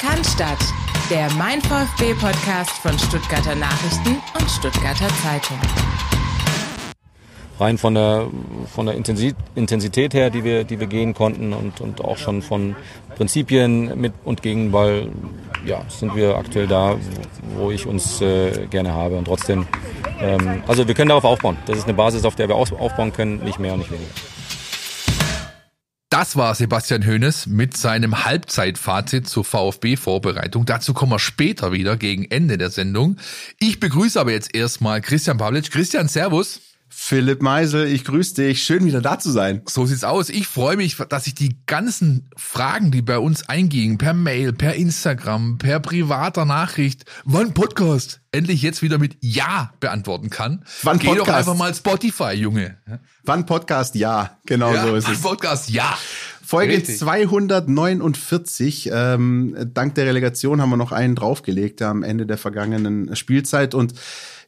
Cannstatt, der Mein VfB Podcast von Stuttgarter Nachrichten und Stuttgarter Zeitung. Rein von der, von der Intensität her, die wir, die wir gehen konnten und, und auch schon von Prinzipien mit und gegen Ball, ja, sind wir aktuell da, wo ich uns äh, gerne habe. Und trotzdem, ähm, also wir können darauf aufbauen. Das ist eine Basis, auf der wir aufbauen können, nicht mehr und nicht weniger. Das war Sebastian Hoeneß mit seinem Halbzeitfazit zur VfB-Vorbereitung. Dazu kommen wir später wieder gegen Ende der Sendung. Ich begrüße aber jetzt erstmal Christian Pavlic. Christian, Servus. Philipp Meisel, ich grüße dich. Schön wieder da zu sein. So sieht's aus. Ich freue mich, dass ich die ganzen Fragen, die bei uns eingingen, per Mail, per Instagram, per privater Nachricht, wann Podcast, endlich jetzt wieder mit Ja beantworten kann. Wann Geh Podcast? doch einfach mal Spotify, Junge. Wann Podcast? Ja, genau ja, so ist wann es. Podcast, ja. Folge Richtig. 249. Ähm, dank der Relegation haben wir noch einen draufgelegt am Ende der vergangenen Spielzeit und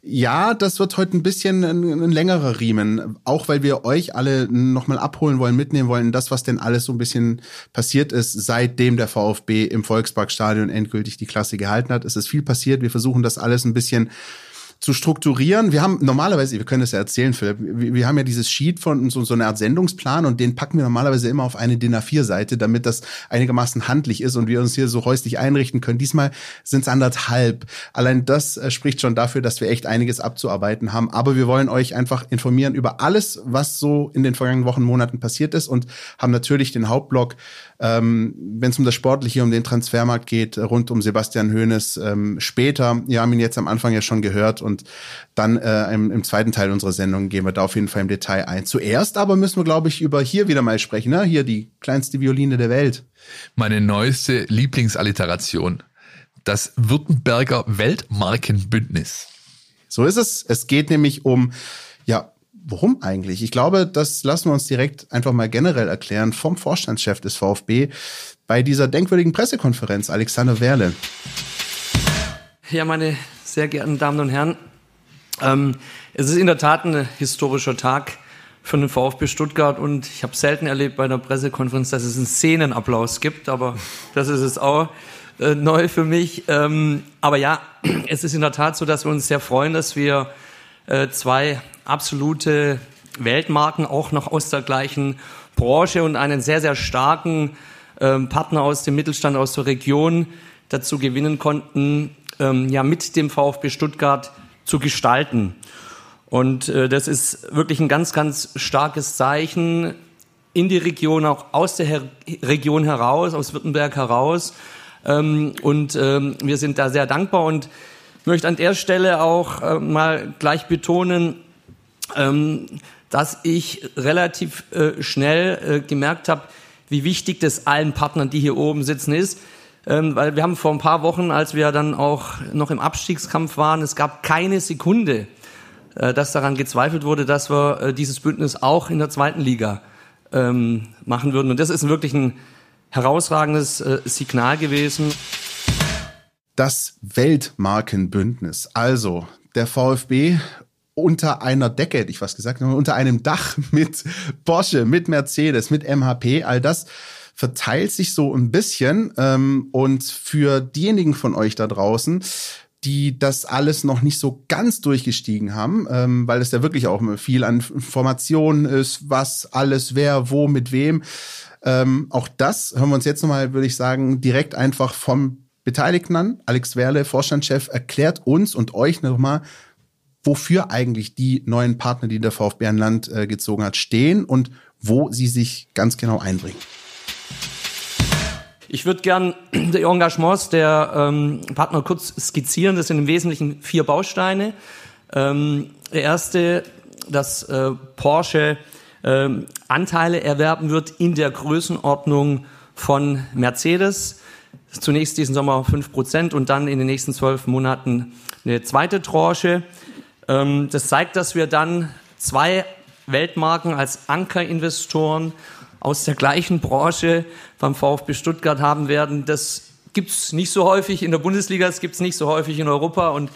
ja, das wird heute ein bisschen ein, ein längerer Riemen, auch weil wir euch alle nochmal abholen wollen, mitnehmen wollen, das, was denn alles so ein bisschen passiert ist, seitdem der VfB im Volksparkstadion endgültig die Klasse gehalten hat. Es ist viel passiert. Wir versuchen das alles ein bisschen zu strukturieren. Wir haben normalerweise, wir können das ja erzählen, Philipp, wir, wir haben ja dieses Sheet von so, so einer Art Sendungsplan und den packen wir normalerweise immer auf eine DIN A4-Seite, damit das einigermaßen handlich ist und wir uns hier so häuslich einrichten können. Diesmal sind es anderthalb. Allein das äh, spricht schon dafür, dass wir echt einiges abzuarbeiten haben. Aber wir wollen euch einfach informieren über alles, was so in den vergangenen Wochen, Monaten passiert ist und haben natürlich den Hauptblock ähm, wenn es um das Sportliche, um den Transfermarkt geht, rund um Sebastian Hoeneß ähm, später. Wir haben ihn jetzt am Anfang ja schon gehört und dann äh, im, im zweiten Teil unserer Sendung gehen wir da auf jeden Fall im Detail ein. Zuerst aber müssen wir, glaube ich, über hier wieder mal sprechen. Ne? Hier die kleinste Violine der Welt. Meine neueste Lieblingsalliteration. Das Württemberger Weltmarkenbündnis. So ist es. Es geht nämlich um, ja, Worum eigentlich? Ich glaube, das lassen wir uns direkt einfach mal generell erklären vom Vorstandschef des VfB bei dieser denkwürdigen Pressekonferenz, Alexander Werle. Ja, meine sehr geehrten Damen und Herren, ähm, es ist in der Tat ein historischer Tag für den VfB Stuttgart und ich habe selten erlebt bei einer Pressekonferenz, dass es einen Szenenapplaus gibt, aber das ist es auch äh, neu für mich. Ähm, aber ja, es ist in der Tat so, dass wir uns sehr freuen, dass wir äh, zwei absolute Weltmarken auch noch aus der gleichen Branche und einen sehr, sehr starken ähm, Partner aus dem Mittelstand, aus der Region dazu gewinnen konnten, ähm, ja, mit dem VfB Stuttgart zu gestalten. Und äh, das ist wirklich ein ganz, ganz starkes Zeichen in die Region, auch aus der Her Region heraus, aus Württemberg heraus. Ähm, und ähm, wir sind da sehr dankbar und möchte an der Stelle auch äh, mal gleich betonen, ähm, dass ich relativ äh, schnell äh, gemerkt habe, wie wichtig das allen Partnern, die hier oben sitzen, ist. Ähm, weil wir haben vor ein paar Wochen, als wir dann auch noch im Abstiegskampf waren, es gab keine Sekunde, äh, dass daran gezweifelt wurde, dass wir äh, dieses Bündnis auch in der zweiten Liga ähm, machen würden. Und das ist wirklich ein herausragendes äh, Signal gewesen. Das Weltmarkenbündnis. Also, der VfB unter einer Decke, hätte ich was gesagt, unter einem Dach mit Porsche, mit Mercedes, mit MHP, all das verteilt sich so ein bisschen. Ähm, und für diejenigen von euch da draußen, die das alles noch nicht so ganz durchgestiegen haben, ähm, weil es ja wirklich auch viel an Informationen ist, was alles, wer, wo, mit wem. Ähm, auch das hören wir uns jetzt nochmal, würde ich sagen, direkt einfach vom Beteiligten an. Alex Werle, Vorstandschef, erklärt uns und euch nochmal, wofür eigentlich die neuen Partner, die der VfB an Land äh, gezogen hat, stehen und wo sie sich ganz genau einbringen. Ich würde gern die Engagements der ähm, Partner kurz skizzieren. Das sind im Wesentlichen vier Bausteine. Ähm, der erste, dass äh, Porsche ähm, Anteile erwerben wird in der Größenordnung von Mercedes. Zunächst diesen Sommer fünf Prozent und dann in den nächsten zwölf Monaten eine zweite Tranche. Ähm, das zeigt, dass wir dann zwei Weltmarken als Ankerinvestoren aus der gleichen Branche beim VfB Stuttgart haben werden. Das gibt's nicht so häufig in der Bundesliga, das gibt's nicht so häufig in Europa und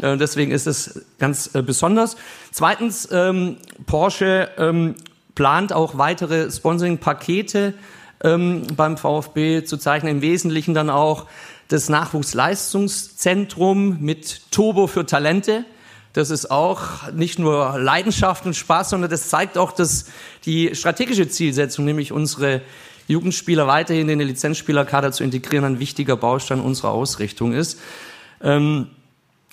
äh, deswegen ist es ganz äh, besonders. Zweitens, ähm, Porsche ähm, plant auch weitere Sponsoring-Pakete ähm, beim VfB zu zeichnen. Im Wesentlichen dann auch das Nachwuchsleistungszentrum mit Turbo für Talente. Das ist auch nicht nur Leidenschaft und Spaß, sondern das zeigt auch, dass die strategische Zielsetzung, nämlich unsere Jugendspieler weiterhin in den Lizenzspielerkader zu integrieren, ein wichtiger Baustein unserer Ausrichtung ist. Ähm,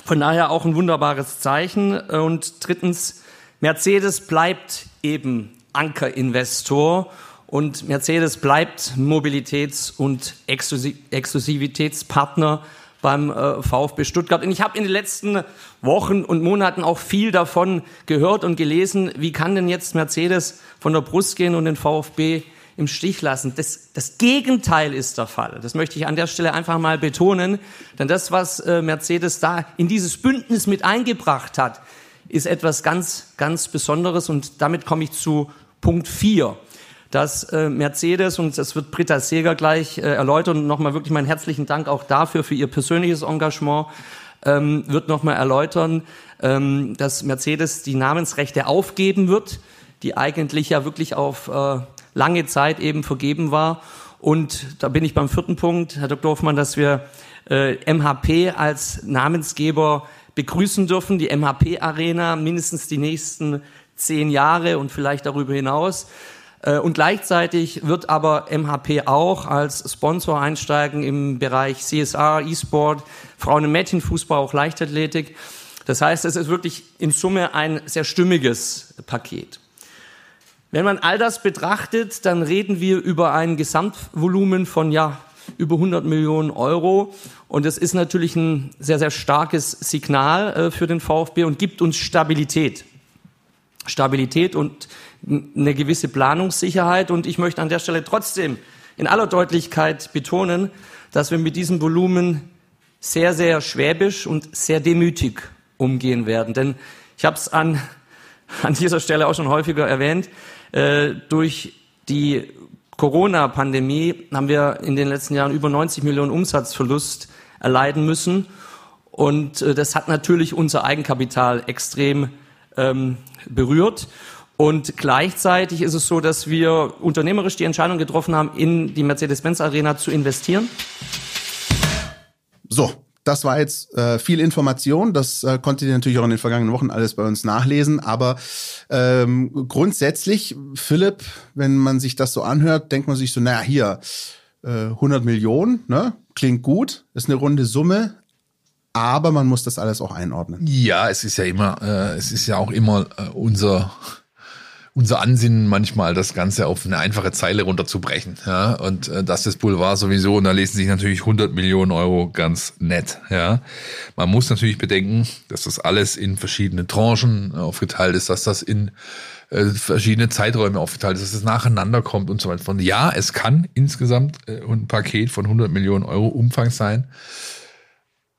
von daher auch ein wunderbares Zeichen. Und drittens, Mercedes bleibt eben Ankerinvestor und Mercedes bleibt Mobilitäts- und Exklusivitätspartner beim äh, VfB Stuttgart. Und ich habe in den letzten Wochen und Monaten auch viel davon gehört und gelesen, wie kann denn jetzt Mercedes von der Brust gehen und den VfB im Stich lassen. Das, das Gegenteil ist der Fall. Das möchte ich an der Stelle einfach mal betonen. Denn das, was äh, Mercedes da in dieses Bündnis mit eingebracht hat, ist etwas ganz, ganz Besonderes. Und damit komme ich zu Punkt 4 dass äh, Mercedes, und das wird Britta Seger gleich äh, erläutern, und nochmal wirklich meinen herzlichen Dank auch dafür, für ihr persönliches Engagement, ähm, wird nochmal erläutern, ähm, dass Mercedes die Namensrechte aufgeben wird, die eigentlich ja wirklich auf äh, lange Zeit eben vergeben war. Und da bin ich beim vierten Punkt, Herr Dr. Hoffmann, dass wir äh, MHP als Namensgeber begrüßen dürfen, die MHP Arena mindestens die nächsten zehn Jahre und vielleicht darüber hinaus. Äh, und gleichzeitig wird aber MHP auch als Sponsor einsteigen im Bereich CSR, E-Sport, Frauen- und Mädchenfußball, auch Leichtathletik. Das heißt, es ist wirklich in Summe ein sehr stimmiges Paket. Wenn man all das betrachtet, dann reden wir über ein Gesamtvolumen von ja über 100 Millionen Euro und das ist natürlich ein sehr sehr starkes Signal äh, für den VfB und gibt uns Stabilität. Stabilität und eine gewisse Planungssicherheit. Und ich möchte an der Stelle trotzdem in aller Deutlichkeit betonen, dass wir mit diesem Volumen sehr, sehr schwäbisch und sehr demütig umgehen werden. Denn ich habe es an, an dieser Stelle auch schon häufiger erwähnt, äh, durch die Corona-Pandemie haben wir in den letzten Jahren über 90 Millionen Umsatzverlust erleiden müssen. Und äh, das hat natürlich unser Eigenkapital extrem ähm, berührt. Und gleichzeitig ist es so, dass wir unternehmerisch die Entscheidung getroffen haben, in die Mercedes-Benz Arena zu investieren. So, das war jetzt äh, viel Information. Das äh, konntet ihr natürlich auch in den vergangenen Wochen alles bei uns nachlesen. Aber ähm, grundsätzlich, Philipp, wenn man sich das so anhört, denkt man sich so, naja, hier, äh, 100 Millionen, ne? klingt gut, ist eine runde Summe. Aber man muss das alles auch einordnen. Ja, es ist ja immer, äh, es ist ja auch immer äh, unser unser Ansinnen manchmal, das Ganze auf eine einfache Zeile runterzubrechen. Ja? Und äh, das ist Boulevard sowieso. Und da lesen sich natürlich 100 Millionen Euro ganz nett. Ja? Man muss natürlich bedenken, dass das alles in verschiedene Tranchen aufgeteilt ist, dass das in äh, verschiedene Zeiträume aufgeteilt ist, dass es nacheinander kommt und so weiter. Von ja, es kann insgesamt äh, ein Paket von 100 Millionen Euro Umfang sein.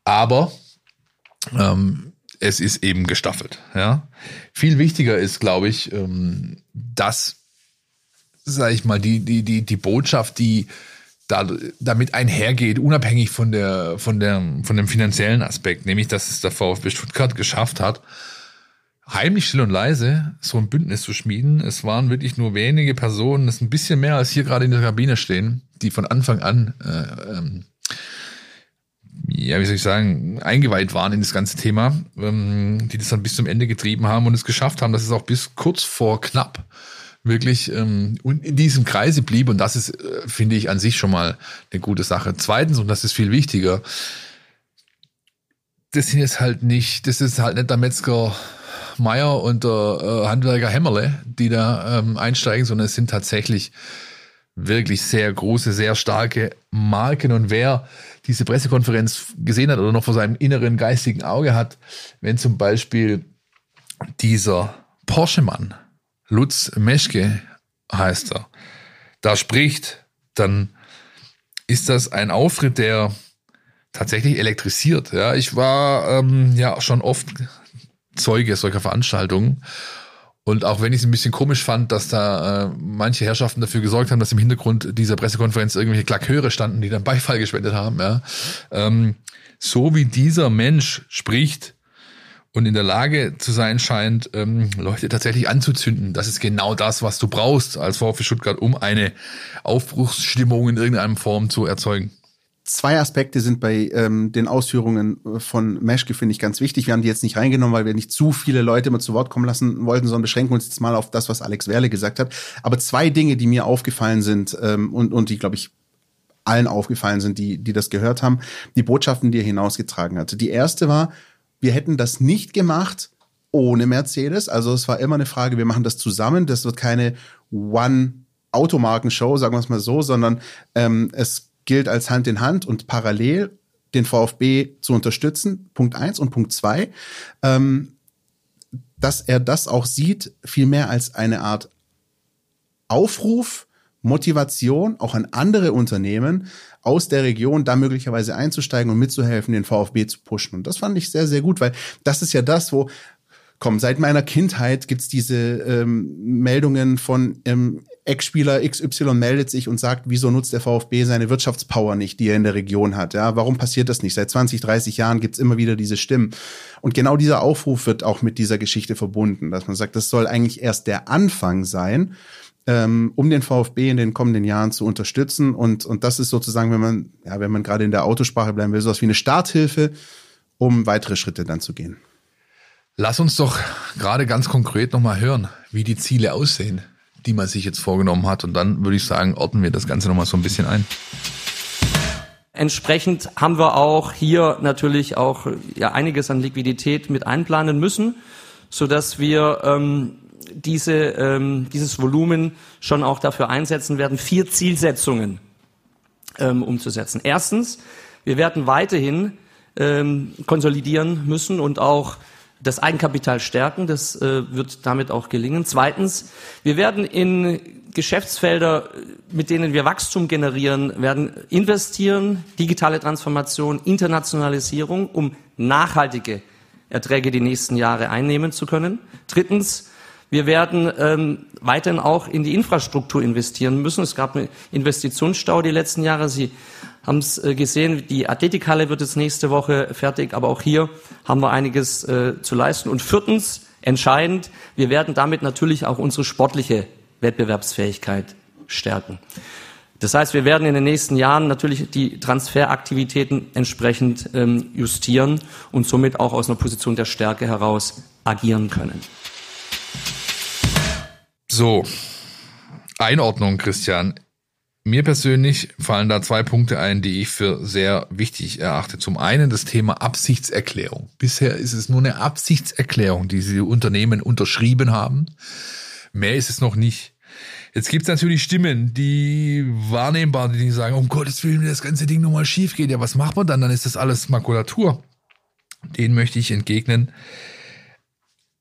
Aber ähm, es ist eben gestaffelt. Ja. Viel wichtiger ist, glaube ich, ähm, dass, sage ich mal, die, die, die, die Botschaft, die da, damit einhergeht, unabhängig von der, von der, von dem finanziellen Aspekt, nämlich, dass es der VfB Stuttgart geschafft hat, heimlich still und leise so ein Bündnis zu schmieden. Es waren wirklich nur wenige Personen, das ist ein bisschen mehr als hier gerade in der Kabine stehen, die von Anfang an äh, ähm, ja, wie soll ich sagen, eingeweiht waren in das ganze Thema, ähm, die das dann bis zum Ende getrieben haben und es geschafft haben, dass es auch bis kurz vor knapp wirklich ähm, in diesem Kreise blieb. Und das ist, äh, finde ich, an sich schon mal eine gute Sache. Zweitens, und das ist viel wichtiger, das sind jetzt halt nicht, das ist halt nicht der Metzger Meier und der äh, Handwerker Hämmerle, die da ähm, einsteigen, sondern es sind tatsächlich wirklich sehr große, sehr starke Marken. Und wer diese Pressekonferenz gesehen hat oder noch vor seinem inneren geistigen Auge hat, wenn zum Beispiel dieser Porsche-Mann, Lutz Meschke heißt er, da spricht, dann ist das ein Auftritt, der tatsächlich elektrisiert. Ja, ich war ähm, ja schon oft Zeuge solcher Veranstaltungen und auch wenn ich es ein bisschen komisch fand, dass da äh, manche Herrschaften dafür gesorgt haben, dass im Hintergrund dieser Pressekonferenz irgendwelche Klaköre standen, die dann Beifall gespendet haben, ja. Ähm, so wie dieser Mensch spricht und in der Lage zu sein scheint, ähm, Leute tatsächlich anzuzünden. Das ist genau das, was du brauchst als VfB Stuttgart, um eine Aufbruchsstimmung in irgendeiner Form zu erzeugen. Zwei Aspekte sind bei ähm, den Ausführungen von Meschke, finde ich, ganz wichtig. Wir haben die jetzt nicht reingenommen, weil wir nicht zu viele Leute mal zu Wort kommen lassen wollten, sondern beschränken uns jetzt mal auf das, was Alex Werle gesagt hat. Aber zwei Dinge, die mir aufgefallen sind ähm, und, und die, glaube ich, allen aufgefallen sind, die, die das gehört haben, die Botschaften, die er hinausgetragen hatte. Die erste war, wir hätten das nicht gemacht ohne Mercedes. Also es war immer eine Frage, wir machen das zusammen. Das wird keine One-Automarken-Show, sagen wir es mal so, sondern ähm, es gilt als Hand in Hand und parallel den VfB zu unterstützen. Punkt eins und Punkt zwei, ähm, dass er das auch sieht, viel mehr als eine Art Aufruf, Motivation auch an andere Unternehmen aus der Region da möglicherweise einzusteigen und mitzuhelfen, den VfB zu pushen. Und das fand ich sehr, sehr gut, weil das ist ja das, wo komm, seit meiner Kindheit gibt's diese ähm, Meldungen von ähm, Ex-Spieler XY meldet sich und sagt, wieso nutzt der VfB seine Wirtschaftspower nicht, die er in der Region hat? Ja, warum passiert das nicht? Seit 20, 30 Jahren gibt's immer wieder diese Stimmen. Und genau dieser Aufruf wird auch mit dieser Geschichte verbunden, dass man sagt, das soll eigentlich erst der Anfang sein ähm, um den VfB in den kommenden Jahren zu unterstützen. Und, und das ist sozusagen, wenn man, ja, wenn man gerade in der Autosprache bleiben will, sowas wie eine Starthilfe, um weitere Schritte dann zu gehen. Lass uns doch gerade ganz konkret nochmal hören, wie die Ziele aussehen, die man sich jetzt vorgenommen hat. Und dann würde ich sagen, ordnen wir das Ganze nochmal so ein bisschen ein. Entsprechend haben wir auch hier natürlich auch ja, einiges an Liquidität mit einplanen müssen, so dass wir ähm, diese, ähm, dieses Volumen schon auch dafür einsetzen werden, vier Zielsetzungen ähm, umzusetzen. Erstens, wir werden weiterhin ähm, konsolidieren müssen und auch das Eigenkapital stärken. Das äh, wird damit auch gelingen. Zweitens, wir werden in Geschäftsfelder, mit denen wir Wachstum generieren, werden investieren, digitale Transformation, Internationalisierung, um nachhaltige Erträge die nächsten Jahre einnehmen zu können. Drittens, wir werden ähm, weiterhin auch in die Infrastruktur investieren müssen. Es gab einen Investitionsstau die letzten Jahre. Sie haben es äh, gesehen, die Athletikhalle wird jetzt nächste Woche fertig, aber auch hier haben wir einiges äh, zu leisten. Und viertens, entscheidend, wir werden damit natürlich auch unsere sportliche Wettbewerbsfähigkeit stärken. Das heißt, wir werden in den nächsten Jahren natürlich die Transferaktivitäten entsprechend ähm, justieren und somit auch aus einer Position der Stärke heraus agieren können. So, Einordnung, Christian. Mir persönlich fallen da zwei Punkte ein, die ich für sehr wichtig erachte. Zum einen das Thema Absichtserklärung. Bisher ist es nur eine Absichtserklärung, die sie Unternehmen unterschrieben haben. Mehr ist es noch nicht. Jetzt gibt es natürlich Stimmen, die wahrnehmbar, die sagen, um Gottes Willen, wenn das ganze Ding nochmal schief geht, ja, was macht man dann? Dann ist das alles Makulatur. Den möchte ich entgegnen.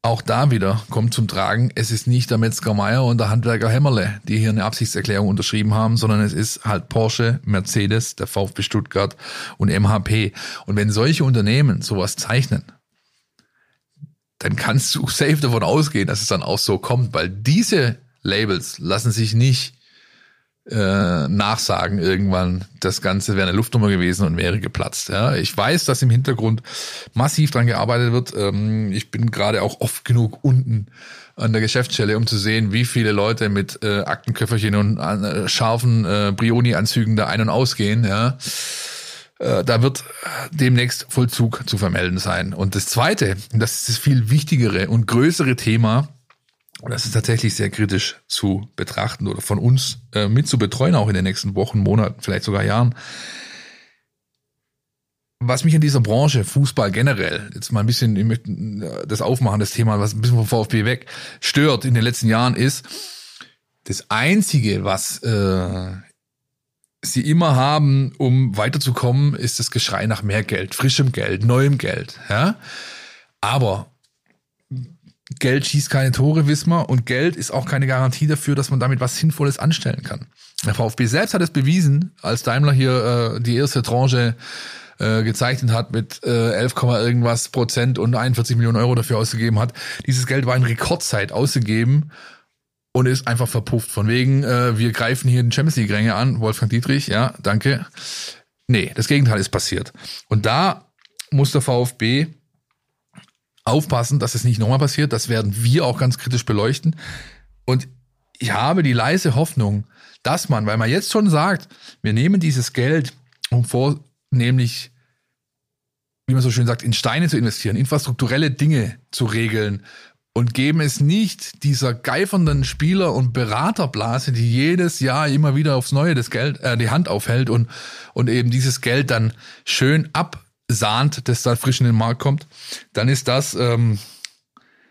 Auch da wieder kommt zum Tragen, es ist nicht der Metzger Meier und der Handwerker Hämmerle, die hier eine Absichtserklärung unterschrieben haben, sondern es ist halt Porsche, Mercedes, der VfB Stuttgart und MHP. Und wenn solche Unternehmen sowas zeichnen, dann kannst du safe davon ausgehen, dass es dann auch so kommt, weil diese Labels lassen sich nicht äh, nachsagen irgendwann, das Ganze wäre eine Luftnummer gewesen und wäre geplatzt. Ja, ich weiß, dass im Hintergrund massiv dran gearbeitet wird. Ähm, ich bin gerade auch oft genug unten an der Geschäftsstelle, um zu sehen, wie viele Leute mit äh, Aktenköfferchen und äh, scharfen äh, Brioni-Anzügen da ein- und ausgehen. Ja, äh, da wird demnächst Vollzug zu vermelden sein. Und das Zweite, das ist das viel wichtigere und größere Thema, und das ist tatsächlich sehr kritisch zu betrachten oder von uns äh, mit zu betreuen, auch in den nächsten Wochen, Monaten, vielleicht sogar Jahren. Was mich in dieser Branche, Fußball generell, jetzt mal ein bisschen, ich möchte äh, das aufmachen, das Thema, was ein bisschen vom VfB weg stört in den letzten Jahren, ist, das Einzige, was äh, sie immer haben, um weiterzukommen, ist das Geschrei nach mehr Geld, frischem Geld, neuem Geld. Ja? Aber Geld schießt keine Tore, wissen wir, und Geld ist auch keine Garantie dafür, dass man damit was Sinnvolles anstellen kann. Der VfB selbst hat es bewiesen, als Daimler hier äh, die erste Tranche äh, gezeichnet hat mit äh, 11, irgendwas Prozent und 41 Millionen Euro dafür ausgegeben hat. Dieses Geld war in Rekordzeit ausgegeben und ist einfach verpufft. Von wegen, äh, wir greifen hier den Champions League-Ränge an, Wolfgang Dietrich, ja, danke. Nee, das Gegenteil ist passiert. Und da muss der VfB aufpassen, dass es nicht nochmal passiert. Das werden wir auch ganz kritisch beleuchten. Und ich habe die leise Hoffnung, dass man, weil man jetzt schon sagt, wir nehmen dieses Geld, um vornehmlich, wie man so schön sagt, in Steine zu investieren, infrastrukturelle Dinge zu regeln und geben es nicht dieser geifernden Spieler- und Beraterblase, die jedes Jahr immer wieder aufs Neue das Geld, äh, die Hand aufhält und, und eben dieses Geld dann schön absahnt, das da frisch in den Markt kommt, dann ist das ähm,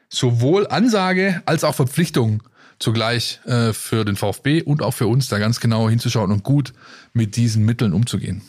sowohl Ansage als auch Verpflichtung zugleich äh, für den VfB und auch für uns da ganz genau hinzuschauen und gut mit diesen Mitteln umzugehen.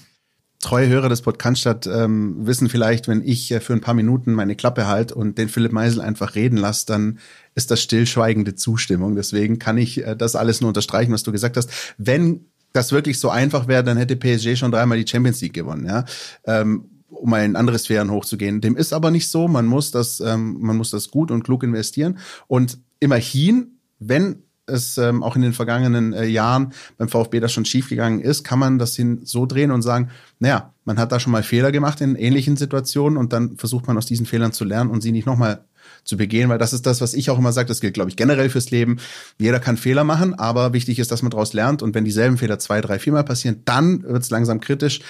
Treue Hörer des Podcaststadt ähm, wissen vielleicht, wenn ich äh, für ein paar Minuten meine Klappe halte und den Philipp Meisel einfach reden lasse, dann ist das stillschweigende Zustimmung. Deswegen kann ich äh, das alles nur unterstreichen, was du gesagt hast. Wenn das wirklich so einfach wäre, dann hätte PSG schon dreimal die Champions League gewonnen, ja. Ähm, um mal in andere Sphären hochzugehen. Dem ist aber nicht so. Man muss das, ähm, man muss das gut und klug investieren. Und immerhin wenn es ähm, auch in den vergangenen äh, Jahren beim VfB das schon schiefgegangen ist, kann man das hin so drehen und sagen, naja, man hat da schon mal Fehler gemacht in ähnlichen Situationen und dann versucht man aus diesen Fehlern zu lernen und sie nicht nochmal zu begehen, weil das ist das, was ich auch immer sage, das gilt, glaube ich, generell fürs Leben. Jeder kann Fehler machen, aber wichtig ist, dass man daraus lernt und wenn dieselben Fehler zwei, drei, viermal passieren, dann wird es langsam kritisch.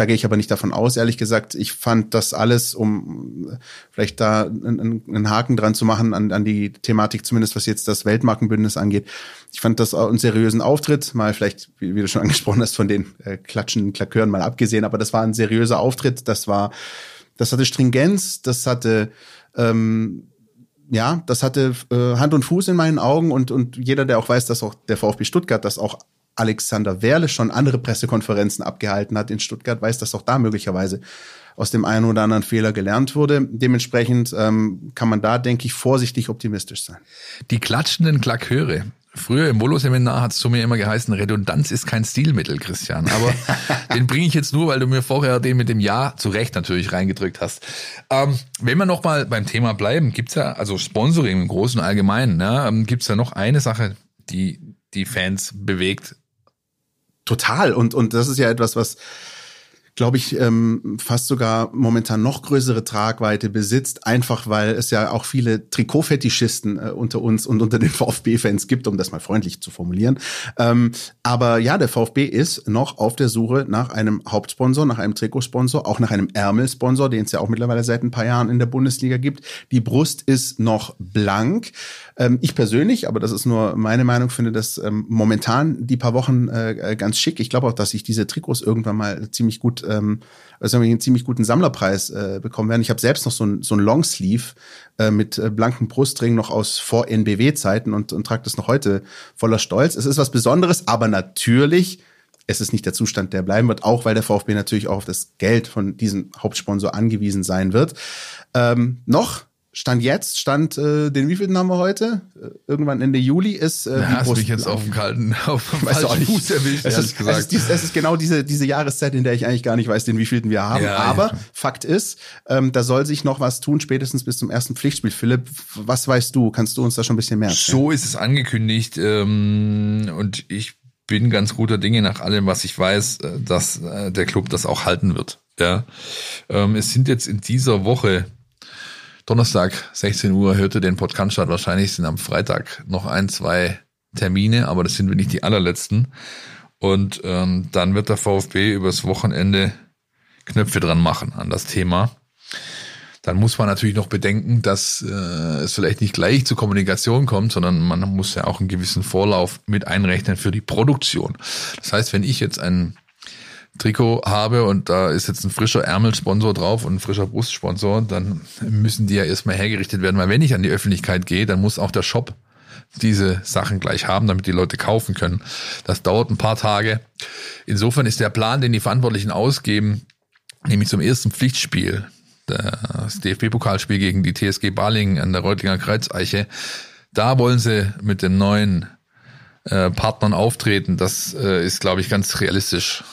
Da gehe ich aber nicht davon aus, ehrlich gesagt. Ich fand das alles, um vielleicht da einen, einen Haken dran zu machen an, an die Thematik, zumindest was jetzt das Weltmarkenbündnis angeht. Ich fand das einen seriösen Auftritt, mal vielleicht, wie, wie du schon angesprochen hast, von den äh, klatschenden Klakören mal abgesehen, aber das war ein seriöser Auftritt. Das war, das hatte Stringenz, das hatte ähm, ja, das hatte äh, Hand und Fuß in meinen Augen und, und jeder, der auch weiß, dass auch der VfB Stuttgart das auch Alexander Werle schon andere Pressekonferenzen abgehalten hat in Stuttgart, weiß, dass auch da möglicherweise aus dem einen oder anderen Fehler gelernt wurde. Dementsprechend ähm, kann man da, denke ich, vorsichtig optimistisch sein. Die klatschenden Klaköre. Früher im Volo-Seminar hat es zu mir immer geheißen, Redundanz ist kein Stilmittel, Christian. Aber den bringe ich jetzt nur, weil du mir vorher den mit dem Ja zu Recht natürlich reingedrückt hast. Ähm, wenn wir nochmal beim Thema bleiben, gibt's ja, also Sponsoring im Großen und Allgemeinen, ne, ähm, gibt's ja noch eine Sache, die die Fans bewegt, Total. Und, und das ist ja etwas, was glaube ich, ähm, fast sogar momentan noch größere Tragweite besitzt, einfach weil es ja auch viele Trikotfetischisten äh, unter uns und unter den VfB-Fans gibt, um das mal freundlich zu formulieren. Ähm, aber ja, der VfB ist noch auf der Suche nach einem Hauptsponsor, nach einem Trikotsponsor, auch nach einem Ärmelsponsor, den es ja auch mittlerweile seit ein paar Jahren in der Bundesliga gibt. Die Brust ist noch blank. Ähm, ich persönlich, aber das ist nur meine Meinung, finde das ähm, momentan die paar Wochen äh, ganz schick. Ich glaube auch, dass sich diese Trikots irgendwann mal ziemlich gut ähm, also einen ziemlich guten Sammlerpreis äh, bekommen werden. Ich habe selbst noch so ein, so ein Longsleeve äh, mit äh, blanken Brustring noch aus vor NBW-Zeiten und, und trage das noch heute voller Stolz. Es ist was Besonderes, aber natürlich es ist nicht der Zustand, der bleiben wird, auch weil der VfB natürlich auch auf das Geld von diesem Hauptsponsor angewiesen sein wird. Ähm, noch Stand jetzt, Stand, äh, den wievielten haben wir heute? Äh, irgendwann Ende Juli ist äh, ja, hast mich jetzt auf dem kalten, auf dem falschen Fuß erwischt, es ist, gesagt. Es ist, dies, es ist genau diese, diese Jahreszeit, in der ich eigentlich gar nicht weiß, den wievielten wir haben. Ja, Aber ja. Fakt ist, ähm, da soll sich noch was tun, spätestens bis zum ersten Pflichtspiel. Philipp, was weißt du? Kannst du uns da schon ein bisschen mehr erzählen? So ist es angekündigt ähm, und ich bin ganz guter Dinge nach allem, was ich weiß, äh, dass äh, der Club das auch halten wird. Ja, ähm, es sind jetzt in dieser Woche Donnerstag, 16 Uhr, hörte den Podcast statt. Wahrscheinlich sind am Freitag noch ein, zwei Termine, aber das sind nicht die allerletzten. Und ähm, dann wird der VfB übers Wochenende Knöpfe dran machen an das Thema. Dann muss man natürlich noch bedenken, dass äh, es vielleicht nicht gleich zur Kommunikation kommt, sondern man muss ja auch einen gewissen Vorlauf mit einrechnen für die Produktion. Das heißt, wenn ich jetzt einen Trikot habe und da ist jetzt ein frischer Ärmelsponsor drauf und ein frischer Brustsponsor, dann müssen die ja erstmal hergerichtet werden, weil wenn ich an die Öffentlichkeit gehe, dann muss auch der Shop diese Sachen gleich haben, damit die Leute kaufen können. Das dauert ein paar Tage. Insofern ist der Plan, den die Verantwortlichen ausgeben, nämlich zum ersten Pflichtspiel, das DFB-Pokalspiel gegen die TSG Balingen an der Reutlinger Kreuzeiche, da wollen sie mit den neuen äh, Partnern auftreten. Das äh, ist, glaube ich, ganz realistisch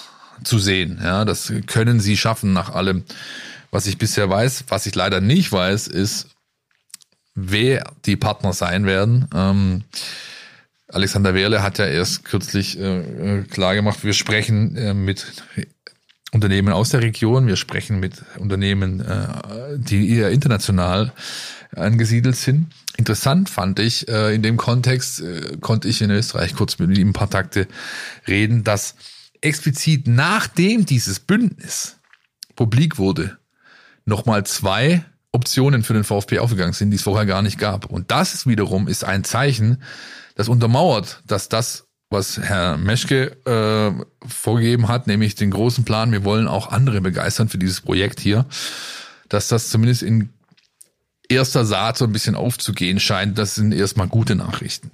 zu sehen. Ja, das können sie schaffen nach allem, was ich bisher weiß. Was ich leider nicht weiß, ist, wer die Partner sein werden. Ähm, Alexander Wehrle hat ja erst kürzlich äh, klar gemacht, wir sprechen äh, mit Unternehmen aus der Region, wir sprechen mit Unternehmen, äh, die eher international angesiedelt sind. Interessant fand ich, äh, in dem Kontext äh, konnte ich in Österreich kurz mit ihm ein paar Takte reden, dass explizit nachdem dieses Bündnis publik wurde, nochmal zwei Optionen für den VfB aufgegangen sind, die es vorher gar nicht gab. Und das ist wiederum ist ein Zeichen, das untermauert, dass das, was Herr Meschke äh, vorgegeben hat, nämlich den großen Plan, wir wollen auch andere begeistern für dieses Projekt hier, dass das zumindest in erster Saat so ein bisschen aufzugehen scheint. Das sind erstmal gute Nachrichten.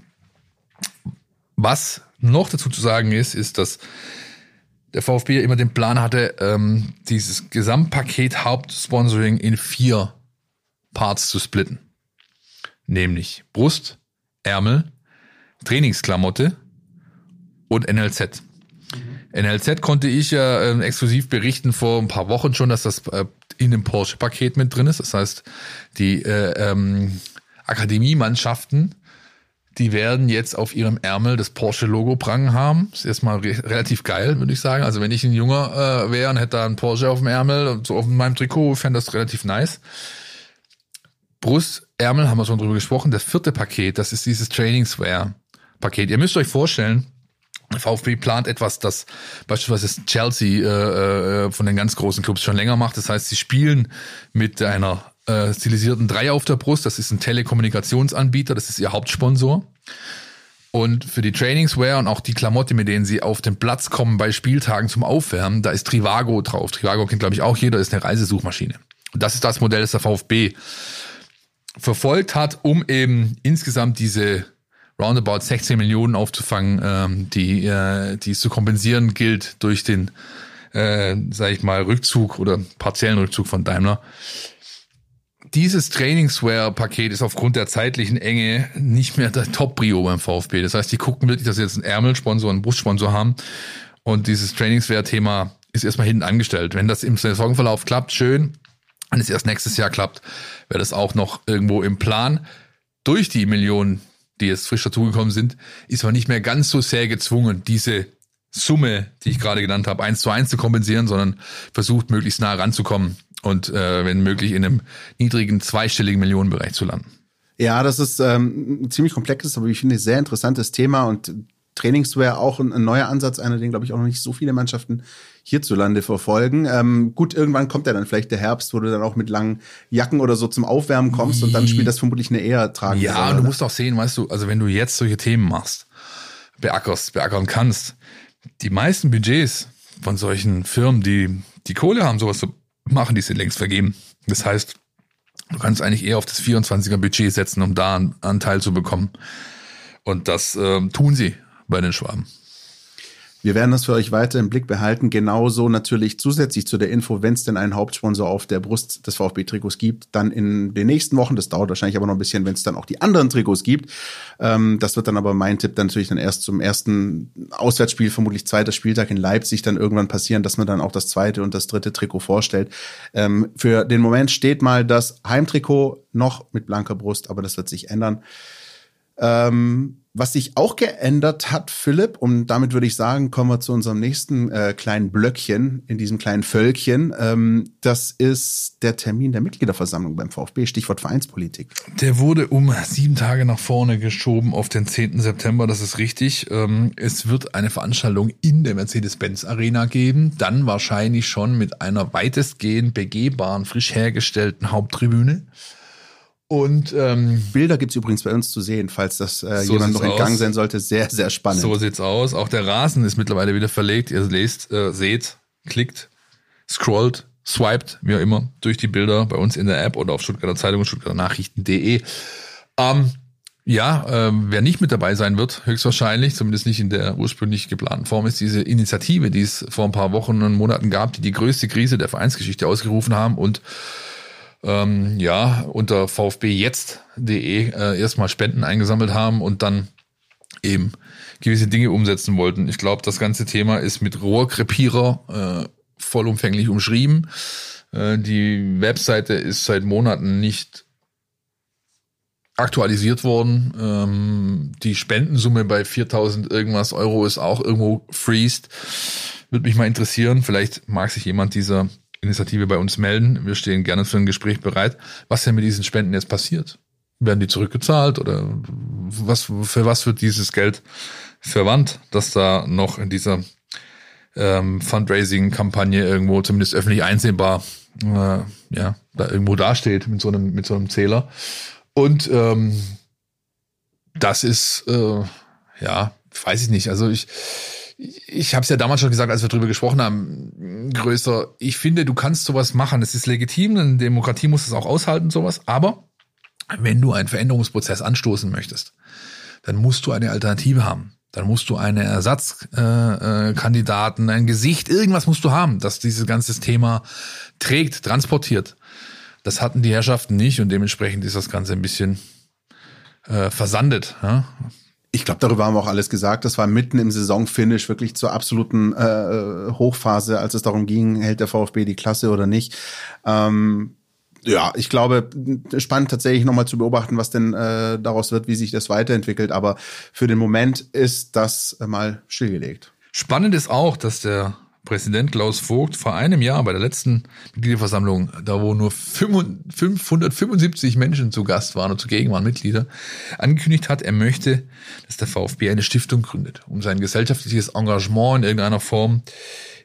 Was noch dazu zu sagen ist, ist, dass der VfB immer den Plan hatte, ähm, dieses Gesamtpaket Hauptsponsoring in vier Parts zu splitten. Nämlich Brust, Ärmel, Trainingsklamotte und NLZ. Mhm. NLZ konnte ich ja äh, exklusiv berichten vor ein paar Wochen schon, dass das äh, in dem Porsche-Paket mit drin ist. Das heißt, die äh, ähm, Akademiemannschaften die werden jetzt auf ihrem Ärmel das Porsche-Logo prangen haben. Ist erstmal re relativ geil, würde ich sagen. Also wenn ich ein Junger äh, wäre und hätte da ein Porsche auf dem Ärmel so auf meinem Trikot, fände das relativ nice. Brust, Ärmel haben wir schon drüber gesprochen. Das vierte Paket, das ist dieses Trainingswear-Paket. Ihr müsst euch vorstellen, VfB plant etwas, das beispielsweise Chelsea äh, äh, von den ganz großen Clubs schon länger macht. Das heißt, sie spielen mit einer äh, stilisierten Dreier auf der Brust. Das ist ein Telekommunikationsanbieter, das ist ihr Hauptsponsor. Und für die Trainingswear und auch die Klamotte, mit denen sie auf den Platz kommen bei Spieltagen zum Aufwärmen, da ist Trivago drauf. Trivago kennt, glaube ich, auch jeder, ist eine Reisesuchmaschine. Und das ist das Modell, das der VfB verfolgt hat, um eben insgesamt diese roundabout 16 Millionen aufzufangen, ähm, die, äh, die es zu kompensieren gilt durch den, äh, sag ich mal, Rückzug oder partiellen Rückzug von Daimler dieses Trainingswear-Paket ist aufgrund der zeitlichen Enge nicht mehr der Top-Brio beim VfB. Das heißt, die gucken wirklich, dass sie jetzt einen Ärmelsponsor, einen Brustsponsor haben. Und dieses Trainingswear-Thema ist erstmal hinten angestellt. Wenn das im Saisonverlauf klappt, schön. Wenn es erst nächstes Jahr klappt, wäre das auch noch irgendwo im Plan. Durch die Millionen, die jetzt frisch dazugekommen sind, ist man nicht mehr ganz so sehr gezwungen, diese Summe, die ich gerade genannt habe, eins zu eins zu kompensieren, sondern versucht, möglichst nah ranzukommen und äh, wenn möglich in einem niedrigen zweistelligen Millionenbereich zu landen. Ja, das ist ähm, ein ziemlich komplexes, aber ich finde sehr interessantes Thema und Trainingswear auch ein, ein neuer Ansatz, einer, den glaube ich auch noch nicht so viele Mannschaften hierzulande verfolgen. Ähm, gut, irgendwann kommt ja dann vielleicht der Herbst, wo du dann auch mit langen Jacken oder so zum Aufwärmen kommst und dann spielt das vermutlich eine eher tragende Ja, und du musst auch sehen, weißt du, also wenn du jetzt solche Themen machst, beackerst, beackern kannst, die meisten Budgets von solchen Firmen, die die Kohle haben, sowas zu machen, die sind längst vergeben. Das heißt, du kannst eigentlich eher auf das 24er Budget setzen, um da einen Anteil zu bekommen. Und das äh, tun sie bei den Schwaben. Wir werden das für euch weiter im Blick behalten. Genauso natürlich zusätzlich zu der Info, wenn es denn einen Hauptsponsor auf der Brust des VfB-Trikots gibt, dann in den nächsten Wochen, das dauert wahrscheinlich aber noch ein bisschen, wenn es dann auch die anderen Trikots gibt. Ähm, das wird dann aber mein Tipp dann natürlich dann erst zum ersten Auswärtsspiel, vermutlich zweiter Spieltag in Leipzig dann irgendwann passieren, dass man dann auch das zweite und das dritte Trikot vorstellt. Ähm, für den Moment steht mal das Heimtrikot noch mit blanker Brust, aber das wird sich ändern. Ähm, was sich auch geändert hat, Philipp, und damit würde ich sagen, kommen wir zu unserem nächsten äh, kleinen Blöckchen in diesem kleinen Völkchen. Ähm, das ist der Termin der Mitgliederversammlung beim VfB, Stichwort Vereinspolitik. Der wurde um sieben Tage nach vorne geschoben auf den 10. September, das ist richtig. Ähm, es wird eine Veranstaltung in der Mercedes-Benz Arena geben, dann wahrscheinlich schon mit einer weitestgehend begehbaren, frisch hergestellten Haupttribüne. Und ähm, Bilder gibt's übrigens bei uns zu sehen, falls das äh, so jemand noch entgangen sein sollte. Sehr, sehr spannend. So sieht's aus. Auch der Rasen ist mittlerweile wieder verlegt. Ihr lest, äh, seht, klickt, scrollt, swiped, wie auch immer, durch die Bilder bei uns in der App oder auf Stuttgarter Zeitung, Stuttgarter Nachrichten.de. Ähm, ja, äh, wer nicht mit dabei sein wird, höchstwahrscheinlich, zumindest nicht in der ursprünglich geplanten Form, ist diese Initiative, die es vor ein paar Wochen und Monaten gab, die die größte Krise der Vereinsgeschichte ausgerufen haben und ähm, ja, unter vfbjetzt.de äh, erstmal Spenden eingesammelt haben und dann eben gewisse Dinge umsetzen wollten. Ich glaube, das ganze Thema ist mit Rohrkrepierer äh, vollumfänglich umschrieben. Äh, die Webseite ist seit Monaten nicht aktualisiert worden. Ähm, die Spendensumme bei 4000 irgendwas Euro ist auch irgendwo freezed. Würde mich mal interessieren, vielleicht mag sich jemand dieser Initiative bei uns melden. Wir stehen gerne für ein Gespräch bereit. Was denn mit diesen Spenden jetzt passiert? Werden die zurückgezahlt oder was, für was wird dieses Geld verwandt, dass da noch in dieser ähm, Fundraising-Kampagne irgendwo zumindest öffentlich einsehbar äh, ja, da irgendwo dasteht mit so einem, mit so einem Zähler. Und ähm, das ist, äh, ja, weiß ich nicht. Also ich, ich habe es ja damals schon gesagt, als wir drüber gesprochen haben, größer. Ich finde, du kannst sowas machen. Es ist legitim, eine Demokratie muss es auch aushalten, sowas. Aber wenn du einen Veränderungsprozess anstoßen möchtest, dann musst du eine Alternative haben. Dann musst du eine Ersatzkandidaten, äh, äh, ein Gesicht, irgendwas musst du haben, das dieses ganze Thema trägt, transportiert. Das hatten die Herrschaften nicht und dementsprechend ist das Ganze ein bisschen äh, versandet. Ja? Ich glaube, darüber haben wir auch alles gesagt. Das war mitten im Saisonfinish, wirklich zur absoluten äh, Hochphase, als es darum ging, hält der VfB die Klasse oder nicht. Ähm, ja, ich glaube, spannend tatsächlich nochmal zu beobachten, was denn äh, daraus wird, wie sich das weiterentwickelt. Aber für den Moment ist das mal stillgelegt. Spannend ist auch, dass der Präsident Klaus Vogt vor einem Jahr bei der letzten Mitgliederversammlung, da wo nur 575 Menschen zu Gast waren und zugegen waren Mitglieder, angekündigt hat, er möchte, dass der VfB eine Stiftung gründet, um sein gesellschaftliches Engagement in irgendeiner Form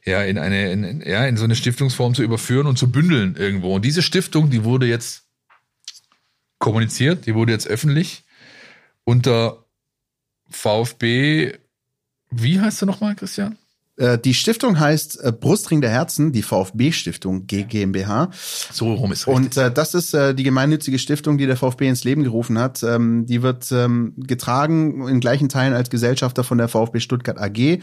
ja in eine in, ja in so eine Stiftungsform zu überführen und zu bündeln irgendwo. Und diese Stiftung, die wurde jetzt kommuniziert, die wurde jetzt öffentlich unter VfB. Wie heißt er nochmal, Christian? Äh, die Stiftung heißt äh, Brustring der Herzen, die VfB-Stiftung GmbH. So rum ist richtig. Und äh, das ist äh, die gemeinnützige Stiftung, die der VfB ins Leben gerufen hat. Ähm, die wird ähm, getragen in gleichen Teilen als Gesellschafter von der VfB Stuttgart AG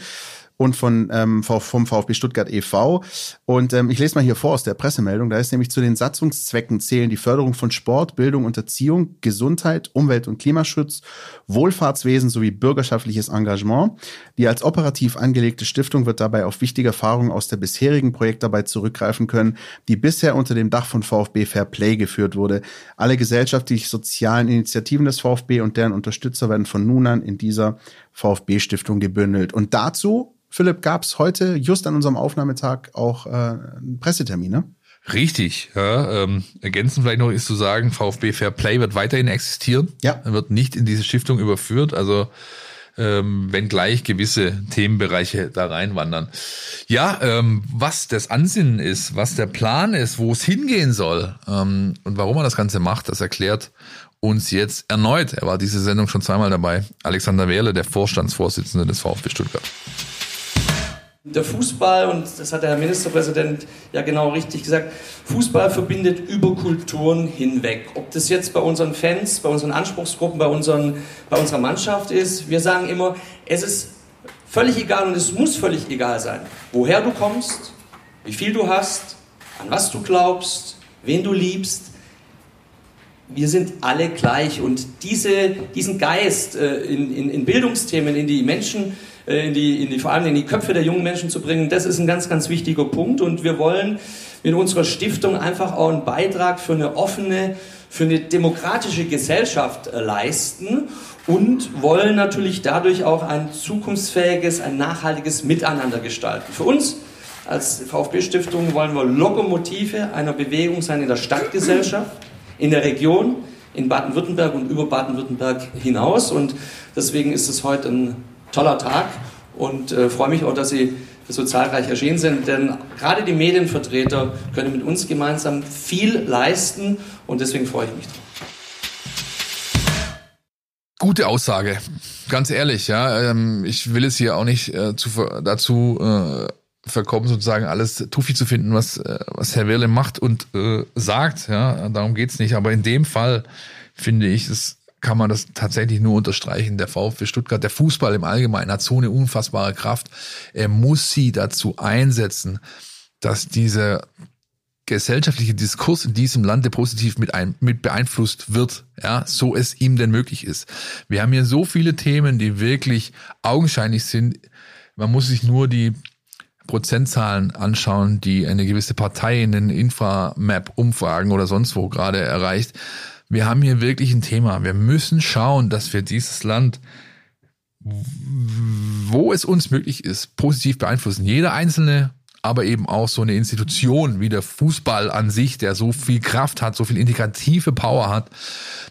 und von, ähm, vom VfB Stuttgart e.V. Und ähm, ich lese mal hier vor aus der Pressemeldung. Da ist nämlich zu den Satzungszwecken zählen die Förderung von Sport, Bildung und Erziehung, Gesundheit, Umwelt- und Klimaschutz, Wohlfahrtswesen sowie bürgerschaftliches Engagement. Die als operativ angelegte Stiftung wird dabei auf wichtige Erfahrungen aus der bisherigen Projektarbeit zurückgreifen können, die bisher unter dem Dach von VfB Fair Play geführt wurde. Alle gesellschaftlich-sozialen Initiativen des VfB und deren Unterstützer werden von nun an in dieser VfB-Stiftung gebündelt. Und dazu Philipp, gab es heute just an unserem Aufnahmetag auch äh, einen Pressetermin, ne? Richtig, ja. Ähm, ergänzend vielleicht noch ist zu sagen, VfB Fair Play wird weiterhin existieren. Ja. Er wird nicht in diese Stiftung überführt. Also ähm, wenn gleich gewisse Themenbereiche da reinwandern. Ja, ähm, was das Ansinnen ist, was der Plan ist, wo es hingehen soll ähm, und warum er das Ganze macht, das erklärt uns jetzt erneut. Er war diese Sendung schon zweimal dabei. Alexander Wehrle, der Vorstandsvorsitzende des VfB Stuttgart. Der Fußball, und das hat der Herr Ministerpräsident ja genau richtig gesagt, Fußball verbindet über Kulturen hinweg. Ob das jetzt bei unseren Fans, bei unseren Anspruchsgruppen, bei, unseren, bei unserer Mannschaft ist, wir sagen immer, es ist völlig egal und es muss völlig egal sein, woher du kommst, wie viel du hast, an was du glaubst, wen du liebst. Wir sind alle gleich und diese, diesen Geist äh, in, in, in Bildungsthemen, in die Menschen äh, in die, in die, vor allem in die Köpfe der jungen Menschen zu bringen, das ist ein ganz, ganz wichtiger Punkt. Und wir wollen mit unserer Stiftung einfach auch einen Beitrag für eine offene, für eine demokratische Gesellschaft äh, leisten und wollen natürlich dadurch auch ein zukunftsfähiges, ein nachhaltiges Miteinander gestalten. Für uns als VfB-Stiftung wollen wir Lokomotive einer Bewegung sein in der Stadtgesellschaft, in der Region, in Baden-Württemberg und über Baden-Württemberg hinaus. Und deswegen ist es heute ein toller Tag und äh, freue mich auch, dass Sie so zahlreich erschienen sind, denn gerade die Medienvertreter können mit uns gemeinsam viel leisten und deswegen freue ich mich. Gute Aussage, ganz ehrlich, ja. Ähm, ich will es hier auch nicht äh, zu, dazu äh, verkommen, sozusagen alles Tufi zu finden, was, äh, was Herr Wirle macht und äh, sagt. Ja, darum geht's nicht. Aber in dem Fall finde ich es kann man das tatsächlich nur unterstreichen. Der VfB Stuttgart, der Fußball im Allgemeinen hat so eine unfassbare Kraft. Er muss sie dazu einsetzen, dass dieser gesellschaftliche Diskurs in diesem Lande positiv mit, ein, mit beeinflusst wird, ja, so es ihm denn möglich ist. Wir haben hier so viele Themen, die wirklich augenscheinlich sind. Man muss sich nur die Prozentzahlen anschauen, die eine gewisse Partei in den Inframap-Umfragen oder sonst wo gerade erreicht wir haben hier wirklich ein Thema. Wir müssen schauen, dass wir dieses Land wo es uns möglich ist, positiv beeinflussen. Jeder einzelne aber eben auch so eine Institution wie der Fußball an sich, der so viel Kraft hat, so viel integrative Power hat,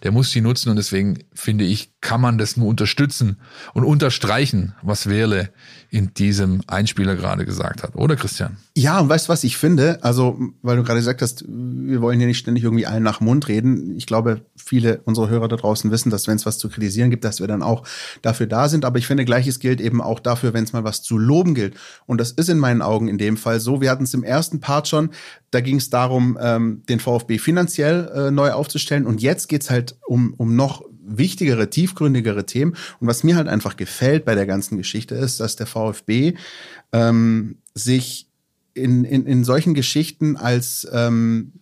der muss sie nutzen und deswegen finde ich, kann man das nur unterstützen und unterstreichen, was Wehrle in diesem Einspieler gerade gesagt hat, oder Christian? Ja, und weißt du, was ich finde? Also, weil du gerade gesagt hast, wir wollen hier nicht ständig irgendwie allen nach Mund reden. Ich glaube, viele unserer Hörer da draußen wissen, dass wenn es was zu kritisieren gibt, dass wir dann auch dafür da sind. Aber ich finde, gleiches gilt eben auch dafür, wenn es mal was zu loben gilt. Und das ist in meinen Augen in dem Fall so. Wir hatten es im ersten Part schon, da ging es darum, ähm, den VfB finanziell äh, neu aufzustellen. Und jetzt geht's halt um, um noch wichtigere, tiefgründigere Themen. Und was mir halt einfach gefällt bei der ganzen Geschichte ist, dass der VfB ähm, sich in, in, in solchen Geschichten als, ähm,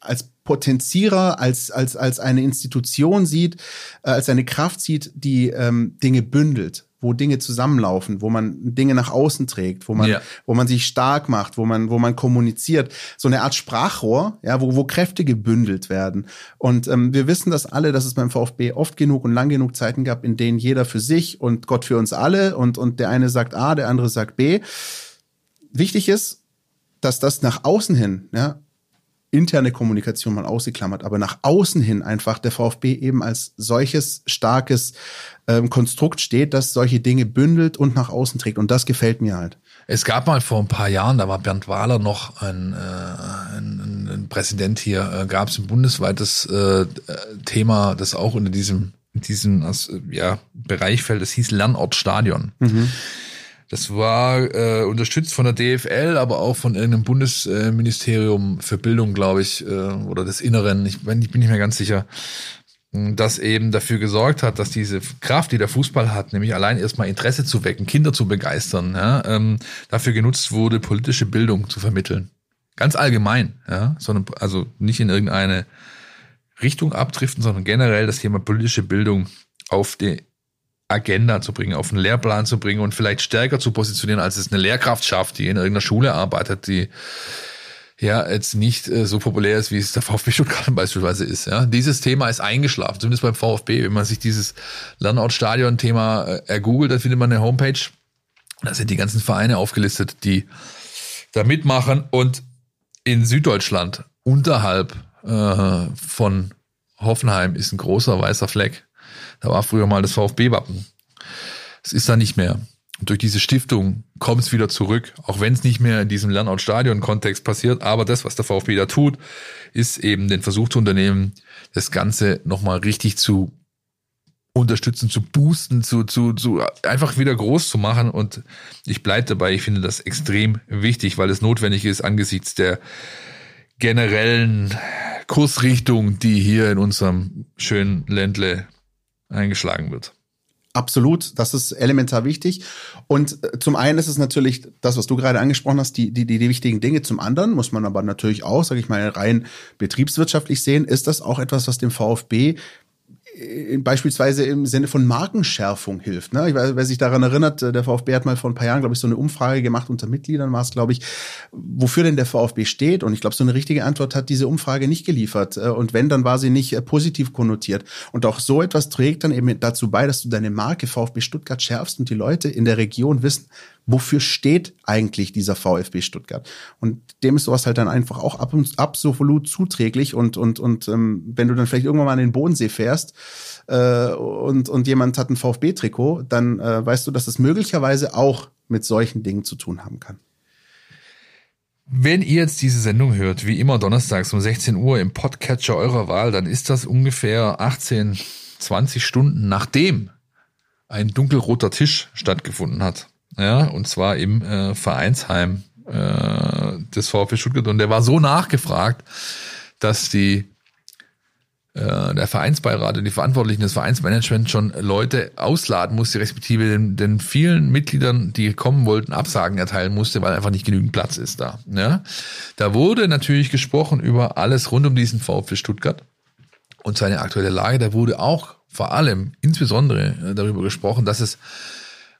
als Potenzierer, als, als, als eine Institution sieht, äh, als eine Kraft sieht, die ähm, Dinge bündelt wo Dinge zusammenlaufen, wo man Dinge nach außen trägt, wo man, ja. wo man sich stark macht, wo man, wo man kommuniziert. So eine Art Sprachrohr, ja, wo, wo Kräfte gebündelt werden. Und ähm, wir wissen das alle, dass es beim VfB oft genug und lang genug Zeiten gab, in denen jeder für sich und Gott für uns alle und, und der eine sagt A, der andere sagt B. Wichtig ist, dass das nach außen hin, ja, interne Kommunikation mal ausgeklammert, aber nach außen hin einfach der VfB eben als solches starkes ähm, Konstrukt steht, das solche Dinge bündelt und nach außen trägt. Und das gefällt mir halt. Es gab mal vor ein paar Jahren, da war Bernd Wahler noch ein, äh, ein, ein Präsident hier, äh, gab es ein bundesweites äh, Thema, das auch unter diesem, diesem ja, Bereich fällt, das hieß Lernortstadion. Mhm. Das war äh, unterstützt von der DFL, aber auch von irgendeinem Bundesministerium für Bildung, glaube ich, äh, oder des Inneren. Ich, ich bin nicht mehr ganz sicher das eben dafür gesorgt hat, dass diese Kraft, die der Fußball hat, nämlich allein erstmal Interesse zu wecken, Kinder zu begeistern, ja, ähm, dafür genutzt wurde, politische Bildung zu vermitteln. Ganz allgemein, ja, sondern also nicht in irgendeine Richtung abdriften, sondern generell das Thema politische Bildung auf die Agenda zu bringen, auf einen Lehrplan zu bringen und vielleicht stärker zu positionieren, als es eine Lehrkraft schafft, die in irgendeiner Schule arbeitet, die ja jetzt nicht äh, so populär ist, wie es der VfB Stuttgart beispielsweise ist. Ja, dieses Thema ist eingeschlafen, zumindest beim VfB. Wenn man sich dieses Lernortstadion-Thema äh, ergoogelt, dann findet man eine Homepage. Da sind die ganzen Vereine aufgelistet, die da mitmachen. Und in Süddeutschland unterhalb äh, von Hoffenheim ist ein großer weißer Fleck. Da war früher mal das VfB-Wappen. Es ist da nicht mehr. Und durch diese Stiftung kommt es wieder zurück, auch wenn es nicht mehr in diesem Lernort-Stadion-Kontext passiert. Aber das, was der VfB da tut, ist eben den Versuch zu unternehmen, das Ganze nochmal richtig zu unterstützen, zu boosten, zu, zu, zu einfach wieder groß zu machen. Und ich bleibe dabei, ich finde das extrem wichtig, weil es notwendig ist angesichts der generellen Kursrichtung, die hier in unserem schönen Ländle eingeschlagen wird. Absolut, das ist elementar wichtig. Und äh, zum einen ist es natürlich das, was du gerade angesprochen hast, die, die, die wichtigen Dinge. Zum anderen muss man aber natürlich auch, sage ich mal, rein betriebswirtschaftlich sehen, ist das auch etwas, was dem VfB beispielsweise im Sinne von Markenschärfung hilft. Ne? Ich weiß, wer sich daran erinnert, äh, der VfB hat mal vor ein paar Jahren, glaube ich, so eine Umfrage gemacht unter Mitgliedern, war es, glaube ich, wofür denn der VfB steht. Und ich glaube, so eine richtige Antwort hat diese Umfrage nicht geliefert. Äh, und wenn, dann war sie nicht positiv konnotiert. Und auch so etwas trägt dann eben dazu bei, dass du deine Marke VfB Stuttgart schärfst und die Leute in der Region wissen, wofür steht eigentlich dieser VfB Stuttgart? Und dem ist sowas halt dann einfach auch ab und, absolut zuträglich und, und, und ähm, wenn du dann vielleicht irgendwann mal an den Bodensee fährst, äh, und, und jemand hat ein VfB-Trikot, dann äh, weißt du, dass es möglicherweise auch mit solchen Dingen zu tun haben kann. Wenn ihr jetzt diese Sendung hört, wie immer donnerstags um 16 Uhr im Podcatcher eurer Wahl, dann ist das ungefähr 18, 20 Stunden nachdem ein dunkelroter Tisch stattgefunden hat ja, und zwar im äh, Vereinsheim äh, des VfB Stuttgart. Und der war so nachgefragt, dass die äh, der Vereinsbeirat und die Verantwortlichen des Vereinsmanagements schon Leute ausladen musste, respektive den, den vielen Mitgliedern, die kommen wollten, Absagen erteilen musste, weil einfach nicht genügend Platz ist da. Ja? Da wurde natürlich gesprochen über alles rund um diesen VfB Stuttgart und seine aktuelle Lage. Da wurde auch vor allem, insbesondere äh, darüber gesprochen, dass es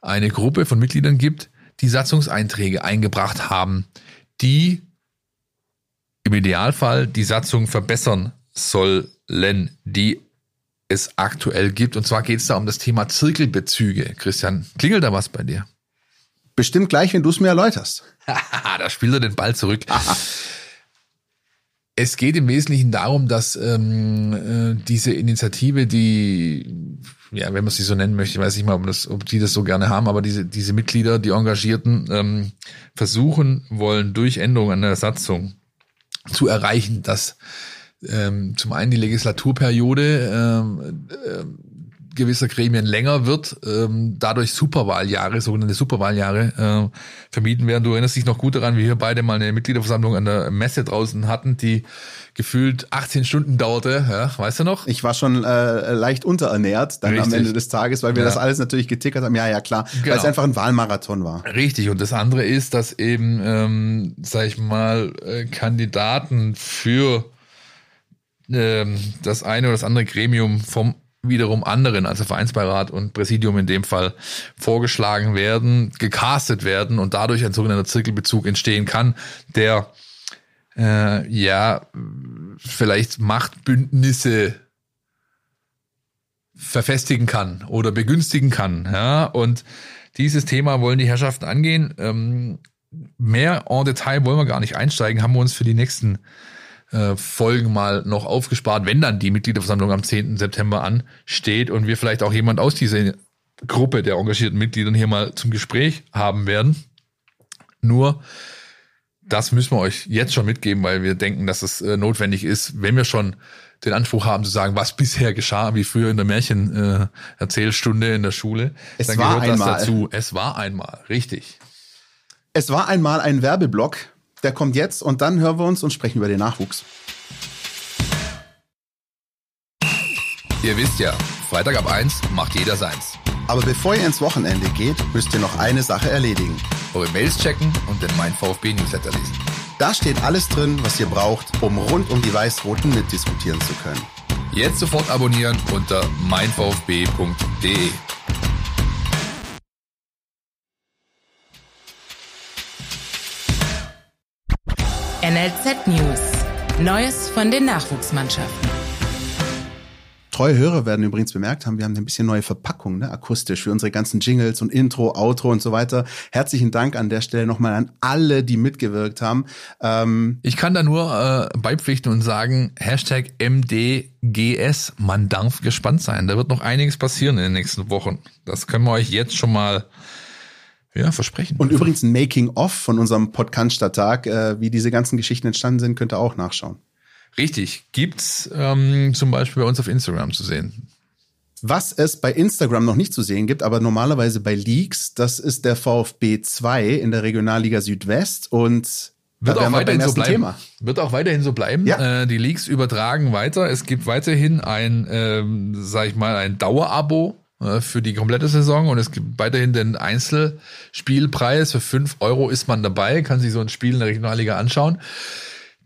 eine Gruppe von Mitgliedern gibt, die Satzungseinträge eingebracht haben, die im Idealfall die Satzung verbessern sollen, die es aktuell gibt. Und zwar geht es da um das Thema Zirkelbezüge. Christian, klingelt da was bei dir? Bestimmt gleich, wenn du es mir erläuterst. da spielt er den Ball zurück. es geht im Wesentlichen darum, dass ähm, äh, diese Initiative, die, ja, wenn man sie so nennen möchte, ich weiß nicht mal, ob, das, ob die das so gerne haben, aber diese, diese Mitglieder, die Engagierten, ähm, versuchen wollen, durch Änderungen an der Satzung zu erreichen, dass ähm, zum einen die Legislaturperiode ähm, äh, gewisser Gremien länger wird, ähm, dadurch Superwahljahre, sogenannte Superwahljahre äh, vermieden werden. Du erinnerst dich noch gut daran, wie wir beide mal eine Mitgliederversammlung an der Messe draußen hatten, die gefühlt 18 Stunden dauerte, ja, weißt du noch? Ich war schon äh, leicht unterernährt dann Richtig. am Ende des Tages, weil wir ja. das alles natürlich getickert haben. Ja, ja, klar, genau. weil es einfach ein Wahlmarathon war. Richtig, und das andere ist, dass eben, ähm, sag ich mal, äh, Kandidaten für ähm, das eine oder das andere Gremium vom wiederum anderen, also Vereinsbeirat und Präsidium in dem Fall, vorgeschlagen werden, gecastet werden und dadurch ein sogenannter Zirkelbezug entstehen kann, der äh, ja vielleicht Machtbündnisse verfestigen kann oder begünstigen kann. Ja, und dieses Thema wollen die Herrschaften angehen. Ähm, mehr en Detail wollen wir gar nicht einsteigen, haben wir uns für die nächsten äh, Folgen mal noch aufgespart, wenn dann die Mitgliederversammlung am 10. September ansteht und wir vielleicht auch jemand aus dieser Gruppe der engagierten Mitgliedern hier mal zum Gespräch haben werden. Nur, das müssen wir euch jetzt schon mitgeben, weil wir denken, dass es äh, notwendig ist, wenn wir schon den Anspruch haben zu sagen, was bisher geschah, wie früher in der Märchen-Erzählstunde äh, in der Schule. Es dann war gehört einmal. das dazu. Es war einmal, richtig. Es war einmal ein Werbeblock der kommt jetzt und dann hören wir uns und sprechen über den Nachwuchs. Ihr wisst ja, Freitag ab 1 macht jeder seins. Aber bevor ihr ins Wochenende geht, müsst ihr noch eine Sache erledigen. Eure Mails checken und den Mein VfB Newsletter lesen. Da steht alles drin, was ihr braucht, um rund um die Weiß-Roten mitdiskutieren zu können. Jetzt sofort abonnieren unter meinvfb.de. NLZ News. Neues von den Nachwuchsmannschaften. Treue Hörer werden übrigens bemerkt haben, wir haben ein bisschen neue Verpackung, ne, akustisch für unsere ganzen Jingles und Intro, Outro und so weiter. Herzlichen Dank an der Stelle nochmal an alle, die mitgewirkt haben. Ähm ich kann da nur äh, beipflichten und sagen, Hashtag MDGS, man darf gespannt sein. Da wird noch einiges passieren in den nächsten Wochen. Das können wir euch jetzt schon mal ja, versprechen. Und übrigens ein Making-of von unserem Podcast-Tag, äh, wie diese ganzen Geschichten entstanden sind, könnt ihr auch nachschauen. Richtig. Gibt's ähm, zum Beispiel bei uns auf Instagram zu sehen. Was es bei Instagram noch nicht zu sehen gibt, aber normalerweise bei Leaks, das ist der VfB 2 in der Regionalliga Südwest und wird auch weiterhin so bleiben. Thema. Wird auch weiterhin so bleiben. Ja. Äh, die Leaks übertragen weiter. Es gibt weiterhin ein, ähm, sag ich mal, ein Dauerabo äh, für die komplette Saison und es gibt weiterhin den Einzelspielpreis. Für fünf Euro ist man dabei, kann sich so ein Spiel in der Regionalliga anschauen.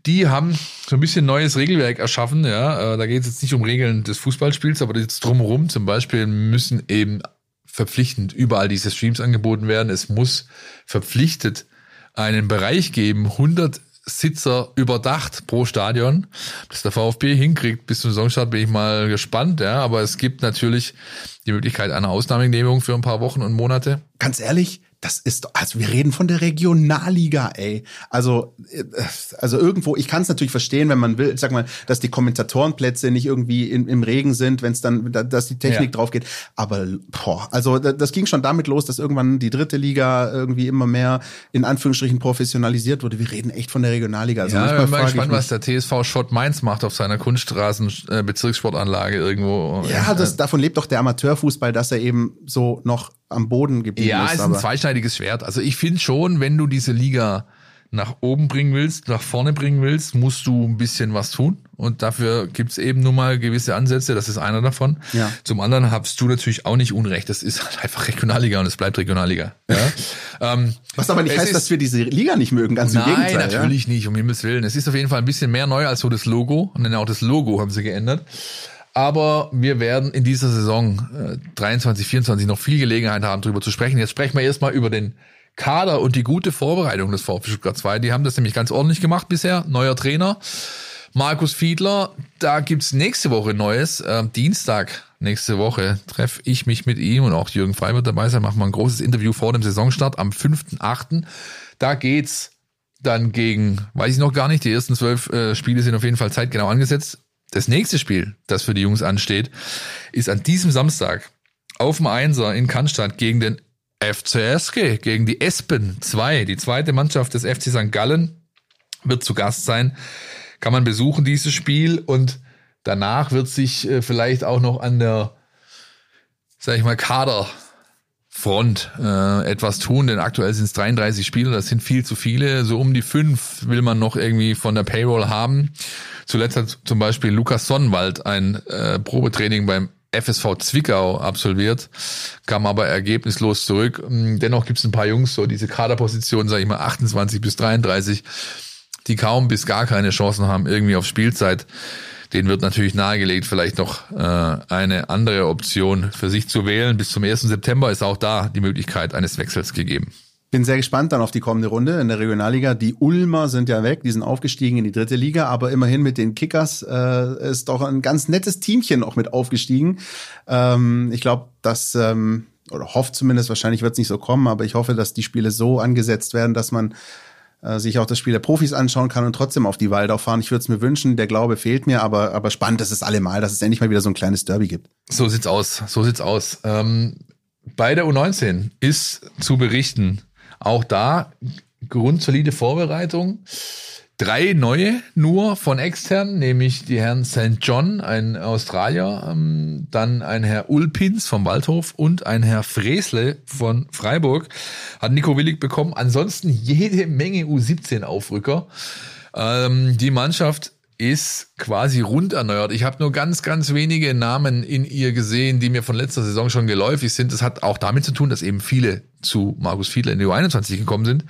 Die haben so ein bisschen neues Regelwerk erschaffen. Ja, äh, da geht es jetzt nicht um Regeln des Fußballspiels, aber jetzt drumherum zum Beispiel müssen eben verpflichtend überall diese Streams angeboten werden. Es muss verpflichtet einen Bereich geben, 100 Sitzer überdacht pro Stadion. Dass der VfB hinkriegt bis zum Saisonstart bin ich mal gespannt, ja, aber es gibt natürlich die Möglichkeit einer Ausnahmegenehmigung für ein paar Wochen und Monate. Ganz ehrlich, das ist, also wir reden von der Regionalliga, ey. Also, äh, also irgendwo, ich kann es natürlich verstehen, wenn man will, sag mal, dass die Kommentatorenplätze nicht irgendwie in, im Regen sind, wenn es dann, dass die Technik ja. drauf geht. Aber, boah, also das ging schon damit los, dass irgendwann die dritte Liga irgendwie immer mehr in Anführungsstrichen professionalisiert wurde. Wir reden echt von der Regionalliga. Also ja, ich bin mal gespannt, was der TSV Schott Mainz macht auf seiner Kunststraßen-Bezirkssportanlage äh, irgendwo. Ja, das, davon lebt doch der Amateurfußball, dass er eben so noch am Boden geblieben ja, ist. Ja, ist ein zweischneidiges Schwert. Also ich finde schon, wenn du diese Liga nach oben bringen willst, nach vorne bringen willst, musst du ein bisschen was tun. Und dafür gibt's eben nun mal gewisse Ansätze. Das ist einer davon. Ja. Zum anderen hast du natürlich auch nicht Unrecht. Das ist halt einfach Regionalliga und es bleibt Regionalliga. Ja? ähm, Was aber nicht heißt, dass wir diese Liga nicht mögen. Ganz im nein, Gegenteil. Nein, natürlich ja? nicht. Um Himmels Willen. Es ist auf jeden Fall ein bisschen mehr neu als so das Logo. Und dann auch das Logo haben sie geändert. Aber wir werden in dieser Saison äh, 23, 24 noch viel Gelegenheit haben, darüber zu sprechen. Jetzt sprechen wir erstmal über den Kader und die gute Vorbereitung des VfB Stuttgart 2. Die haben das nämlich ganz ordentlich gemacht bisher. Neuer Trainer. Markus Fiedler, da gibt's nächste Woche Neues. Äh, Dienstag nächste Woche treffe ich mich mit ihm und auch Jürgen Frey wird dabei sein. Machen wir ein großes Interview vor dem Saisonstart am 5.8. Da geht's dann gegen, weiß ich noch gar nicht, die ersten zwölf äh, Spiele sind auf jeden Fall zeitgenau angesetzt. Das nächste Spiel, das für die Jungs ansteht, ist an diesem Samstag auf dem Einser in Cannstatt gegen den FCSG, gegen die Espen 2, die zweite Mannschaft des FC St. Gallen, wird zu Gast sein. Kann man besuchen, dieses Spiel und danach wird sich äh, vielleicht auch noch an der, sag ich mal, Kaderfront äh, etwas tun, denn aktuell sind es 33 Spieler, das sind viel zu viele. So um die fünf will man noch irgendwie von der Payroll haben. Zuletzt hat zum Beispiel Lukas Sonnenwald ein äh, Probetraining beim FSV Zwickau absolviert, kam aber ergebnislos zurück. Dennoch gibt es ein paar Jungs, so diese Kaderposition, sage ich mal 28 bis 33, die kaum bis gar keine Chancen haben irgendwie auf Spielzeit den wird natürlich nahegelegt, vielleicht noch äh, eine andere Option für sich zu wählen. Bis zum 1. September ist auch da die Möglichkeit eines Wechsels gegeben. Bin sehr gespannt dann auf die kommende Runde in der Regionalliga. Die Ulmer sind ja weg, die sind aufgestiegen in die dritte Liga, aber immerhin mit den Kickers äh, ist doch ein ganz nettes Teamchen auch mit aufgestiegen. Ähm, ich glaube, dass ähm, oder hofft zumindest, wahrscheinlich wird es nicht so kommen, aber ich hoffe, dass die Spiele so angesetzt werden, dass man äh, sich auch das Spiel der Profis anschauen kann und trotzdem auf die Waldau fahren. Ich würde es mir wünschen, der Glaube fehlt mir, aber, aber spannend ist es allemal, dass es endlich mal wieder so ein kleines Derby gibt. So sieht's aus, so sieht's aus. Ähm, bei der U19 ist zu berichten, auch da grundsolide Vorbereitung. Drei neue nur von extern, nämlich die Herren St. John, ein Australier, ähm, dann ein Herr Ulpins vom Waldhof und ein Herr Fresle von Freiburg. Hat Nico Willig bekommen. Ansonsten jede Menge U17-Aufrücker. Ähm, die Mannschaft ist quasi rund erneuert. Ich habe nur ganz, ganz wenige Namen in ihr gesehen, die mir von letzter Saison schon geläufig sind. Das hat auch damit zu tun, dass eben viele zu Markus Fiedler in die U21 gekommen sind.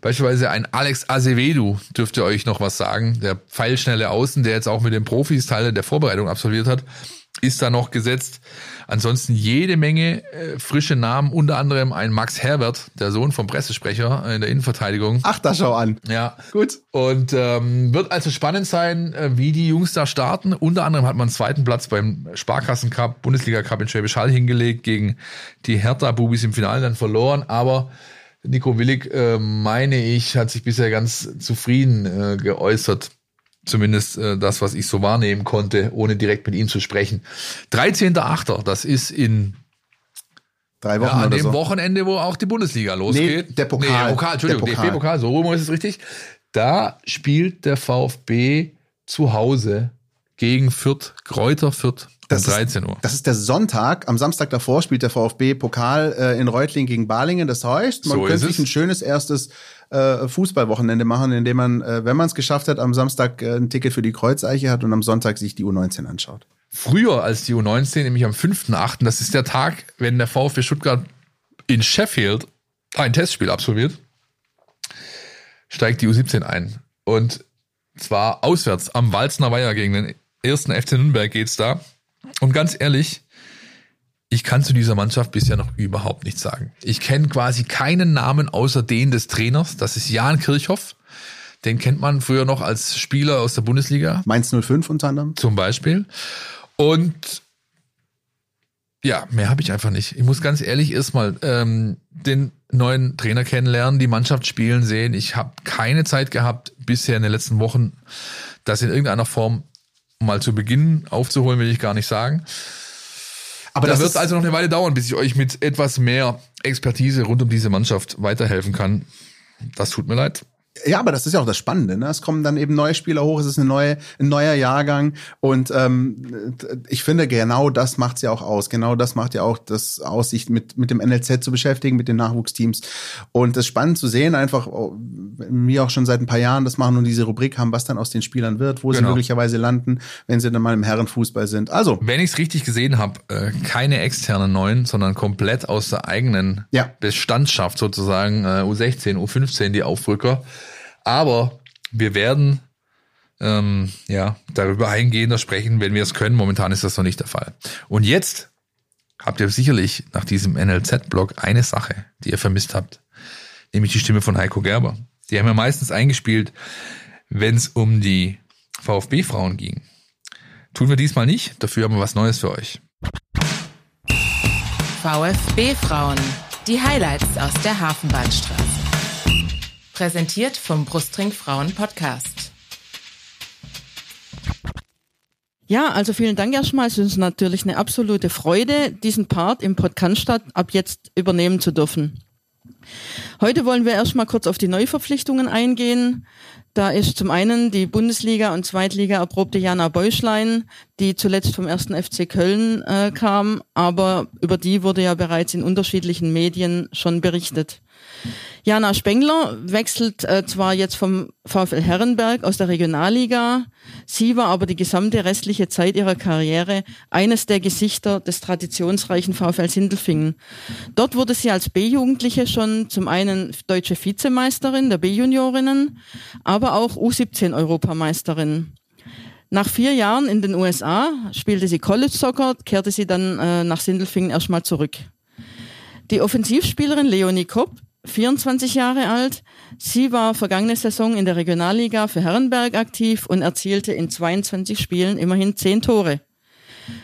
Beispielsweise ein Alex Azevedo dürfte euch noch was sagen. Der pfeilschnelle Außen, der jetzt auch mit den Profis Teile der Vorbereitung absolviert hat, ist da noch gesetzt. Ansonsten jede Menge äh, frische Namen, unter anderem ein Max Herbert, der Sohn vom Pressesprecher in der Innenverteidigung. Ach, da schau an. Ja, gut. Und ähm, wird also spannend sein, äh, wie die Jungs da starten. Unter anderem hat man einen zweiten Platz beim Sparkassen Cup, Bundesliga Cup in Schwäbisch Hall hingelegt, gegen die Hertha-Bubis im Finale dann verloren, aber Nico Willig, äh, meine ich, hat sich bisher ganz zufrieden äh, geäußert. Zumindest äh, das, was ich so wahrnehmen konnte, ohne direkt mit ihm zu sprechen. 13.8., das ist in Drei Wochen ja, an dem so. Wochenende, wo auch die Bundesliga losgeht. Nee, der Pokal. Nee, Pokal, Entschuldigung, DFB-Pokal, so rum ist es richtig. Da spielt der VfB zu Hause gegen Fürth, Kräuter Fürth das um 13 Uhr. Ist, das ist der Sonntag. Am Samstag davor spielt der VfB Pokal äh, in Reutling gegen Balingen. Das heißt, man So könnte sich es. ein schönes erstes äh, Fußballwochenende machen, indem man, äh, wenn man es geschafft hat, am Samstag äh, ein Ticket für die Kreuzeiche hat und am Sonntag sich die U19 anschaut. Früher als die U19, nämlich am 5.8., das ist der Tag, wenn der VfB Stuttgart in Sheffield ein Testspiel absolviert, steigt die U17 ein. Und zwar auswärts am Walzner Weiher gegen den ersten FC Nürnberg geht's da. Und ganz ehrlich, ich kann zu dieser Mannschaft bisher noch überhaupt nichts sagen. Ich kenne quasi keinen Namen außer den des Trainers. Das ist Jan Kirchhoff. Den kennt man früher noch als Spieler aus der Bundesliga Mainz 05 unter anderem. zum Beispiel. Und ja, mehr habe ich einfach nicht. Ich muss ganz ehrlich erstmal ähm, den neuen Trainer kennenlernen, die Mannschaft spielen sehen. Ich habe keine Zeit gehabt, bisher in den letzten Wochen, das in irgendeiner Form mal zu Beginn aufzuholen, will ich gar nicht sagen. Aber da das wird also noch eine Weile dauern, bis ich euch mit etwas mehr Expertise rund um diese Mannschaft weiterhelfen kann. Das tut mir leid. Ja, aber das ist ja auch das Spannende. Ne? Es kommen dann eben neue Spieler hoch, es ist eine neue, ein neuer Jahrgang. Und ähm, ich finde, genau das macht's ja auch aus. Genau das macht ja auch das aus, sich mit, mit dem NLZ zu beschäftigen, mit den Nachwuchsteams. Und es ist spannend zu sehen, einfach, oh, wir auch schon seit ein paar Jahren das machen und diese Rubrik haben, was dann aus den Spielern wird, wo sie Genau. möglicherweise landen, wenn sie dann mal im Herrenfußball sind. Also, Wenn ich es richtig gesehen habe, äh, keine externen neuen, sondern komplett aus der eigenen Ja. Bestandsschaft sozusagen, äh, U16, U15 die Aufrücker. Aber wir werden ähm, ja darüber eingehender sprechen, wenn wir es können. Momentan ist das noch nicht der Fall. Und jetzt habt ihr sicherlich nach diesem NLZ-Blog eine Sache, die ihr vermisst habt, nämlich die Stimme von Heiko Gerber. Die haben wir meistens eingespielt, wenn es um die VfB-Frauen ging. Tun wir diesmal nicht, dafür haben wir was Neues für euch. VfB Frauen. Die Highlights aus der Hafenbahnstraße. Präsentiert vom Brustring Frauen Podcast. Ja, also vielen Dank erstmal. Es ist natürlich eine absolute Freude, diesen Part im Podcast ab jetzt übernehmen zu dürfen. Heute wollen wir erstmal kurz auf die Neuverpflichtungen eingehen. Da ist zum einen die Bundesliga und Zweitliga erprobte Jana Beuschlein, die zuletzt vom ersten FC Köln äh, kam, aber über die wurde ja bereits in unterschiedlichen Medien schon berichtet. Jana Spengler wechselt äh, zwar jetzt vom VfL Herrenberg aus der Regionalliga, sie war aber die gesamte restliche Zeit ihrer Karriere eines der Gesichter des traditionsreichen VfL Sindelfingen. Dort wurde sie als B-Jugendliche schon zum einen deutsche Vizemeisterin der B-Juniorinnen, aber auch U17-Europameisterin. Nach vier Jahren in den USA spielte sie College Soccer, kehrte sie dann äh, nach Sindelfingen erstmal zurück. Die Offensivspielerin Leonie Kopp 24 Jahre alt. Sie war vergangene Saison in der Regionalliga für Herrenberg aktiv und erzielte in 22 Spielen immerhin 10 Tore.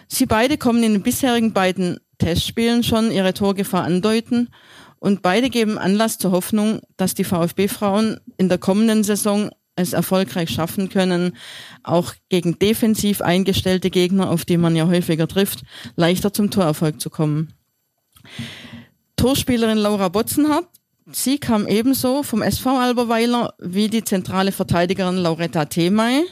Sie beide kommen in den bisherigen beiden Testspielen schon ihre Torgefahr andeuten und beide geben Anlass zur Hoffnung, dass die VfB-Frauen in der kommenden Saison es erfolgreich schaffen können, auch gegen defensiv eingestellte Gegner, auf die man ja häufiger trifft, leichter zum Torerfolg zu kommen. Torspielerin Laura Botzenhardt Sie kam ebenso vom SV Alberweiler wie die zentrale Verteidigerin Lauretta Themay.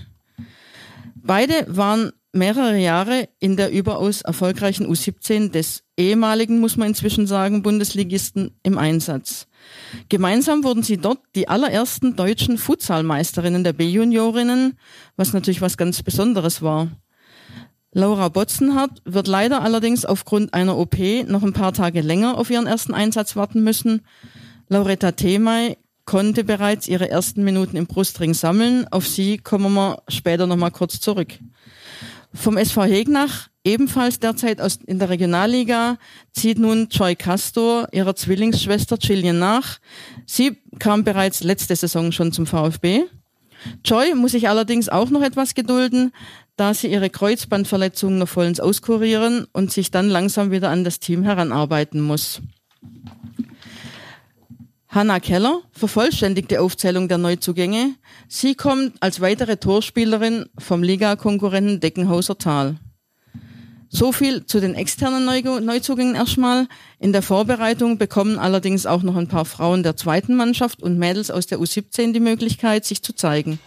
Beide waren mehrere Jahre in der überaus erfolgreichen U17 des ehemaligen, muss man inzwischen sagen, Bundesligisten im Einsatz. Gemeinsam wurden sie dort die allerersten deutschen Futsalmeisterinnen der B-Juniorinnen, was natürlich was ganz Besonderes war. Laura Botzenhardt wird leider allerdings aufgrund einer OP noch ein paar Tage länger auf ihren ersten Einsatz warten müssen. Lauretta Themay konnte bereits ihre ersten Minuten im Brustring sammeln. Auf sie kommen wir später nochmal kurz zurück. Vom SV Hegnach, ebenfalls derzeit aus, in der Regionalliga, zieht nun Joy Castor ihrer Zwillingsschwester Gillian nach. Sie kam bereits letzte Saison schon zum VfB. Joy muss sich allerdings auch noch etwas gedulden, da sie ihre Kreuzbandverletzungen noch vollends auskurieren und sich dann langsam wieder an das Team heranarbeiten muss. Hanna Keller vervollständigt die Aufzählung der Neuzugänge. Sie kommt als weitere Torspielerin vom Ligakonkurrenten Deckenhauser Tal. So viel zu den externen Neuzugängen erstmal. In der Vorbereitung bekommen allerdings auch noch ein paar Frauen der zweiten Mannschaft und Mädels aus der U17 die Möglichkeit, sich zu zeigen.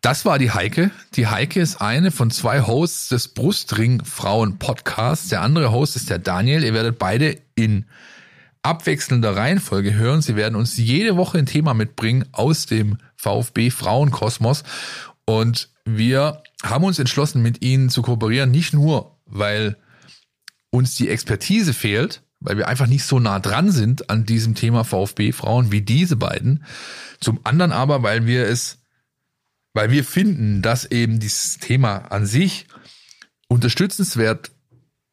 Das war die Heike. Die Heike ist eine von zwei Hosts des Brustring Frauen Podcasts. Der andere Host ist der Daniel. Ihr werdet beide in abwechselnder Reihenfolge hören. Sie werden uns jede Woche ein Thema mitbringen aus dem VfB Frauenkosmos. Und wir haben uns entschlossen, mit ihnen zu kooperieren, nicht nur, weil uns die Expertise fehlt, weil wir einfach nicht so nah dran sind an diesem Thema VfB Frauen wie diese beiden. Zum anderen aber, weil wir es, weil wir finden, dass eben dieses Thema an sich unterstützenswert,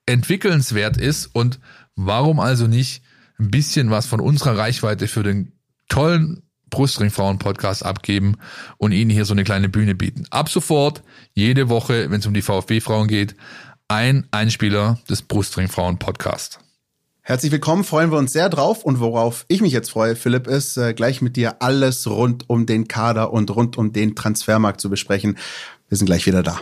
entwickelnswert ist und warum also nicht ein bisschen was von unserer Reichweite für den tollen Brustring-Frauen-Podcast abgeben und Ihnen hier so eine kleine Bühne bieten. Ab sofort, jede Woche, wenn es um die VfB-Frauen geht, ein Einspieler des Brustring-Frauen-Podcasts. Herzlich willkommen, freuen wir uns sehr drauf. Und worauf ich mich jetzt freue, Philipp, ist äh, gleich mit dir alles rund um den Kader und rund um den Transfermarkt zu besprechen. Wir sind gleich wieder da.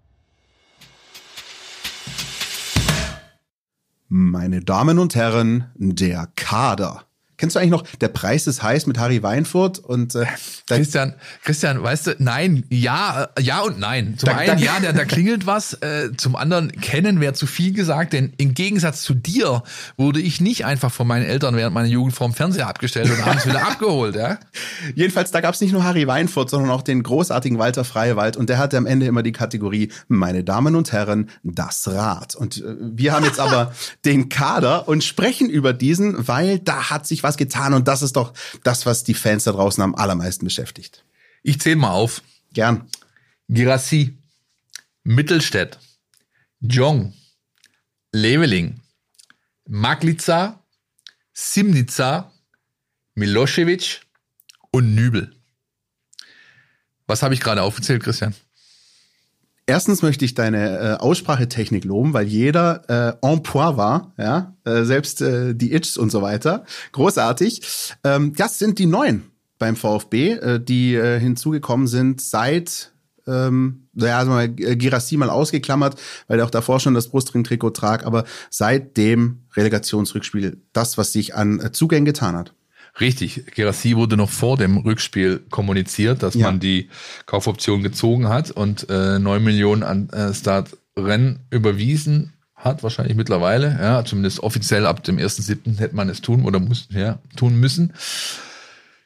Meine Damen und Herren, der Kader. Kennst du eigentlich noch Der Preis ist heiß mit Harry Weinfurt und äh, Christian, Christian, weißt du, nein, ja, äh, ja und nein. Zum Da- einen, da- ja, da, da klingelt was, äh, zum anderen kennen wäre zu viel gesagt, denn im Gegensatz zu dir wurde ich nicht einfach von meinen Eltern während meiner Jugend vorm Fernseher abgestellt und abends wieder abgeholt, ja. Jedenfalls, da gab es nicht nur Harry Weinfurt, sondern auch den großartigen Walter Freiwald und der hatte am Ende immer die Kategorie, meine Damen und Herren, das Rad. Und äh, wir haben jetzt aber den Kader und sprechen über diesen, weil da hat sich was getan und das ist doch das, was die Fans da draußen am allermeisten beschäftigt. Ich zähle mal auf. Gern. Girassi, Mittelstädt, Jong, Leveling, Maglica, Simnica, Milosevic und Nübel. Was habe ich gerade aufgezählt, Christian? Erstens möchte ich deine äh, Aussprachetechnik loben, weil jeder äh, en point war, ja, äh, selbst äh, die Itchs und so weiter. Großartig. Ähm, das sind die neuen beim VfB, äh, die äh, hinzugekommen sind seit ähm, naja, also mal Girassi mal ausgeklammert, weil er auch davor schon das Brustring-Trikot trag, aber seit dem Relegationsrückspiel das, was sich an äh, Zugängen getan hat. Richtig, Gerassi wurde noch vor dem Rückspiel kommuniziert, dass Ja. man die Kaufoption gezogen hat und äh, 9 Millionen an äh, Start Renn überwiesen hat, wahrscheinlich mittlerweile. Ja, zumindest offiziell ab dem 1.7. hätte man es tun oder muss, ja, tun müssen.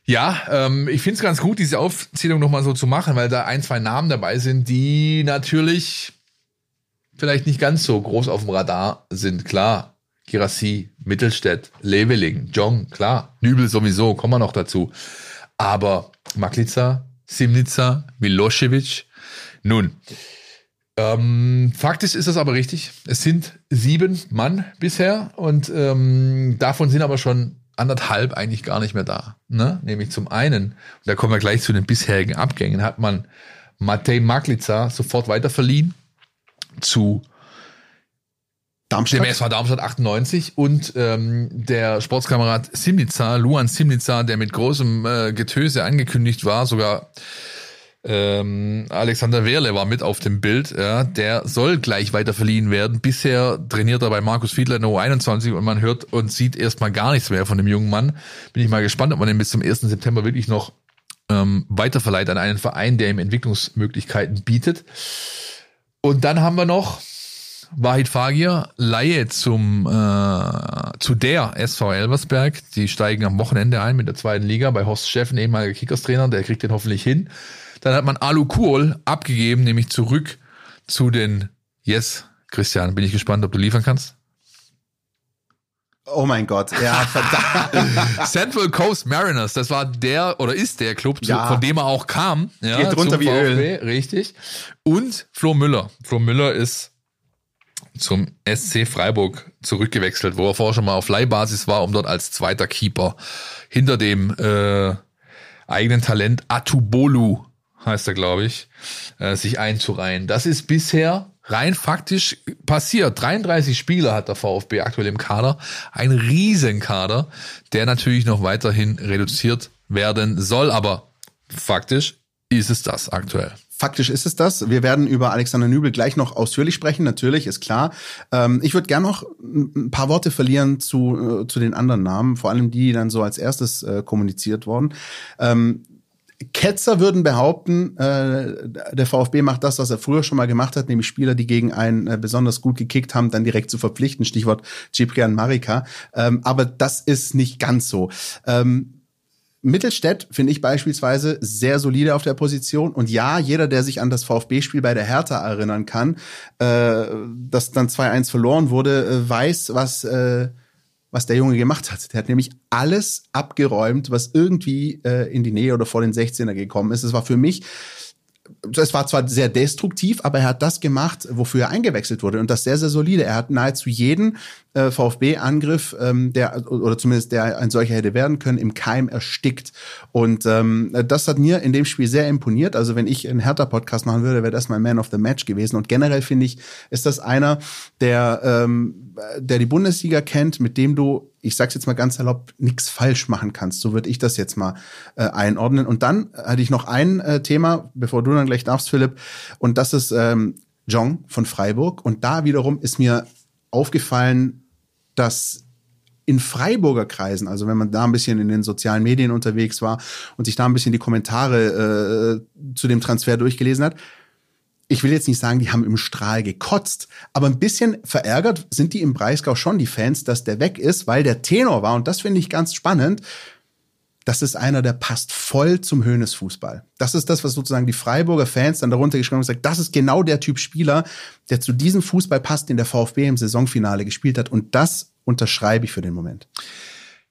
Ja, ähm, ich finde es ganz gut, diese Aufzählung nochmal so zu machen, weil da ein, zwei Namen dabei sind, die natürlich vielleicht nicht ganz so groß auf dem Radar sind. Klar, Girassi, Mittelstädt, Leveling, Jong, klar, Nübel sowieso, kommen wir noch dazu. Aber Maklica, Simnica, Milosevic, nun, ähm, faktisch ist das aber richtig. Es sind sieben Mann bisher und ähm, davon sind aber schon anderthalb eigentlich gar nicht mehr da. Ne? Nämlich zum einen, da kommen wir gleich zu den bisherigen Abgängen, hat man Matej Maklica sofort weiterverliehen zu Darmstadt. dem SV Darmstadt 98 und ähm, der Sportskamerad Simnica, Luan Simnica, der mit großem äh, Getöse angekündigt war, sogar ähm, Alexander Wehrle war mit auf dem Bild, ja, der soll gleich weiter verliehen werden. Bisher trainiert er bei Markus Fiedler in der U21 und man hört und sieht erstmal gar nichts mehr von dem jungen Mann. Bin ich mal gespannt, ob man den bis zum 1. September wirklich noch ähm, weiterverleiht an einen Verein, der ihm Entwicklungsmöglichkeiten bietet. Und dann haben wir noch Wahid Fagir, Laie zum, äh, zu der SV Elversberg. Die steigen am Wochenende ein mit der zweiten Liga bei Horst Steffen, ehemaliger Kickerstrainer, der kriegt den hoffentlich hin. Dann hat man Alu Kuhl abgegeben, nämlich zurück zu den Yes. Christian, bin ich gespannt, ob du liefern kannst. Oh mein Gott, ja, verdammt. Central Coast Mariners, das war der oder ist der Club, Ja. von dem er auch kam. Ja, Geht runter wie Öl. VfB, Richtig. Und Flo Müller. Flo Müller ist zum SC Freiburg zurückgewechselt, wo er vorher schon mal auf Leihbasis war, um dort als zweiter Keeper hinter dem äh, eigenen Talent Atubolu, heißt er, glaube ich, äh, sich einzureihen. Das ist bisher rein faktisch passiert. 33 Spieler hat der VfB aktuell im Kader. Ein Riesenkader, der natürlich noch weiterhin reduziert werden soll, aber faktisch ist es das aktuell. Faktisch ist es das. Wir werden über Alexander Nübel gleich noch ausführlich sprechen, natürlich, ist klar. Ähm, ich würde gerne noch ein paar Worte verlieren zu, äh, zu den anderen Namen, vor allem die, die dann so als erstes äh, kommuniziert wurden. Ähm, Ketzer würden behaupten, äh, der VfB macht das, was er früher schon mal gemacht hat, nämlich Spieler, die gegen einen äh, besonders gut gekickt haben, dann direkt zu verpflichten. Stichwort Ciprian Marika. Ähm, aber das ist nicht ganz so. Ähm, Mittelstädt finde ich beispielsweise sehr solide auf der Position. Und ja, jeder, der sich an das VfB-Spiel bei der Hertha erinnern kann, äh, das dann 2-1 verloren wurde, äh, weiß, was, äh, was der Junge gemacht hat. Der hat nämlich alles abgeräumt, was irgendwie äh, in die Nähe oder vor den 16er gekommen ist. Es war für mich es war zwar sehr destruktiv, aber er hat das gemacht, wofür er eingewechselt wurde und das sehr, sehr solide. Er hat nahezu jeden äh, VfB-Angriff, ähm, der oder zumindest der ein solcher hätte werden können, im Keim erstickt. Und ähm, das hat mir in dem Spiel sehr imponiert. Also wenn ich einen Hertha-Podcast machen würde, wäre das mein Man of the Match gewesen. Und generell finde ich, ist das einer, der, ähm, der die Bundesliga kennt, mit dem du ich sag's jetzt mal ganz salopp, nichts falsch machen kannst. So würde ich das jetzt mal äh, einordnen. Und dann hatte ich noch ein äh, Thema, bevor du dann gleich darfst, Philipp, und das ist ähm, Jong von Freiburg. Und da wiederum ist mir aufgefallen, dass in Freiburger Kreisen, also wenn man da ein bisschen in den sozialen Medien unterwegs war und sich da ein bisschen die Kommentare äh, zu dem Transfer durchgelesen hat, ich will jetzt nicht sagen, die haben im Strahl gekotzt, aber ein bisschen verärgert sind die im Breisgau schon, die Fans, dass der weg ist, weil der Tenor war, und das finde ich ganz spannend, das ist einer, der passt voll zum Höhnes-Fußball. Das ist das, was sozusagen die Freiburger Fans dann darunter geschrieben haben und gesagt, das ist genau der Typ Spieler, der zu diesem Fußball passt, den der VfB im Saisonfinale gespielt hat. Und das unterschreibe ich für den Moment.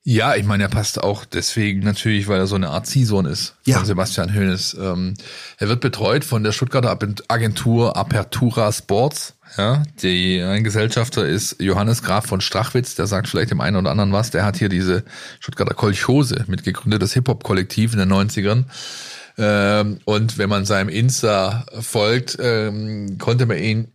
Ja, ich meine, er passt auch deswegen natürlich, weil er so eine Art Season ist Ja. von Sebastian Hoeneß. Ähm, er wird betreut von der Stuttgarter Agentur Apertura Sports. Ja, die, ein Gesellschafter ist Johannes Graf von Strachwitz, der sagt vielleicht dem einen oder anderen was. Der hat hier diese Stuttgarter Kolchose mitgegründet, das Hip-Hop-Kollektiv in den 90ern. Ähm, und wenn man seinem Insta folgt, ähm, konnte man ihn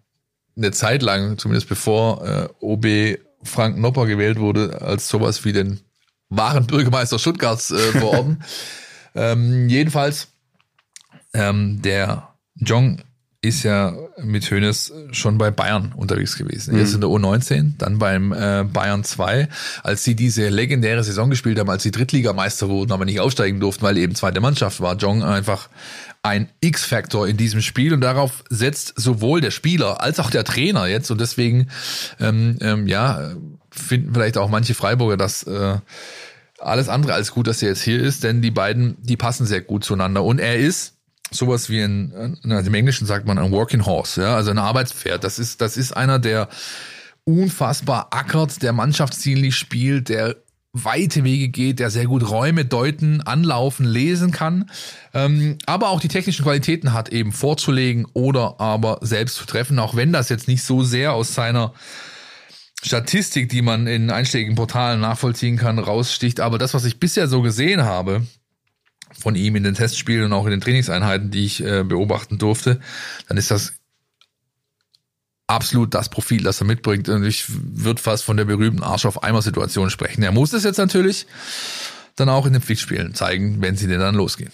eine Zeit lang, zumindest bevor äh, OB Frank Nopper gewählt wurde, als sowas wie den wahren Bürgermeister Stuttgarts äh, verorten. ähm, jedenfalls, ähm, der Jong ist ja mit Hönes schon bei Bayern unterwegs gewesen. Erst in der U19, dann beim äh, Bayern 2, als sie diese legendäre Saison gespielt haben, als sie Drittligameister wurden, aber nicht aufsteigen durften, weil eben zweite Mannschaft war. Jong einfach ein X-Faktor in diesem Spiel und darauf setzt sowohl der Spieler als auch der Trainer jetzt und deswegen ähm, ähm, ja finden vielleicht auch manche Freiburger das äh, alles andere als gut, dass er jetzt hier ist, denn die beiden, die passen sehr gut zueinander und er ist sowas wie ein, na, im Englischen sagt man ein Working Horse, ja, also ein Arbeitspferd. Das ist, das ist einer, der unfassbar ackert, der mannschaftsdienlich spielt, der weite Wege geht, der sehr gut Räume deuten, anlaufen, lesen kann, ähm, aber auch die technischen Qualitäten hat, eben vorzulegen oder aber selbst zu treffen, auch wenn das jetzt nicht so sehr aus seiner Statistik, die man in einschlägigen Portalen nachvollziehen kann, raussticht. Aber das, was ich bisher so gesehen habe, von ihm in den Testspielen und auch in den Trainingseinheiten, die ich äh, beobachten durfte, dann ist das absolut das Profil, das er mitbringt. Und ich würde fast von der berühmten Arsch auf Eimer Situation sprechen. Er muss es jetzt natürlich dann auch in den Pflichtspielen zeigen, wenn sie denn dann losgehen.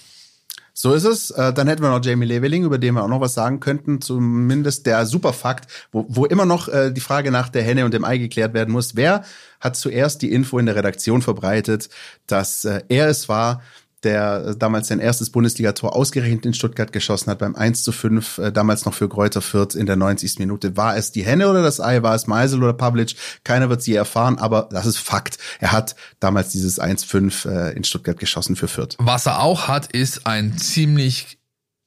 So ist es. Äh, Dann hätten wir noch Jamie Leveling, über den wir auch noch was sagen könnten. Zumindest der Superfakt, wo, wo immer noch äh, die Frage nach der Henne und dem Ei geklärt werden muss. Wer hat zuerst die Info in der Redaktion verbreitet, dass äh, er es war, der äh, damals sein erstes Bundesligator ausgerechnet in Stuttgart geschossen hat, beim 1 zu 5, äh, damals noch für Kräuter Fürth in der 90. Minute. War es die Henne oder das Ei? War es Meisel oder Pavlic? Keiner wird sie erfahren, aber das ist Fakt. Er hat damals dieses 1-5 äh, in Stuttgart geschossen für Fürth. Was er auch hat, ist ein ziemlich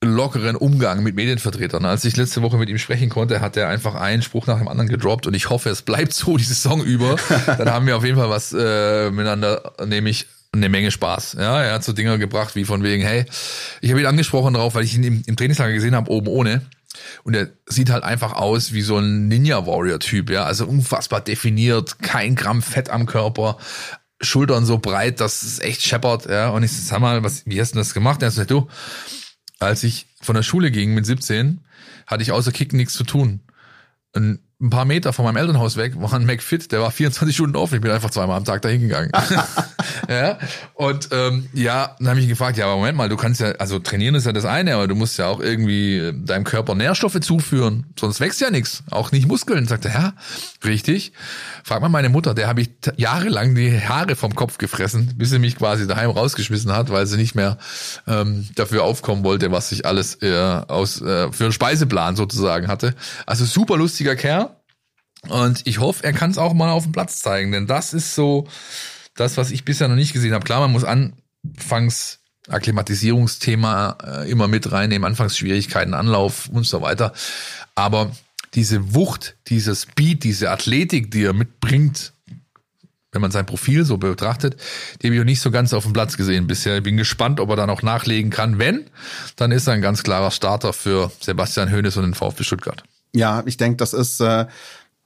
lockeren Umgang mit Medienvertretern. Als ich letzte Woche mit ihm sprechen konnte, hat er einfach einen Spruch nach dem anderen gedroppt und ich hoffe, es bleibt so die Saison über. Dann haben wir auf jeden Fall was äh, miteinander, nämlich eine Menge Spaß. Ja, er hat so Dinger gebracht wie von wegen, hey, ich habe ihn angesprochen drauf, weil ich ihn im, im Trainingslager gesehen habe, oben ohne. Und er sieht halt einfach aus wie so ein Ninja-Warrior-Typ, ja. Also unfassbar definiert, kein Gramm Fett am Körper, Schultern so breit, dass es echt scheppert, ja. Und ich sag mal, was, wie hast du das gemacht? Er sagt, du, als ich von der Schule ging mit 17, hatte ich außer Kicken nichts zu tun. Und ein paar Meter von meinem Elternhaus weg war ein McFit, der war 24 Stunden offen. Ich bin einfach zweimal am Tag dahin gegangen. ja. Und ähm, ja, dann habe ich ihn gefragt, ja, aber Moment mal, du kannst ja, also trainieren ist ja das eine, aber du musst ja auch irgendwie äh, deinem Körper Nährstoffe zuführen, sonst wächst ja nichts, auch nicht Muskeln. Sagt er, ja, richtig. Frag mal meine Mutter, der habe ich jahrelang die Haare vom Kopf gefressen, bis sie mich quasi daheim rausgeschmissen hat, weil sie nicht mehr ähm, dafür aufkommen wollte, was ich alles äh, aus äh, für einen Speiseplan sozusagen hatte. Also super lustiger Kerl. Und ich hoffe, er kann es auch mal auf dem Platz zeigen, denn das ist so das, was ich bisher noch nicht gesehen habe. Klar, man muss anfangs Akklimatisierungsthema äh, immer mit reinnehmen, Anfangsschwierigkeiten, Anlauf und so weiter. Aber diese Wucht, dieser Speed, diese Athletik, die er mitbringt, wenn man sein Profil so betrachtet, die habe ich noch nicht so ganz auf dem Platz gesehen bisher. Ich bin gespannt, ob er da noch nachlegen kann. Wenn, dann ist er ein ganz klarer Starter für Sebastian Hoeneß und den VfB Stuttgart. Ja, ich denke, das ist, äh,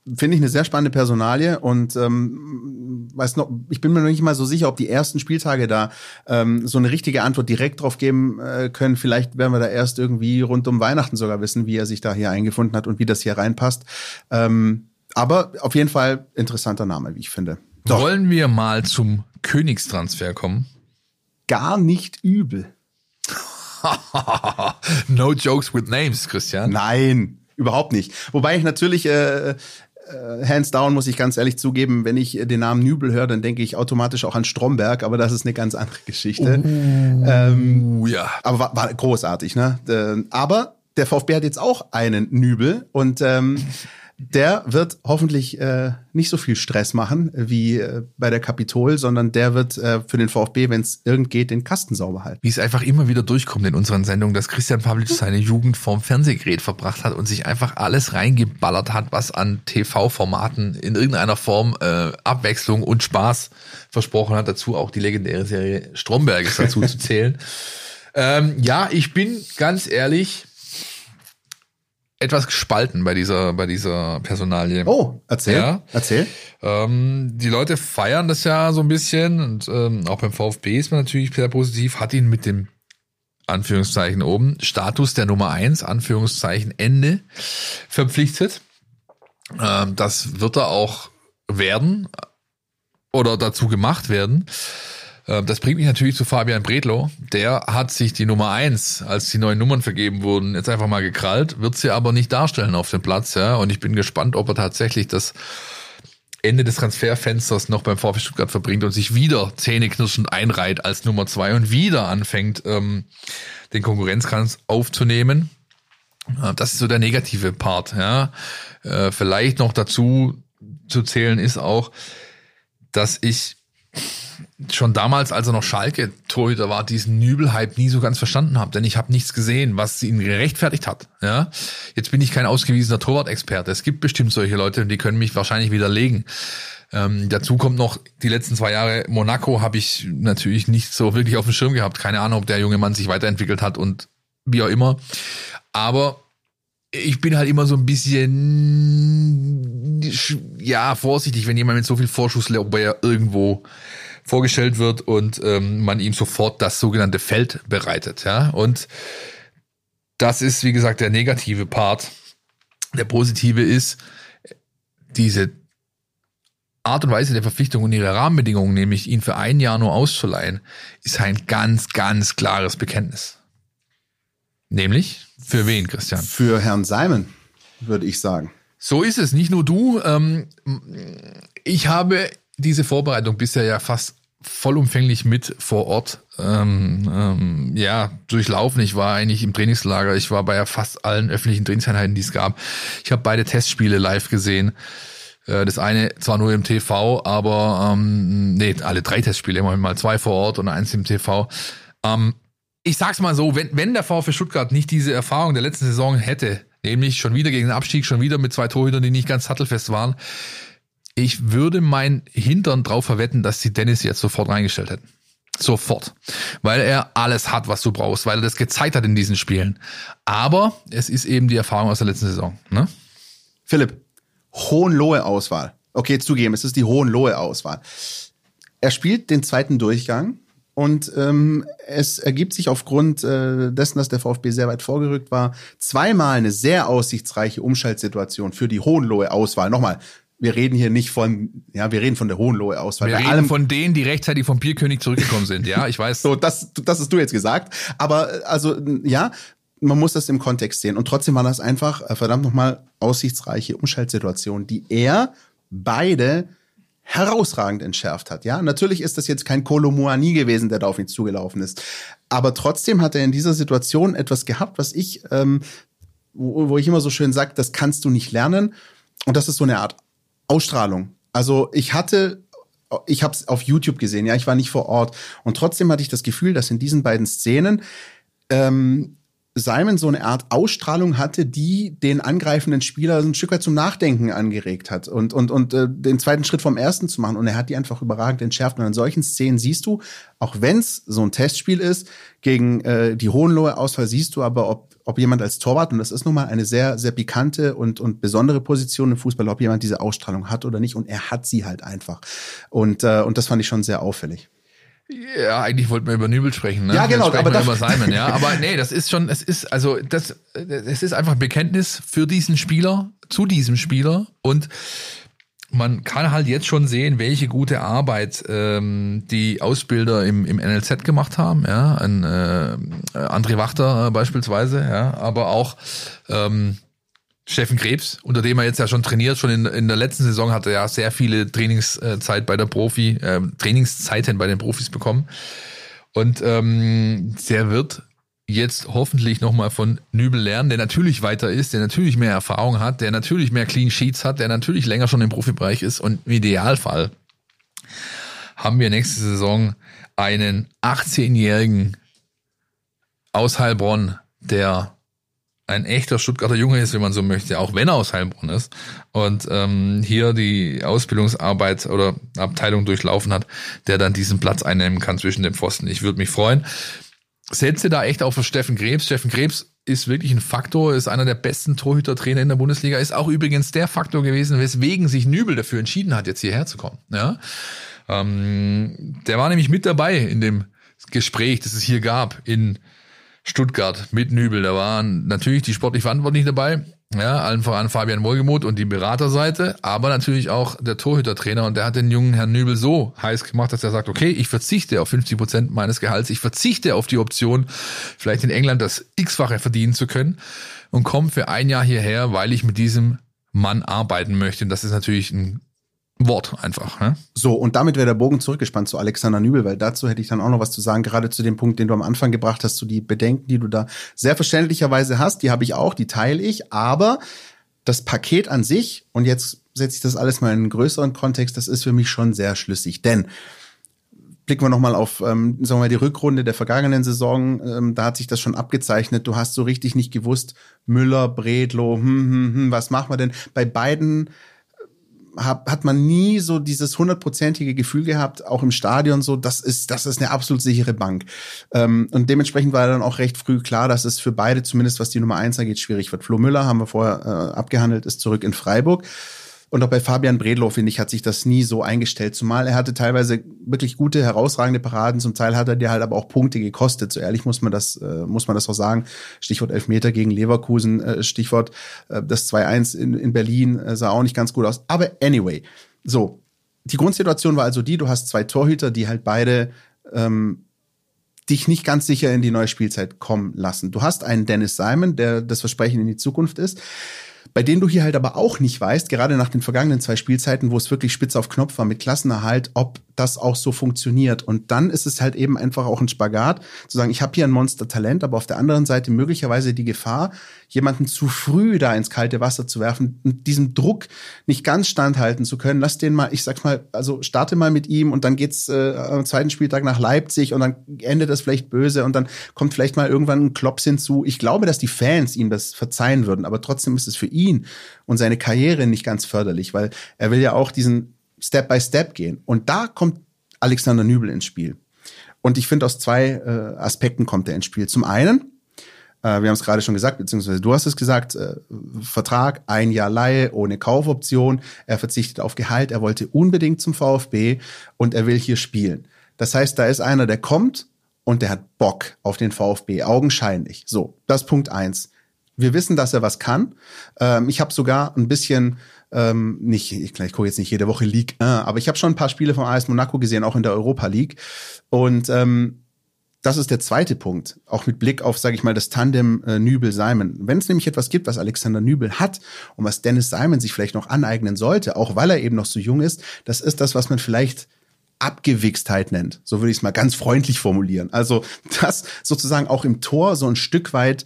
finde ich, eine sehr spannende Personalie und ähm, weiß noch, ich bin mir noch nicht mal so sicher, ob die ersten Spieltage da ähm, so eine richtige Antwort direkt drauf geben äh, können. Vielleicht werden wir da erst irgendwie rund um Weihnachten sogar wissen, wie er sich da hier eingefunden hat und wie das hier reinpasst. Ähm, aber auf jeden Fall interessanter Name, wie ich finde. Doch, Wollen wir mal zum Königstransfer kommen? gar nicht übel. no jokes with names, Christian. Nein, überhaupt nicht. Wobei ich natürlich äh, hands down muss ich ganz ehrlich zugeben, wenn ich den Namen Nübel höre, dann denke ich automatisch auch an Stromberg, aber das ist eine ganz andere Geschichte. Uh, ähm, ja. aber war, war großartig, ne? Äh, aber der VfB hat jetzt auch einen Nübel und ähm, der wird hoffentlich äh, nicht so viel Stress machen wie äh, bei der Kapitol, sondern der wird äh, für den VfB, wenn es irgend geht, den Kasten sauber halten. Wie es einfach immer wieder durchkommt in unseren Sendungen, dass Christian Pavlic seine Jugend vorm Fernsehgerät verbracht hat und sich einfach alles reingeballert hat, was an TV-Formaten in irgendeiner Form äh, Abwechslung und Spaß versprochen hat. Dazu auch die legendäre Serie Stromberg ist dazu zu zählen. Ähm, ja, ich bin ganz ehrlich etwas gespalten bei dieser, bei dieser Personalie. Oh, erzähl, Ja. erzähl. Ähm, die Leute feiern das ja so ein bisschen und ähm, auch beim VfB ist man natürlich sehr positiv, hat ihn mit dem Anführungszeichen oben Status der Nummer eins Anführungszeichen Ende verpflichtet. Ähm, das wird er auch werden oder dazu gemacht werden. Ähm, Das bringt mich natürlich zu Fabian Bredlow. Der hat sich die Nummer eins, als die neuen Nummern vergeben wurden, jetzt einfach mal gekrallt, wird sie aber nicht darstellen auf dem Platz. Ja, und ich bin gespannt, ob er tatsächlich das Ende des Transferfensters noch beim VfB Stuttgart verbringt und sich wieder zähneknirschend einreiht als Nummer zwei und wieder anfängt, ähm, den Konkurrenzkampf aufzunehmen. Äh, Das ist so der negative Part. Ja. Äh, vielleicht noch dazu zu zählen ist auch, dass ich schon damals, als er noch Schalke Torhüter war, diesen Nübel-Hype nie so ganz verstanden habe, denn ich habe nichts gesehen, was ihn gerechtfertigt hat. Ja, jetzt bin ich kein ausgewiesener Torwart-Experte. Es gibt bestimmt solche Leute und die können mich wahrscheinlich widerlegen. Ähm, dazu kommt noch die letzten zwei Jahre Monaco habe ich natürlich nicht so wirklich auf dem Schirm gehabt. Keine Ahnung, ob der junge Mann sich weiterentwickelt hat und wie auch immer. Aber ich bin halt immer so ein bisschen ja vorsichtig, wenn jemand mit so viel Vorschusslorbeer irgendwo vorgestellt wird und ähm, man ihm sofort das sogenannte Feld bereitet. Ja, und das ist wie gesagt der negative Part. Der positive ist diese Art und Weise der Verpflichtung und ihre Rahmenbedingungen, nämlich ihn für ein Jahr nur auszuleihen, ist ein ganz, ganz klares Bekenntnis. Nämlich für wen, Christian? Für Herrn Simon, würde ich sagen. So ist es, nicht nur du. Ähm, ich habe diese Vorbereitung bisher ja fast vollumfänglich mit vor Ort ähm, ähm, ja durchlaufen. Ich war eigentlich im Trainingslager, ich war bei ja fast allen öffentlichen Trainingseinheiten, die es gab. Ich habe beide Testspiele live gesehen. Äh, Das eine zwar nur im TV, aber ähm, nee, alle drei Testspiele, immerhin mal zwei vor Ort und eins im TV. Ähm, ich sag's mal so, wenn, wenn der VfB Stuttgart nicht diese Erfahrung der letzten Saison hätte, nämlich schon wieder gegen den Abstieg, schon wieder mit zwei Torhütern, die nicht ganz sattelfest waren, ich würde mein Hintern drauf verwetten, dass sie Dennis jetzt sofort reingestellt hätten. Sofort. Weil er alles hat, was du brauchst, weil er das gezeigt hat in diesen Spielen. Aber es ist eben die Erfahrung aus der letzten Saison. Ne? Philipp, Hohenlohe-Auswahl. Okay, zugeben, es ist die Hohenlohe-Auswahl. Er spielt den zweiten Durchgang und ähm, es ergibt sich aufgrund äh, dessen, dass der VfB sehr weit vorgerückt war, zweimal eine sehr aussichtsreiche Umschaltsituation für die Hohenlohe-Auswahl. Nochmal, wir reden hier nicht von, ja, wir reden von der Hohenlohe-Auswahl. Wir Bei reden allem- von denen, die rechtzeitig vom Bierkönig zurückgekommen sind. Ja, ich weiß. So, das, das hast du jetzt gesagt. Aber also ja, man muss das im Kontext sehen. Und trotzdem war das einfach, äh, verdammt nochmal, aussichtsreiche Umschaltsituation, die er beide herausragend entschärft hat. Ja, natürlich ist das jetzt kein Kolomuani gewesen, der da auf ihn zugelaufen ist. Aber trotzdem hat er in dieser Situation etwas gehabt, was ich, ähm, wo, wo ich immer so schön sage, das kannst du nicht lernen. Und das ist so eine Art Ausstrahlung. Also ich hatte ich habe es auf YouTube gesehen, ja, ich war nicht vor Ort. Und trotzdem hatte ich das Gefühl, dass in diesen beiden Szenen ähm, Simon so eine Art Ausstrahlung hatte, die den angreifenden Spieler ein Stück weit zum Nachdenken angeregt hat und, und, und äh, den zweiten Schritt vom ersten zu machen. Und er hat die einfach überragend entschärft. Und an solchen Szenen siehst du, auch wenn es so ein Testspiel ist, gegen äh, die Hohenlohe Auswahl siehst du aber, ob, ob jemand als Torwart, und das ist nun mal eine sehr, sehr pikante und, und besondere Position im Fußball, ob jemand diese Ausstrahlung hat oder nicht. Und er hat sie halt einfach. Und, äh, und das fand ich schon sehr auffällig. Ja, eigentlich wollten wir über Nübel sprechen, ne? Ja, genau, Jetzt aber wir das- über Simon, ja. Aber nee, das ist schon, es ist, also, das, es ist einfach ein Bekenntnis für diesen Spieler, zu diesem Spieler und man kann halt jetzt schon sehen, welche gute Arbeit ähm, die Ausbilder im, im NLZ gemacht haben, ja, ein äh, André Wachter äh, beispielsweise, ja, aber auch ähm, Steffen Krebs, unter dem er jetzt ja schon trainiert. Schon in, in der letzten Saison hat er ja sehr viele Trainingszeit bei der Profi, äh, Trainingszeiten bei den Profis bekommen. Und ähm, der wird jetzt hoffentlich nochmal von Nübel lernen, der natürlich weiter ist, der natürlich mehr Erfahrung hat, der natürlich mehr Clean Sheets hat, der natürlich länger schon im Profibereich ist und im Idealfall haben wir nächste Saison einen 18-jährigen aus Heilbronn, der ein echter Stuttgarter Junge ist, wenn man so möchte, auch wenn er aus Heilbronn ist und ähm, hier die Ausbildungsarbeit oder Abteilung durchlaufen hat, der dann diesen Platz einnehmen kann zwischen den Pfosten. Ich würde mich freuen. Setze da echt auf Steffen Krebs. Steffen Krebs ist wirklich ein Faktor, ist einer der besten Torhütertrainer in der Bundesliga, ist auch übrigens der Faktor gewesen, weswegen sich Nübel dafür entschieden hat, jetzt hierher zu kommen. Ja? Ähm, der war nämlich mit dabei in dem Gespräch, das es hier gab in Stuttgart mit Nübel. Da waren natürlich die sportlich Verantwortlichen dabei, ja, allen voran Fabian Wohlgemuth und die Beraterseite, aber natürlich auch der Torhütertrainer und der hat den jungen Herrn Nübel so heiß gemacht, dass er sagt, okay, ich verzichte auf 50 Prozent meines Gehalts, ich verzichte auf die Option, vielleicht in England das x-fache verdienen zu können und komme für ein Jahr hierher, weil ich mit diesem Mann arbeiten möchte. Und das ist natürlich ein Wort einfach. Ne? So, und damit wäre der Bogen zurückgespannt zu Alexander Nübel, weil dazu hätte ich dann auch noch was zu sagen, gerade zu dem Punkt, den du am Anfang gebracht hast, zu die Bedenken, die du da sehr verständlicherweise hast, die habe ich auch, die teile ich, aber das Paket an sich, und jetzt setze ich das alles mal in einen größeren Kontext, das ist für mich schon sehr schlüssig, denn blicken wir nochmal auf, ähm, sagen wir mal, die Rückrunde der vergangenen Saison. Ähm, da hat sich das schon abgezeichnet. Du hast so richtig nicht gewusst, Müller, Bredlo, hm, hm, hm, was machen wir denn? Bei beiden hab, hat man nie so dieses hundertprozentige Gefühl gehabt, auch im Stadion so, das ist, das ist eine absolut sichere Bank. Ähm, und dementsprechend war dann auch recht früh klar, dass es für beide, zumindest was die Nummer eins angeht, schwierig wird. Flo Müller haben wir vorher äh, abgehandelt, ist zurück in Freiburg. Und auch bei Fabian Bredlow, finde ich, hat sich das nie so eingestellt. Zumal er hatte teilweise wirklich gute, herausragende Paraden. Zum Teil hat er dir halt aber auch Punkte gekostet. So ehrlich muss man das, äh, muss man das auch sagen. Stichwort Elfmeter gegen Leverkusen, äh, Stichwort äh, das 2-1 in, in Berlin äh, sah auch nicht ganz gut aus. Aber anyway, so. Die Grundsituation war also die, du hast zwei Torhüter, die halt beide ähm, dich nicht ganz sicher in die neue Spielzeit kommen lassen. Du hast einen Dennis Simon, der das Versprechen in die Zukunft ist bei denen du hier halt aber auch nicht weißt, gerade nach den vergangenen zwei Spielzeiten, wo es wirklich spitz auf Knopf war mit Klassenerhalt, ob das auch so funktioniert. Und dann ist es halt eben einfach auch ein Spagat, zu sagen, ich habe hier ein Monster-Talent, aber auf der anderen Seite möglicherweise die Gefahr, jemanden zu früh da ins kalte Wasser zu werfen, diesem Druck nicht ganz standhalten zu können. Lass den mal, ich sag's mal, also starte mal mit ihm und dann geht's äh, am zweiten Spieltag nach Leipzig und dann endet das vielleicht böse und dann kommt vielleicht mal irgendwann ein Klops hinzu. Ich glaube, dass die Fans ihm das verzeihen würden, aber trotzdem ist es für ihn und seine Karriere nicht ganz förderlich, weil er will ja auch diesen Step by Step gehen. Und da kommt Alexander Nübel ins Spiel. Und ich finde, aus zwei äh, Aspekten kommt er ins Spiel. Zum einen, äh, wir haben es gerade schon gesagt, beziehungsweise du hast es gesagt, äh, Vertrag, ein Jahr Laie ohne Kaufoption. Er verzichtet auf Gehalt, er wollte unbedingt zum VfB und er will hier spielen. Das heißt, da ist einer, der kommt und der hat Bock auf den VfB, augenscheinlich. So, das Punkt eins. Wir wissen, dass er was kann. Ähm, ich habe sogar ein bisschen ähm, nicht, ich, ich gucke jetzt nicht jede Woche League, äh, aber ich habe schon ein paar Spiele von AS Monaco gesehen, auch in der Europa League. Und ähm, das ist der zweite Punkt, auch mit Blick auf, sage ich mal, das Tandem äh, Nübel-Simon. Wenn es nämlich etwas gibt, was Alexander Nübel hat und was Dennis Simon sich vielleicht noch aneignen sollte, auch weil er eben noch so jung ist, das ist das, was man vielleicht Abgewichstheit nennt. So würde ich es mal ganz freundlich formulieren. Also, das sozusagen auch im Tor so ein Stück weit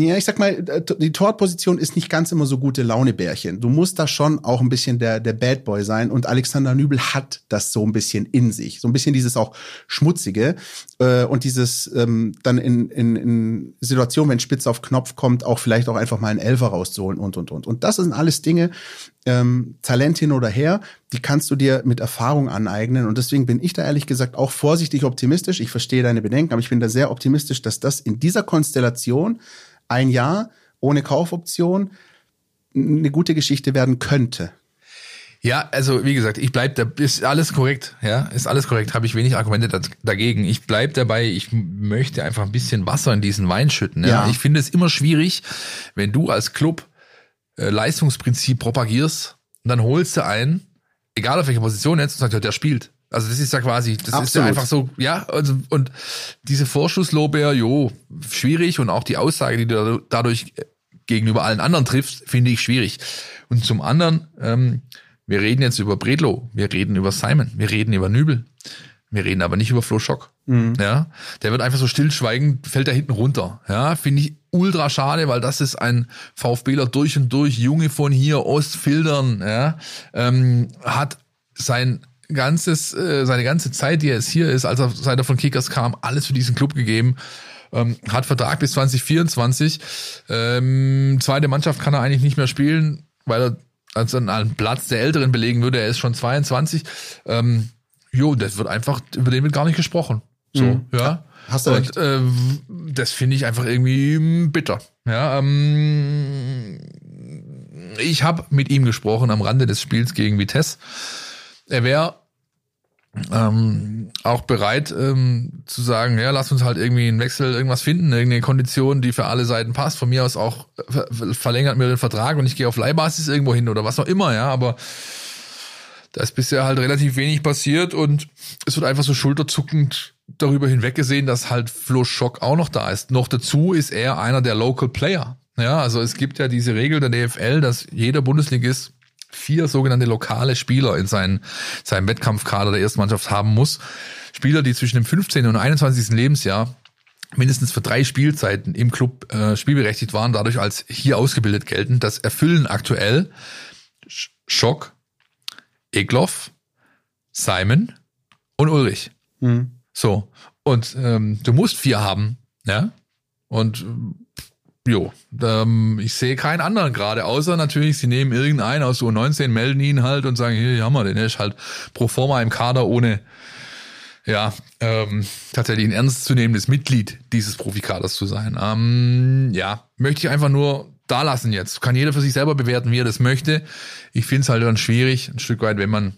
ja, ich sag mal, äh, die Tortposition ist nicht ganz immer so gute Launebärchen. Du musst da schon auch ein bisschen der, der Bad Boy sein. Und Alexander Nübel hat das so ein bisschen in sich. So ein bisschen dieses auch Schmutzige äh, und dieses ähm, dann in, in, in Situationen, wenn Spitz auf Knopf kommt, auch vielleicht auch einfach mal einen Elfer rauszuholen und, und, und. Und das sind alles Dinge, ähm, Talent hin oder her, die kannst du dir mit Erfahrung aneignen. Und deswegen bin ich da ehrlich gesagt auch vorsichtig optimistisch. Ich verstehe deine Bedenken, aber ich bin da sehr optimistisch, dass das in dieser Konstellation ein Jahr ohne Kaufoption eine gute Geschichte werden könnte. Ja, also wie gesagt, ich bleib da, ist alles korrekt, ja, ist alles korrekt, habe ich wenig Argumente dagegen. Ich bleib dabei, ich möchte einfach ein bisschen Wasser in diesen Wein schütten. Ja. ja. Ich finde es immer schwierig, wenn du als Club äh, Leistungsprinzip propagierst und dann holst du einen, egal auf welcher Position jetzt, und sagst, ja, der spielt. Also das ist ja quasi, das Absolut. ist ja einfach so, ja, also, und diese Vorschusslorbeer, jo, schwierig und auch die Aussage, die du dadurch gegenüber allen anderen triffst, finde ich schwierig. Und zum anderen, ähm, wir reden jetzt über Bredlo, wir reden über Simon, wir reden über Nübel. Wir reden aber nicht über Flo Schock. Mhm. Ja, der wird einfach so stillschweigend, fällt da hinten runter. Ja, finde ich ultra schade, weil das ist ein VfBler durch und durch, Junge von hier, Ostfildern, ja, ähm, hat sein ganzes, äh, seine ganze Zeit, die er jetzt hier ist, als er seit er von Kickers kam, alles für diesen Club gegeben. Ähm, hat Vertrag bis 2024. Ähm, zweite Mannschaft kann er eigentlich nicht mehr spielen, weil er also einen Platz der Älteren belegen würde. Er ist schon 22. Ähm, jo, das wird einfach, über den wird gar nicht gesprochen. So, mhm. ja. Hast du Und, äh, das finde ich einfach irgendwie bitter. Ja, ähm, ich habe mit ihm gesprochen am Rande des Spiels gegen Vitesse. Er wäre ähm, auch bereit ähm, zu sagen, ja, lass uns halt irgendwie einen Wechsel, irgendwas finden, irgendeine Kondition, die für alle Seiten passt. Von mir aus auch ver verlängert mir den Vertrag und ich gehe auf Leihbasis irgendwo hin oder was auch immer, ja, aber da ist bisher halt relativ wenig passiert und es wird einfach so schulterzuckend darüber hinweggesehen, dass halt Flo Schock auch noch da ist. Noch dazu ist er einer der Local Player. Ja, also es gibt ja diese Regel der DFL, dass jeder Bundesligist vier sogenannte lokale Spieler in seinen, seinem Wettkampfkader der ersten Mannschaft haben muss. Spieler, die zwischen dem 15. und 21. Lebensjahr mindestens für drei Spielzeiten im Club äh, spielberechtigt waren, dadurch als hier ausgebildet gelten. Das erfüllen aktuell Schock, Egloff, Simon und Ulrich. Mhm. So. Und ähm, du musst vier haben, ja. Und Jo, ähm, ich sehe keinen anderen gerade, außer natürlich, sie nehmen irgendeinen aus U19, melden ihn halt und sagen, hier, hier haben wir den, der ist halt pro forma im Kader ohne, ja, ähm, tatsächlich ein ernstzunehmendes Mitglied dieses Profikaders zu sein. Ähm, ja, möchte ich einfach nur da lassen jetzt. Kann jeder für sich selber bewerten, wie er das möchte. Ich finde es halt dann schwierig, ein Stück weit, wenn man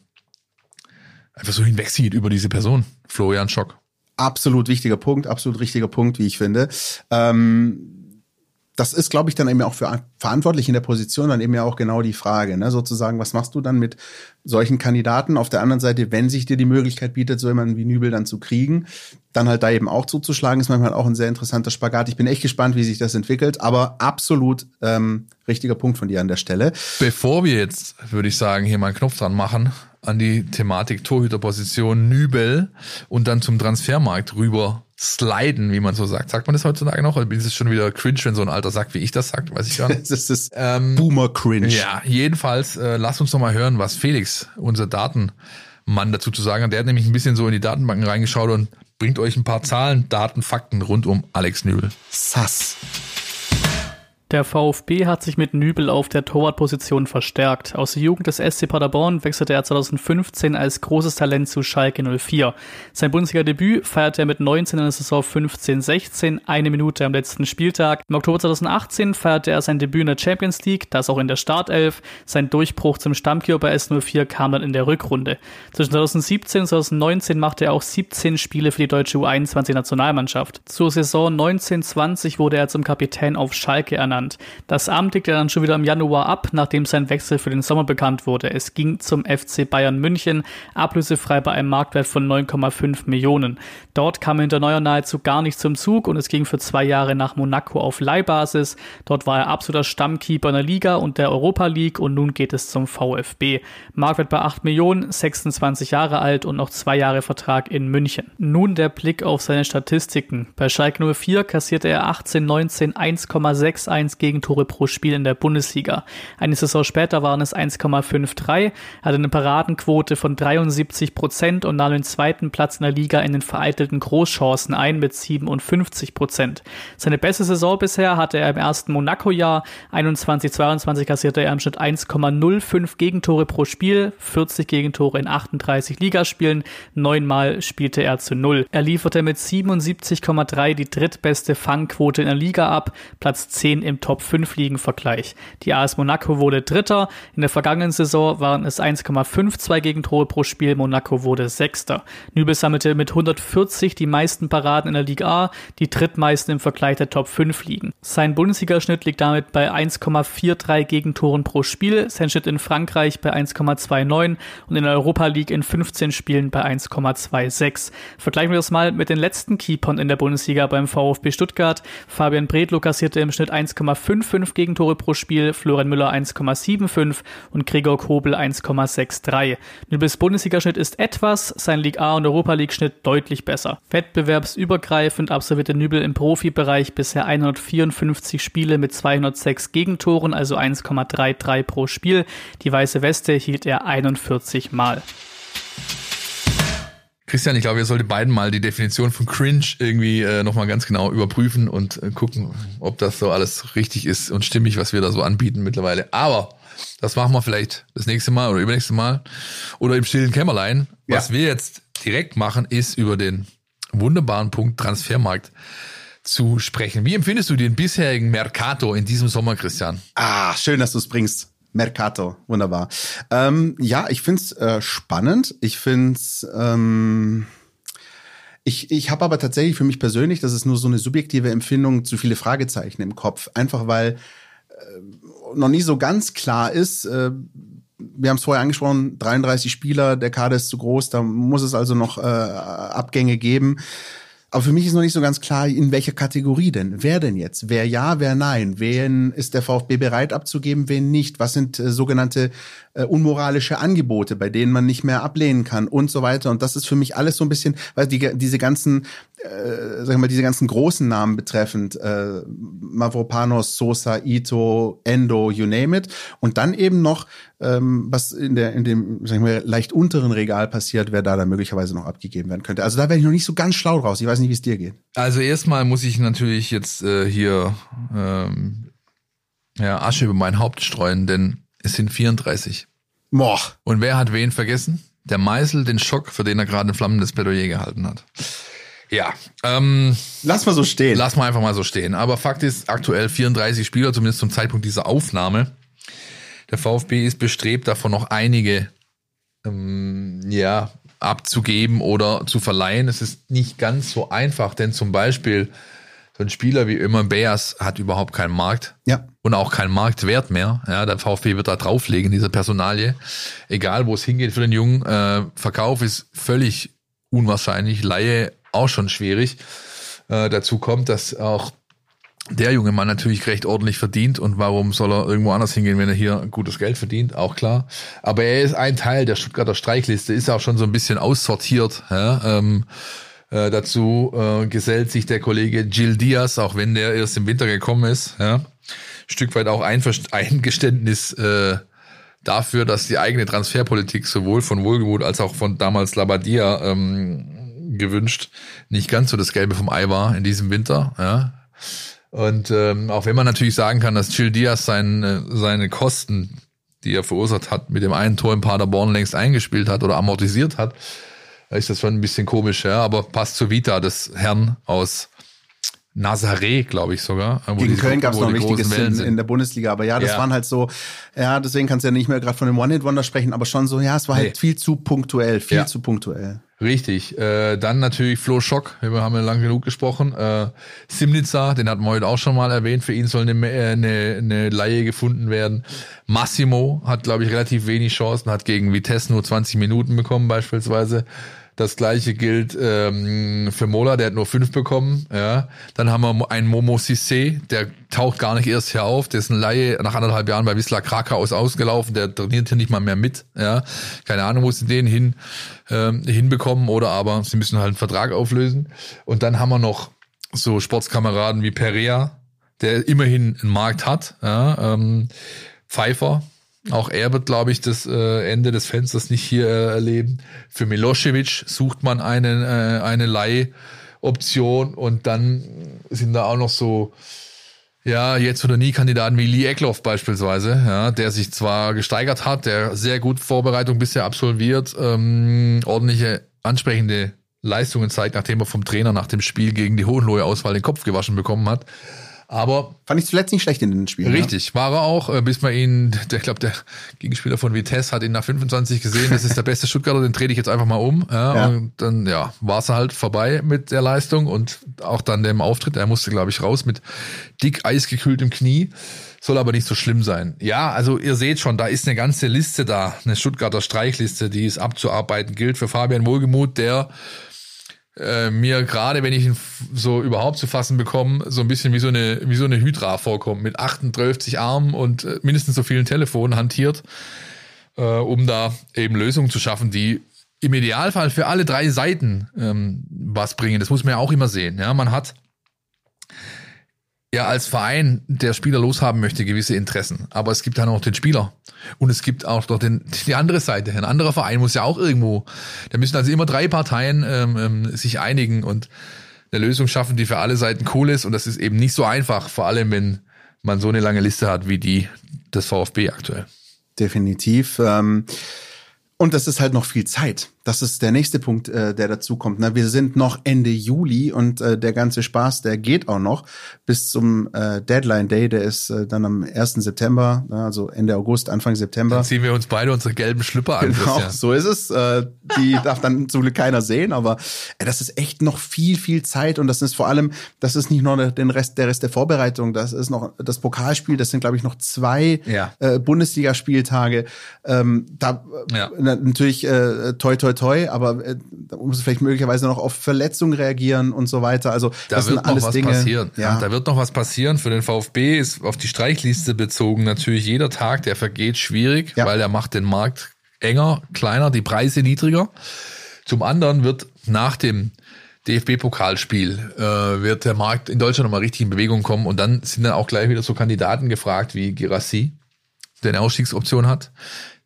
einfach so hinwegsieht über diese Person. Florian Schock. Absolut wichtiger Punkt, absolut richtiger Punkt, wie ich finde. Ähm das ist, glaube ich, dann eben auch für verantwortlich in der Position dann eben ja auch genau die Frage, ne? sozusagen, was machst du dann mit solchen Kandidaten? Auf der anderen Seite, wenn sich dir die Möglichkeit bietet, so jemanden wie Nübel dann zu kriegen, dann halt da eben auch zuzuschlagen, ist manchmal auch ein sehr interessanter Spagat. Ich bin echt gespannt, wie sich das entwickelt, aber absolut ähm, richtiger Punkt von dir an der Stelle. Bevor wir jetzt, würde ich sagen, hier mal einen Knopf dran machen, an die Thematik Torhüterposition Nübel und dann zum Transfermarkt rüber sliden, wie man so sagt. Sagt man das heutzutage noch? Oder ist es schon wieder cringe, wenn so ein Alter sagt, wie ich das sagt? Weiß ich gar nicht. das ist ähm, Boomer cringe. Ja, jedenfalls, äh, lass uns noch mal hören, was Felix, unser Datenmann, dazu zu sagen hat. Der hat nämlich ein bisschen so in die Datenbanken reingeschaut und bringt euch ein paar Zahlen, Daten, Fakten rund um Alex Nübel. Sass. Der VfB hat sich mit Nübel auf der Torwartposition verstärkt. Aus der Jugend des SC Paderborn wechselte er 2015 als großes Talent zu Schalke 04. Sein Bundesliga-Debüt feierte er mit 19 in der Saison 15-16, eine Minute am letzten Spieltag. Im Oktober 2018 feierte er sein Debüt in der Champions League, das auch in der Startelf. Sein Durchbruch zum Stammkeeper bei S04 kam dann in der Rückrunde. Zwischen 2017 und 2019 machte er auch 17 Spiele für die deutsche U21-Nationalmannschaft. Zur Saison 19-20 wurde er zum Kapitän auf Schalke ernannt ernannt. Das Amt legte er dann schon wieder im Januar ab, nachdem sein Wechsel für den Sommer bekannt wurde. Es ging zum FC Bayern München, ablösefrei bei einem Marktwert von 9,5 Millionen. Dort kam hinter Neuer nahezu gar nicht zum Zug und es ging für zwei Jahre nach Monaco auf Leihbasis. Dort war er absoluter Stammkeeper in der Liga und der Europa League und nun geht es zum VfB. Marktwert bei 8 Millionen, 26 Jahre alt und noch zwei Jahre Vertrag in München. Nun der Blick auf seine Statistiken. Bei Schalke 04 kassierte er 18, 19, 1,61 1 Gegentore pro Spiel in der Bundesliga. Eine Saison später waren es 1,53, hatte eine Paradenquote von 73 Prozent und nahm den zweiten Platz in der Liga in den vereitelten Großchancen ein mit 57 Prozent. Seine beste Saison bisher hatte er im ersten Monaco-Jahr. 21-22 kassierte er im Schnitt 1,05 Gegentore pro Spiel, 40 Gegentore in 38 Ligaspielen, neunmal spielte er zu Null. Er lieferte mit 77,3 die drittbeste Fangquote in der Liga ab, Platz 10 im Top 5 Ligen Vergleich. Die AS Monaco wurde Dritter. In der vergangenen Saison waren es 1,52 Gegentore pro Spiel. Monaco wurde Sechster. Nübel sammelte mit 140 die meisten Paraden in der Liga A, die drittmeisten im Vergleich der Top 5 Ligen. Sein Bundesligaschnitt liegt damit bei 1,43 Gegentoren pro Spiel, sein Schnitt in Frankreich bei 1,29 und in der Europa League in 15 Spielen bei 1,26. Vergleichen wir das mal mit den letzten Keepern in der Bundesliga beim VfB Stuttgart. Fabian Bredlo kassierte im Schnitt 1, 1,55 Gegentore pro Spiel, Florian Müller 1,75 und Gregor Kobel 1,63. Nübels Bundesligaschnitt ist etwas, sein League A und Europa League Schnitt deutlich besser. Wettbewerbsübergreifend absolvierte Nübel im Profibereich bisher 154 Spiele mit 206 Gegentoren, also 1,33 pro Spiel. Die weiße Weste hielt er 41 Mal. Christian, ich glaube, ihr solltet beiden mal die Definition von Cringe irgendwie äh, nochmal ganz genau überprüfen und äh, gucken, ob das so alles richtig ist und stimmig, was wir da so anbieten mittlerweile. Aber das machen wir vielleicht das nächste Mal oder übernächste Mal oder im stillen Kämmerlein. Was Ja. wir jetzt direkt machen, ist über den wunderbaren Punkt Transfermarkt zu sprechen. Wie empfindest du den bisherigen Mercato in diesem Sommer, Christian? Ah, schön, dass du es bringst. Mercato, wunderbar. Ähm, ja, ich find's äh, spannend. Ich find's. Ähm, ich ich habe aber tatsächlich für mich persönlich, das ist nur so eine subjektive Empfindung, zu viele Fragezeichen im Kopf. Einfach weil äh, noch nie so ganz klar ist. Äh, wir haben es vorher angesprochen, 33 Spieler, der Kader ist zu groß, da muss es also noch äh, Abgänge geben. Aber für mich ist noch nicht so ganz klar, in welcher Kategorie denn? Wer denn jetzt? Wer ja, wer nein? Wen ist der VfB bereit abzugeben, wen nicht? Was sind äh, sogenannte äh, unmoralische Angebote, bei denen man nicht mehr ablehnen kann und so weiter? Und das ist für mich alles so ein bisschen, weil die, diese ganzen, äh, sag ich mal, diese ganzen großen Namen betreffend, äh, Mavropanos, Sosa, Ito, Endo, you name it. Und dann eben noch, ähm, was in der, in dem, sag ich mal, leicht unteren Regal passiert, wer da dann möglicherweise noch abgegeben werden könnte. Also da wäre ich noch nicht so ganz schlau draus. Ich weiß nicht, wie es dir geht. Also erstmal muss ich natürlich jetzt äh, hier ähm, ja, Asche über mein Haupt streuen, denn es sind 34. Boah. Und wer hat wen vergessen? Der Meißel, den Schock, für den er gerade ein flammendes Plädoyer gehalten hat. Ja, ähm, Lass mal so stehen. lass mal einfach mal so stehen. Aber Fakt ist, aktuell 34 Spieler, zumindest zum Zeitpunkt dieser Aufnahme. Der VfB ist bestrebt, davon noch einige ähm, ja, abzugeben oder zu verleihen. Es ist nicht ganz so einfach, denn zum Beispiel so ein Spieler wie immer Beas hat überhaupt keinen Markt Ja. und auch keinen Marktwert mehr. Ja, der VfB wird da drauflegen, diese Personalie. Egal, wo es hingeht für den Jungen. Äh, Verkauf ist völlig unwahrscheinlich. Laie auch schon schwierig. Äh, dazu kommt, dass auch der junge Mann natürlich recht ordentlich verdient und warum soll er irgendwo anders hingehen, wenn er hier gutes Geld verdient, auch klar. Aber er ist ein Teil der Stuttgarter Streichliste, ist auch schon so ein bisschen aussortiert. Ja? Ähm, äh, dazu äh, gesellt sich der Kollege Gil Diaz, auch wenn der erst im Winter gekommen ist. Ja? Stück weit auch Einverst Eingeständnis äh, dafür, dass die eigene Transferpolitik sowohl von Wohlgemut als auch von damals Labadia ähm, gewünscht nicht ganz so das Gelbe vom Ei war in diesem Winter. Ja? Und ähm, auch wenn man natürlich sagen kann, dass Gil Diaz seine, seine Kosten, die er verursacht hat, mit dem einen Tor in Paderborn längst eingespielt hat oder amortisiert hat, ist das schon ein bisschen komisch, ja. Aber passt zur Vita des Herrn aus Nazaré, glaube ich sogar. wo Gegen die- Köln gab es noch ein wichtiges in, in der Bundesliga, aber ja, das Ja. waren halt so, ja, deswegen kannst du ja nicht mehr gerade von dem One-Hit-Wonder sprechen, aber schon so, ja, es war Nee. halt viel zu punktuell, viel Ja. zu punktuell. Richtig. Äh, dann natürlich Flo Schock, wir haben ja lang genug gesprochen. Äh, Simnica, den hatten wir heute auch schon mal erwähnt. Für ihn soll eine, äh, eine, eine Laie gefunden werden. Massimo hat, glaube ich, relativ wenig Chancen, hat gegen Vitesse nur 20 Minuten bekommen beispielsweise. Das gleiche gilt ähm, für Mola, der hat nur fünf bekommen. Ja. Dann haben wir einen Momo Sissé, der taucht gar nicht erst hier auf, dessen Laie nach anderthalb Jahren bei Wisla Krakau ist ausgelaufen, der trainiert hier nicht mal mehr mit. Ja. Keine Ahnung, wo sie den hin, ähm, hinbekommen oder aber sie müssen halt einen Vertrag auflösen. Und dann haben wir noch so Sportskameraden wie Perea, der immerhin einen Markt hat. Ja. Ähm, Pfeiffer, auch er wird, glaube ich, das äh, Ende des Fensters nicht hier äh, erleben. Für Milosevic sucht man eine, äh, eine Leihoption und dann sind da auch noch so, ja, jetzt oder nie Kandidaten wie Lee Eckloff beispielsweise, ja, der sich zwar gesteigert hat, der sehr gut Vorbereitung bisher absolviert, ähm, ordentliche, ansprechende Leistungen zeigt, nachdem er vom Trainer nach dem Spiel gegen die Hohenlohe Auswahl den Kopf gewaschen bekommen hat. Aber Fand ich zuletzt nicht schlecht in den Spielen. Richtig, war er auch, äh, bis man ihn, der, ich glaube, der Gegenspieler von Vitesse hat ihn nach 25 gesehen, das ist der beste Stuttgarter, den trete ich jetzt einfach mal um. Ja, Ja. Und dann ja, war es halt vorbei mit der Leistung und auch dann dem Auftritt. Er musste, glaube ich, raus mit dick eisgekühltem Knie. Soll aber nicht so schlimm sein. Ja, also ihr seht schon, da ist eine ganze Liste da, eine Stuttgarter Streichliste, die es abzuarbeiten gilt für Fabian Wohlgemuth, der äh, mir gerade, wenn ich ihn so überhaupt zu fassen bekomme, so ein bisschen wie so eine, wie so eine Hydra vorkommt, mit 38 Armen und äh, mindestens so vielen Telefonen hantiert, äh, um da eben Lösungen zu schaffen, die im Idealfall für alle drei Seiten ähm, was bringen. Das muss man ja auch immer sehen. Ja, man hat ja als Verein, der Spieler loshaben möchte, gewisse Interessen. Aber es gibt dann auch den Spieler. Und es gibt auch noch den, die andere Seite. Ein anderer Verein muss ja auch irgendwo. Da müssen also immer drei Parteien ähm, ähm, sich einigen und eine Lösung schaffen, die für alle Seiten cool ist. Und das ist eben nicht so einfach, vor allem wenn man so eine lange Liste hat wie die des VfB aktuell. Definitiv. Ähm, und das ist halt noch viel Zeit. Das ist der nächste Punkt, äh, der dazu kommt. Ne? Wir sind noch Ende Juli und äh, der ganze Spaß, der geht auch noch bis zum äh, Deadline Day. Der ist äh, dann am 1. September, ne? also Ende August, Anfang September. Dann ziehen wir uns beide unsere gelben Schlüpper an. Genau, so ist es. Äh, die darf dann zum Glück keiner sehen, aber äh, das ist echt noch viel, viel Zeit und das ist vor allem, das ist nicht nur den Rest, der Rest der Vorbereitung, das ist noch das Pokalspiel, das sind glaube ich noch zwei Ja. äh, Bundesligaspieltage. Ähm, da äh, Ja. na, natürlich äh, toi toi toi, aber äh, da muss vielleicht möglicherweise noch auf Verletzungen reagieren und so weiter. Also Da das wird sind noch alles was Dinge. passieren. Ja. Ja, da wird noch was passieren. Für den VfB ist auf die Streichliste bezogen natürlich jeder Tag, der vergeht, schwierig, Ja. weil er macht den Markt enger, kleiner, die Preise niedriger. Zum anderen wird nach dem DFB-Pokalspiel äh, wird der Markt in Deutschland nochmal richtig in Bewegung kommen und dann sind dann auch gleich wieder so Kandidaten gefragt wie Girassi, der eine Ausstiegsoption hat.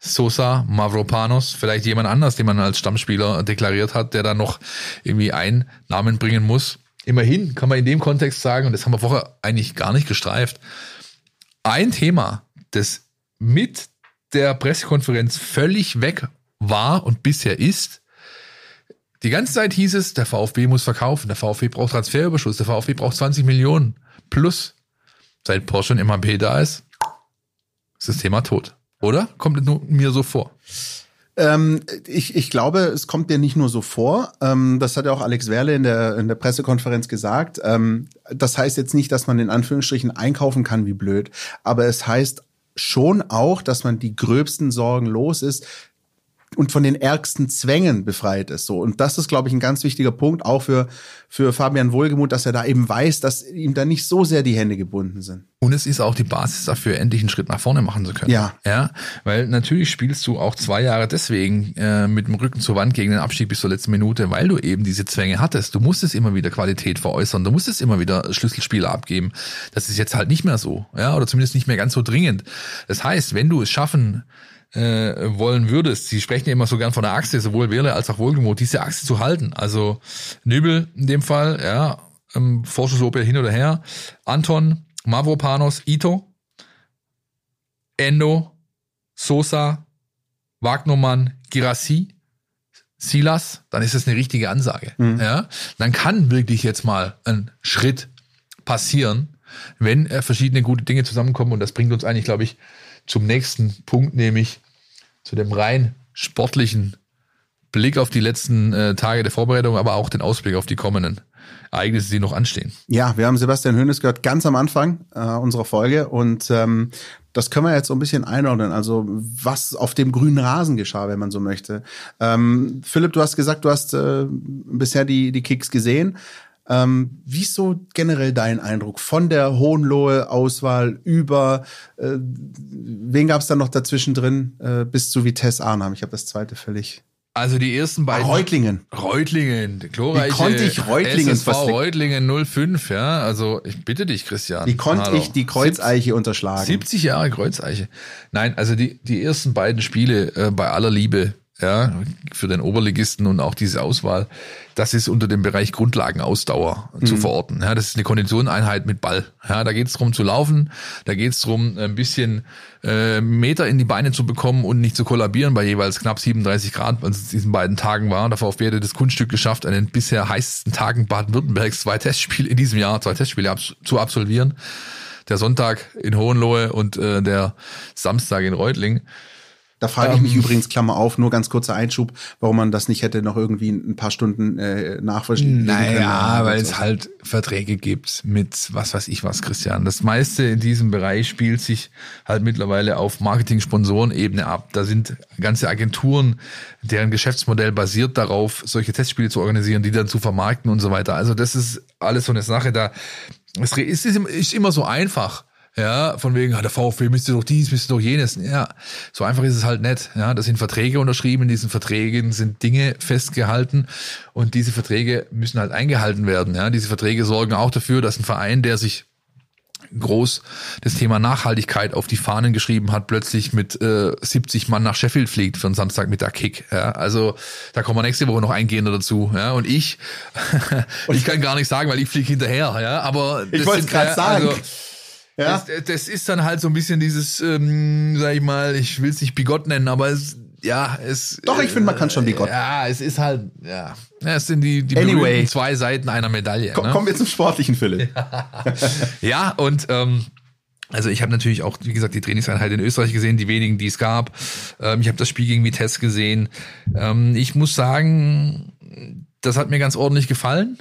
Sosa, Mavropanos, vielleicht jemand anders, den man als Stammspieler deklariert hat, der dann noch irgendwie einen Namen bringen muss. Immerhin kann man in dem Kontext sagen, und das haben wir vorher eigentlich gar nicht gestreift, ein Thema, das mit der Pressekonferenz völlig weg war und bisher ist, die ganze Zeit hieß es, der VfB muss verkaufen, der VfB braucht Transferüberschuss, der VfB braucht 20 Millionen plus. Seit Porsche und MAP da ist, ist das Thema tot. Oder? Kommt nur mir so vor? Ähm, ich, ich glaube, es kommt dir nicht nur so vor. Ähm, das hat ja auch Alex Werle in der, in der Pressekonferenz gesagt. Ähm, das heißt jetzt nicht, dass man in Anführungsstrichen einkaufen kann wie blöd. Aber es heißt schon auch, dass man die gröbsten Sorgen los ist und von den ärgsten Zwängen befreit ist. So. Und das ist, glaube ich, ein ganz wichtiger Punkt, auch für, für Fabian Wohlgemuth, dass er da eben weiß, dass ihm da nicht so sehr die Hände gebunden sind. Und es ist auch die Basis dafür, endlich einen Schritt nach vorne machen zu können. Ja. Ja, weil natürlich spielst du auch zwei Jahre deswegen äh, mit dem Rücken zur Wand gegen den Abstieg bis zur letzten Minute, weil du eben diese Zwänge hattest. Du musstest immer wieder Qualität veräußern, du musstest immer wieder Schlüsselspiele abgeben. Das ist jetzt halt nicht mehr so, ja, oder zumindest nicht mehr ganz so dringend. Das heißt, wenn du es schaffen äh, wollen würdest, sie sprechen ja immer so gern von der Achse, sowohl Wähler als auch Wohlgemut, diese Achse zu halten. Also Nübel in dem Fall, ja, ähm, Vorschusslob hin oder her, Anton, Mavropanos, Ito, Endo, Sosa, Wagnermann, Girassi, Silas, dann ist das eine richtige Ansage. Ja, dann kann wirklich jetzt mal ein Schritt passieren, wenn äh, verschiedene gute Dinge zusammenkommen. Und das bringt uns eigentlich, glaube ich, zum nächsten Punkt, nämlich zu dem rein sportlichen Blick auf die letzten äh, Tage der Vorbereitung, aber auch den Ausblick auf die kommenden Ereignisse, die noch anstehen. Ja, wir haben Sebastian Hönes gehört ganz am Anfang äh, unserer Folge und ähm, das können wir jetzt so ein bisschen einordnen. Also was auf dem grünen Rasen geschah, wenn man so möchte. Ähm, Philipp, du hast gesagt, du hast äh, bisher die, die Kicks gesehen. Ähm, wie ist so generell dein Eindruck von der Hohenlohe-Auswahl über, äh, wen gab es da noch dazwischen drin, äh, bis zu Vitesse Arnhem? Ich habe das zweite völlig. Also die ersten beiden. Reutlingen. Reutlingen, glorreiche Wie konnte ich Reutlingen SSV verslicken? Reutlingen 05, ja. Also ich bitte dich, Christian. Wie konnte Hallo. ich die Kreuzeiche unterschlagen? 70 Jahre Kreuzeiche. Nein, also die, die ersten beiden Spiele äh, bei aller Liebe, ja, für den Oberligisten und auch diese Auswahl, das ist unter dem Bereich Grundlagenausdauer zu verorten. Ja, das ist eine Konditioneinheit mit Ball. Ja, da geht es darum zu laufen, da geht es darum, ein bisschen äh, Meter in die Beine zu bekommen und nicht zu kollabieren bei jeweils knapp 37 Grad, als es diesen beiden Tagen war. Der VfB hatte das Kunststück geschafft, an den bisher heißesten Tagen Baden-Württembergs zwei Testspiele in diesem Jahr, zwei Testspiele abs zu absolvieren der Sonntag in Hohenlohe und äh, der Samstag in Reutling. Da frage ich mich Ähm. übrigens, Klammer auf, nur ganz kurzer Einschub, warum man das nicht hätte noch irgendwie ein paar Stunden äh, nachvollziehen können. Naja, weil es halt Verträge gibt mit was weiß ich was, Christian. Das meiste in diesem Bereich spielt sich halt mittlerweile auf Marketing-Sponsoren-Ebene ab. Da sind ganze Agenturen, deren Geschäftsmodell basiert darauf, solche Testspiele zu organisieren, die dann zu vermarkten und so weiter. Also das ist alles so eine Sache, da es ist immer so einfach. Ja, von wegen, ah, der VfB müsste doch dies, müsste doch jenes. Ja, so einfach ist es halt nicht. Ja, das sind Verträge unterschrieben, in diesen Verträgen sind Dinge festgehalten und diese Verträge müssen halt eingehalten werden. Ja, diese Verträge sorgen auch dafür, dass ein Verein, der sich groß das Thema Nachhaltigkeit auf die Fahnen geschrieben hat, plötzlich mit äh, 70 Mann nach Sheffield fliegt für einen Samstagmittag Kick. Ja, also da kommen wir nächste Woche noch eingehender dazu. Ja, und ich, und ich kann gar nicht sagen, weil ich fliege hinterher. Ja, aber Ich wollte gerade äh, sagen. Also, ja? das, das ist dann halt so ein bisschen dieses, ähm, sag ich mal, ich will es nicht bigott nennen, aber es, ja, es. Doch, ich finde, man kann schon bigott. Ja, es ist halt, ja, ja es sind die, die Anyway. zwei Seiten einer Medaille. Komm, ne? Kommen wir zum Sportlichen, Philipp. Ja, und ähm, also ich habe natürlich auch, wie gesagt, die Trainingseinheit in Österreich gesehen, die wenigen, die es gab. Ähm, ich habe das Spiel gegen Vitesse gesehen. Ähm, ich muss sagen, das hat mir ganz ordentlich gefallen.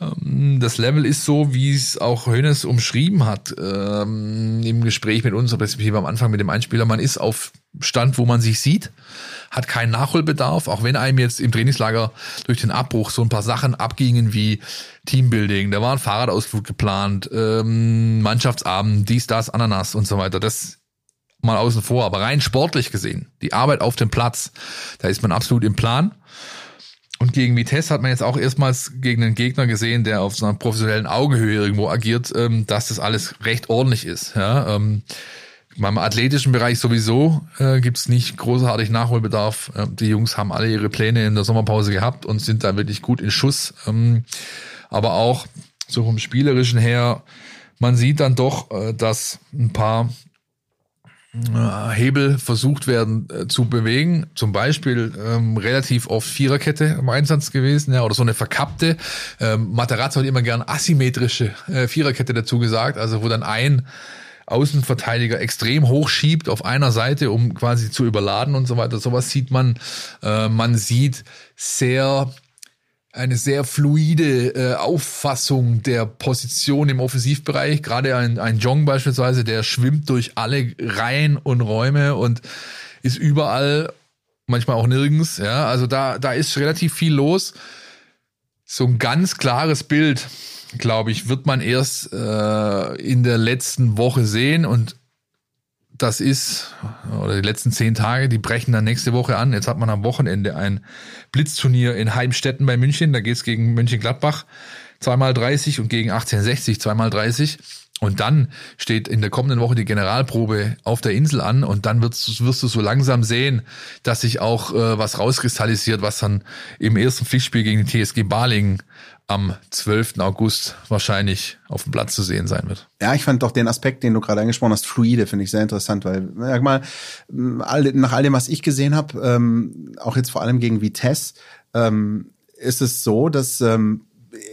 Ähm, Das Level ist so, wie es auch Hönes umschrieben hat ähm, im Gespräch mit uns, respektive am Anfang mit dem Einspieler. Man ist auf Stand, wo man sich sieht, hat keinen Nachholbedarf, auch wenn einem jetzt im Trainingslager durch den Abbruch so ein paar Sachen abgingen wie Teambuilding, da war ein Fahrradausflug geplant, ähm, Mannschaftsabend, dies, das, Ananas und so weiter. Das mal außen vor, aber rein sportlich gesehen, die Arbeit auf dem Platz, da ist man absolut im Plan. Und gegen Vitesse hat man jetzt auch erstmals gegen einen Gegner gesehen, der auf so einer professionellen Augenhöhe irgendwo agiert, ähm, dass das alles recht ordentlich ist. Ja, ähm, beim athletischen Bereich sowieso äh, gibt's nicht großartig Nachholbedarf. Ähm, die Jungs haben alle ihre Pläne in der Sommerpause gehabt und sind da wirklich gut in Schuss. Ähm, aber auch so vom Spielerischen her, man sieht dann doch, äh, dass ein paar Hebel versucht werden äh, zu bewegen. Zum Beispiel ähm, relativ oft Viererkette im Einsatz gewesen, ja, oder so eine verkappte. Ähm, Materazzo hat immer gern asymmetrische äh, Viererkette dazu gesagt, also wo dann ein Außenverteidiger extrem hoch schiebt auf einer Seite, um quasi zu überladen und so weiter. Sowas sieht man. Äh, man sieht sehr eine sehr fluide äh, Auffassung der Position im Offensivbereich. Gerade ein, ein Jong beispielsweise, der schwimmt durch alle Reihen und Räume und ist überall, manchmal auch nirgends. Ja, also da, da ist relativ viel los. So ein ganz klares Bild, glaube ich, wird man erst äh, in der letzten Woche sehen und das ist, oder die letzten zehn Tage, die brechen dann nächste Woche an. Jetzt hat man am Wochenende ein Blitzturnier in Heimstetten bei München. Da geht's gegen Mönchengladbach zweimal 30 und gegen 1860 zweimal 30. Und dann steht in der kommenden Woche die Generalprobe auf der Insel an und dann wirst, wirst du so langsam sehen, dass sich auch äh, was rauskristallisiert, was dann im ersten Pflichtspiel gegen die TSG Balingen am 12. August wahrscheinlich auf dem Platz zu sehen sein wird. Ja, ich fand doch den Aspekt, den du gerade angesprochen hast, fluide, finde ich sehr interessant, weil, sag mal, nach all dem, was ich gesehen habe, ähm, auch jetzt vor allem gegen Vitesse, ähm, ist es so, dass ähm,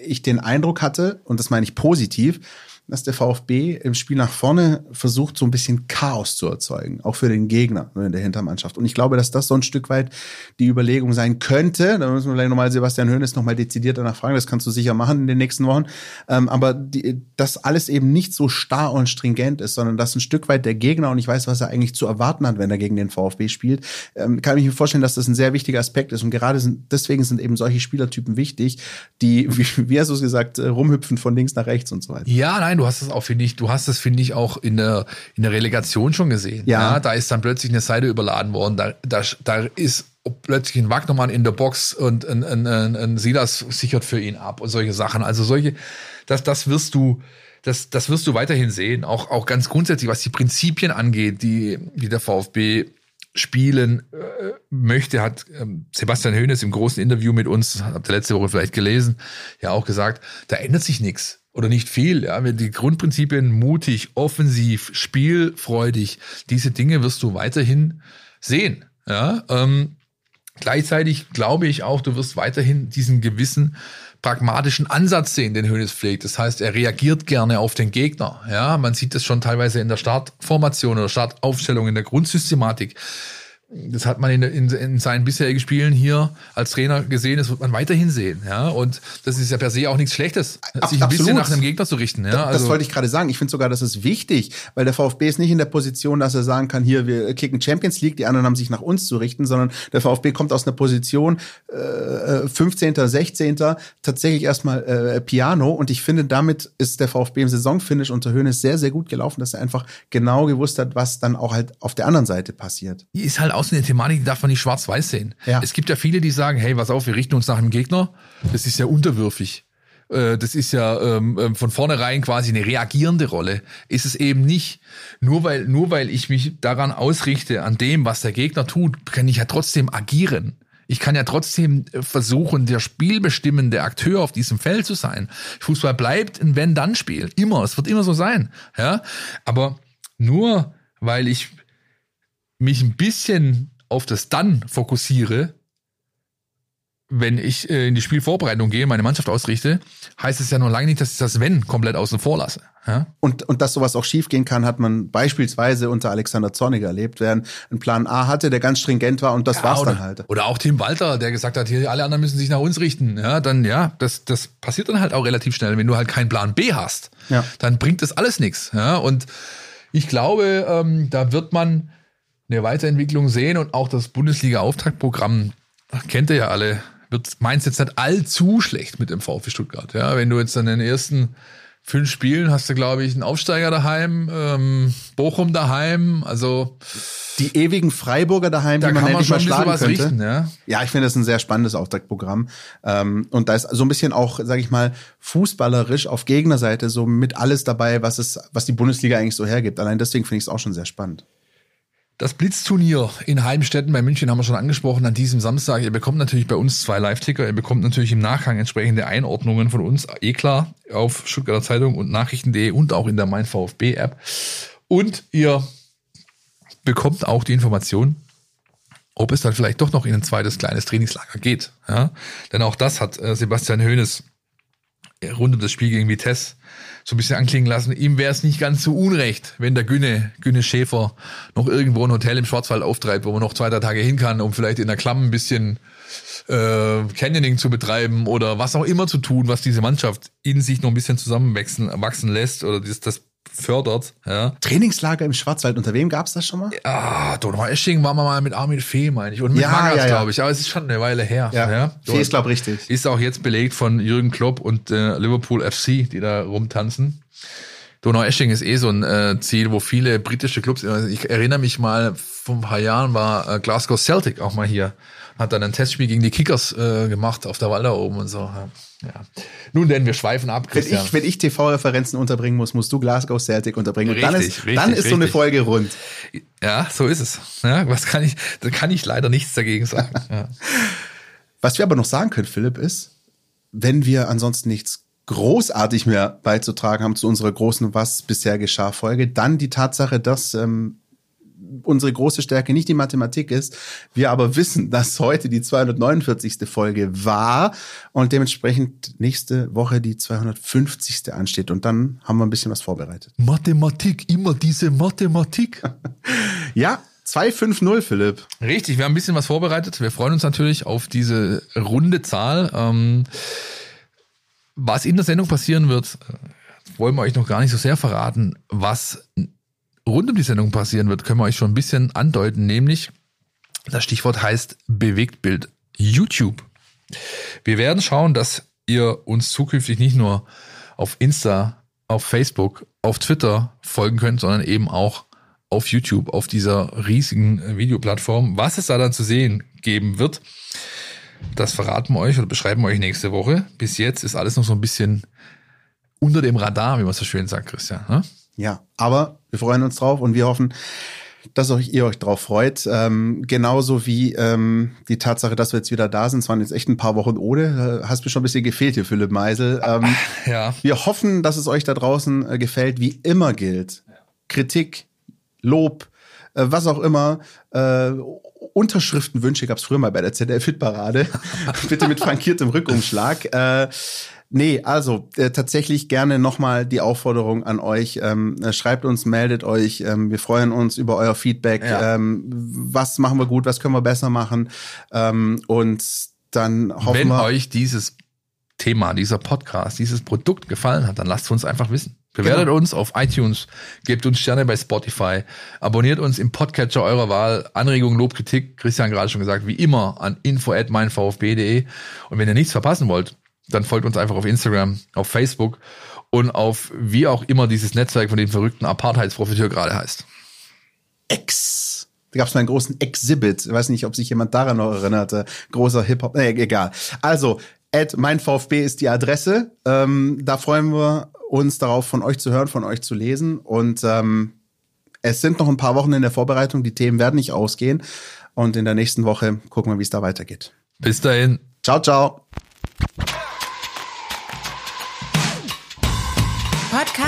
ich den Eindruck hatte, und das meine ich positiv, dass der VfB im Spiel nach vorne versucht, so ein bisschen Chaos zu erzeugen, auch für den Gegner in der Hintermannschaft. Und ich glaube, dass das so ein Stück weit die Überlegung sein könnte. Da müssen wir gleich nochmal Sebastian Hönes nochmal dezidiert danach fragen. Das kannst du sicher machen in den nächsten Wochen. Ähm, aber die, dass alles eben nicht so starr und stringent ist, sondern dass ein Stück weit der Gegner, und ich weiß, was er eigentlich zu erwarten hat, wenn er gegen den VfB spielt, ähm, kann ich mir vorstellen, dass das ein sehr wichtiger Aspekt ist. Und gerade sind, deswegen sind eben solche Spielertypen wichtig, die, wie, wie hast du es gesagt, äh, rumhüpfen von links nach rechts und so weiter. Ja, nein, du hast es auch, finde ich, du hast es, finde ich, auch in der, in der Relegation schon gesehen. Ja. Da ist dann plötzlich eine Seite überladen worden. Da, da, da ist plötzlich ein Wagnermann in der Box und ein, ein, ein, ein Silas sichert für ihn ab und solche Sachen. Also solche, das, das wirst du, das, das wirst du weiterhin sehen. Auch, auch ganz grundsätzlich, was die Prinzipien angeht, die, die der VfB spielen äh, möchte, hat ähm, Sebastian Hoeneß im großen Interview mit uns, habt ihr letzte Woche vielleicht gelesen, ja auch gesagt, da ändert sich nichts oder nicht viel. Ja, wenn die Grundprinzipien mutig, offensiv, spielfreudig, diese Dinge wirst du weiterhin sehen. Ja, ähm, gleichzeitig glaube ich auch, du wirst weiterhin diesen gewissen pragmatischen Ansatz sehen, den Hönes pflegt. Das heißt, er reagiert gerne auf den Gegner. Ja, man sieht das schon teilweise in der Startformation oder Startaufstellung, in der Grundsystematik. Das hat man in, in, in seinen bisherigen Spielen hier als Trainer gesehen, das wird man weiterhin sehen. Ja, und das ist ja per se auch nichts Schlechtes, Ab- sich ein bisschen absolut. nach einem Gegner zu richten. Ja, Da- das also, wollte ich gerade sagen. Ich finde sogar, das ist wichtig, weil der VfB ist nicht in der Position, dass er sagen kann, hier, wir klicken Champions League, die anderen haben sich nach uns zu richten, sondern der VfB kommt aus einer Position äh, 15., 16., tatsächlich erstmal äh, Piano und ich finde, damit ist der VfB im Saisonfinish unter Höhnes sehr, sehr gut gelaufen, dass er einfach genau gewusst hat, was dann auch halt auf der anderen Seite passiert. Ist halt aus eine Thematik, die darf man nicht schwarz-weiß sehen. Ja. Es gibt ja viele, die sagen, hey, pass auf, wir richten uns nach dem Gegner. Das ist ja unterwürfig. Äh, Das ist ja ähm, ähm, von vornherein quasi eine reagierende Rolle. Ist es eben nicht. Nur weil, nur weil ich mich daran ausrichte, an dem, was der Gegner tut, kann ich ja trotzdem agieren. Ich kann ja trotzdem äh, versuchen, der spielbestimmende Akteur auf diesem Feld zu sein. Fußball bleibt ein Wenn-Dann-Spiel. Immer. Es wird immer so sein. Ja. Aber nur weil ich mich ein bisschen auf das Dann fokussiere, wenn ich äh, in die Spielvorbereitung gehe, meine Mannschaft ausrichte, heißt es ja noch lange nicht, dass ich das Wenn komplett außen vor lasse. Ja? Und, und dass sowas auch schiefgehen kann, hat man beispielsweise unter Alexander Zorniger erlebt, während ein Plan A hatte, der ganz stringent war und das war's oder, dann halt. Oder auch Tim Walter, der gesagt hat, hier alle anderen müssen sich nach uns richten. Ja, dann ja, das, das passiert dann halt auch relativ schnell. Wenn du halt keinen Plan B hast, Ja. dann bringt das alles nichts. Ja, und ich glaube, ähm, da wird man eine Weiterentwicklung sehen und auch das Bundesliga-Auftaktprogramm, kennt ihr ja alle, wird meins jetzt nicht allzu schlecht mit dem VfB Stuttgart. Ja, wenn du jetzt an den ersten fünf Spielen hast du, glaube ich, einen Aufsteiger daheim, ähm, Bochum daheim, also Die ewigen Freiburger daheim, da die man kann man schon mal ein bisschen schlagen was könnte. richten, ja. Ja, ich finde das ein sehr spannendes Auftaktprogramm. Ähm, und da ist so ein bisschen auch, sage ich mal, fußballerisch auf Gegnerseite so mit alles dabei, was es, was die Bundesliga eigentlich so hergibt. Allein deswegen finde ich es auch schon sehr spannend. Das Blitzturnier in Heimstetten bei München haben wir schon angesprochen an diesem Samstag. Ihr bekommt natürlich bei uns zwei Live-Ticker. Ihr bekommt natürlich im Nachgang entsprechende Einordnungen von uns, eh klar, auf Stuttgarter Zeitung und Nachrichten.de und auch in der Mein VfB App. Und ihr bekommt auch die Information, ob es dann vielleicht doch noch in ein zweites kleines Trainingslager geht. Ja? Denn auch das hat äh, Sebastian Hoeneß rund um das Spiel gegen Vitesse so ein bisschen anklingen lassen. Ihm wäre es nicht ganz so unrecht, wenn der Günne, Günne Schäfer noch irgendwo ein Hotel im Schwarzwald auftreibt, wo man noch zwei, drei Tage hin kann, um vielleicht in der Klamm ein bisschen äh, Canyoning zu betreiben oder was auch immer zu tun, was diese Mannschaft in sich noch ein bisschen zusammenwachsen wachsen lässt oder das, das fördert. Ja. Trainingslager im Schwarzwald, unter wem gab's das schon mal? Ah, Donau Esching waren wir mal mit Armin Fee, meine ich. Und mit Ja, Magath, ja, ja. glaube ich. Aber es ist schon eine Weile her. Ja, Fee ist, glaub, richtig. Ist auch jetzt belegt von Jürgen Klopp und äh, Liverpool FC, die da rumtanzen. Donau Esching ist eh so ein äh, Ziel, wo viele britische Clubs, ich erinnere mich mal, vor ein paar Jahren war äh, Glasgow Celtic auch mal hier, hat dann ein Testspiel gegen die Kickers äh, gemacht auf der Wall da oben und so. Ja. ja. Nun denn, wir schweifen ab, Wenn Christian. ich, wenn ich TV-Referenzen unterbringen muss, musst du Glasgow Celtic unterbringen. Und dann Richtig, ist, richtig, dann ist so eine richtig. Folge rund. ja, so ist es. Ja, was kann ich, da kann ich leider nichts dagegen sagen. Ja. Was wir aber noch sagen können, Philipp, ist, wenn wir ansonsten nichts großartig mehr beizutragen haben zu unserer großen Was bisher geschah Folge, dann die Tatsache, dass ähm, unsere große Stärke nicht die Mathematik ist, wir aber wissen, dass heute die 249. Folge war und dementsprechend nächste Woche die 250. ansteht und dann haben wir ein bisschen was vorbereitet. Mathematik, immer diese Mathematik. Ja, 250, Philipp. Richtig, wir haben ein bisschen was vorbereitet. Wir freuen uns natürlich auf diese runde Zahl. Ähm, was in der Sendung passieren wird, äh, wollen wir euch noch gar nicht so sehr verraten. Was rund um die Sendung passieren wird, können wir euch schon ein bisschen andeuten, nämlich das Stichwort heißt Bewegtbild YouTube. Wir werden schauen, dass ihr uns zukünftig nicht nur auf Insta, auf Facebook, auf Twitter folgen könnt, sondern eben auch auf YouTube, auf dieser riesigen Videoplattform. Was es da dann zu sehen geben wird, das verraten wir euch oder beschreiben wir euch nächste Woche. Bis jetzt ist alles noch so ein bisschen unter dem Radar, wie man so schön sagt, Christian. Ne? Ja, aber wir freuen uns drauf und wir hoffen, dass euch, ihr euch drauf freut. Ähm, genauso wie ähm, die Tatsache, dass wir jetzt wieder da sind. Es waren jetzt echt ein paar Wochen ohne. Äh, Hast mir schon ein bisschen gefehlt hier, Philipp Meisel. Ähm, Ja. wir hoffen, dass es euch da draußen äh, gefällt. Wie immer gilt. Kritik, Lob, äh, was auch immer. Äh, Unterschriftenwünsche gab es früher mal bei der ZDF-Hitparade. Bitte mit frankiertem Rückumschlag. Äh, Nee, also äh, tatsächlich gerne nochmal die Aufforderung an euch. Ähm, äh, schreibt uns, meldet euch. Ähm, wir freuen uns über euer Feedback. Ja. Ähm, was machen wir gut, was können wir besser machen? Ähm, und dann hoffen Wenn wir. euch dieses Thema, dieser Podcast, dieses Produkt gefallen hat, dann lasst uns einfach wissen. Bewertet Genau. uns auf iTunes, gebt uns Sterne bei Spotify, abonniert uns im Podcatcher eurer Wahl. Anregungen, Lob, Kritik, Christian gerade schon gesagt, wie immer an info at meinvfb.de. Und wenn ihr nichts verpassen wollt, dann folgt uns einfach auf Instagram, auf Facebook und auf wie auch immer dieses Netzwerk von dem verrückten Apartheidsprofiteur gerade heißt. X. Da gab es mal einen großen Exhibit. Ich weiß nicht, ob sich jemand daran noch erinnerte. Großer Hip-Hop. Nee, egal. Also, at mein VfB ist die Adresse. Ähm, da freuen wir uns darauf, von euch zu hören, von euch zu lesen. Und ähm, es sind noch ein paar Wochen in der Vorbereitung. Die Themen werden nicht ausgehen. Und in der nächsten Woche gucken wir, wie es da weitergeht. Bis dahin. Ciao, ciao.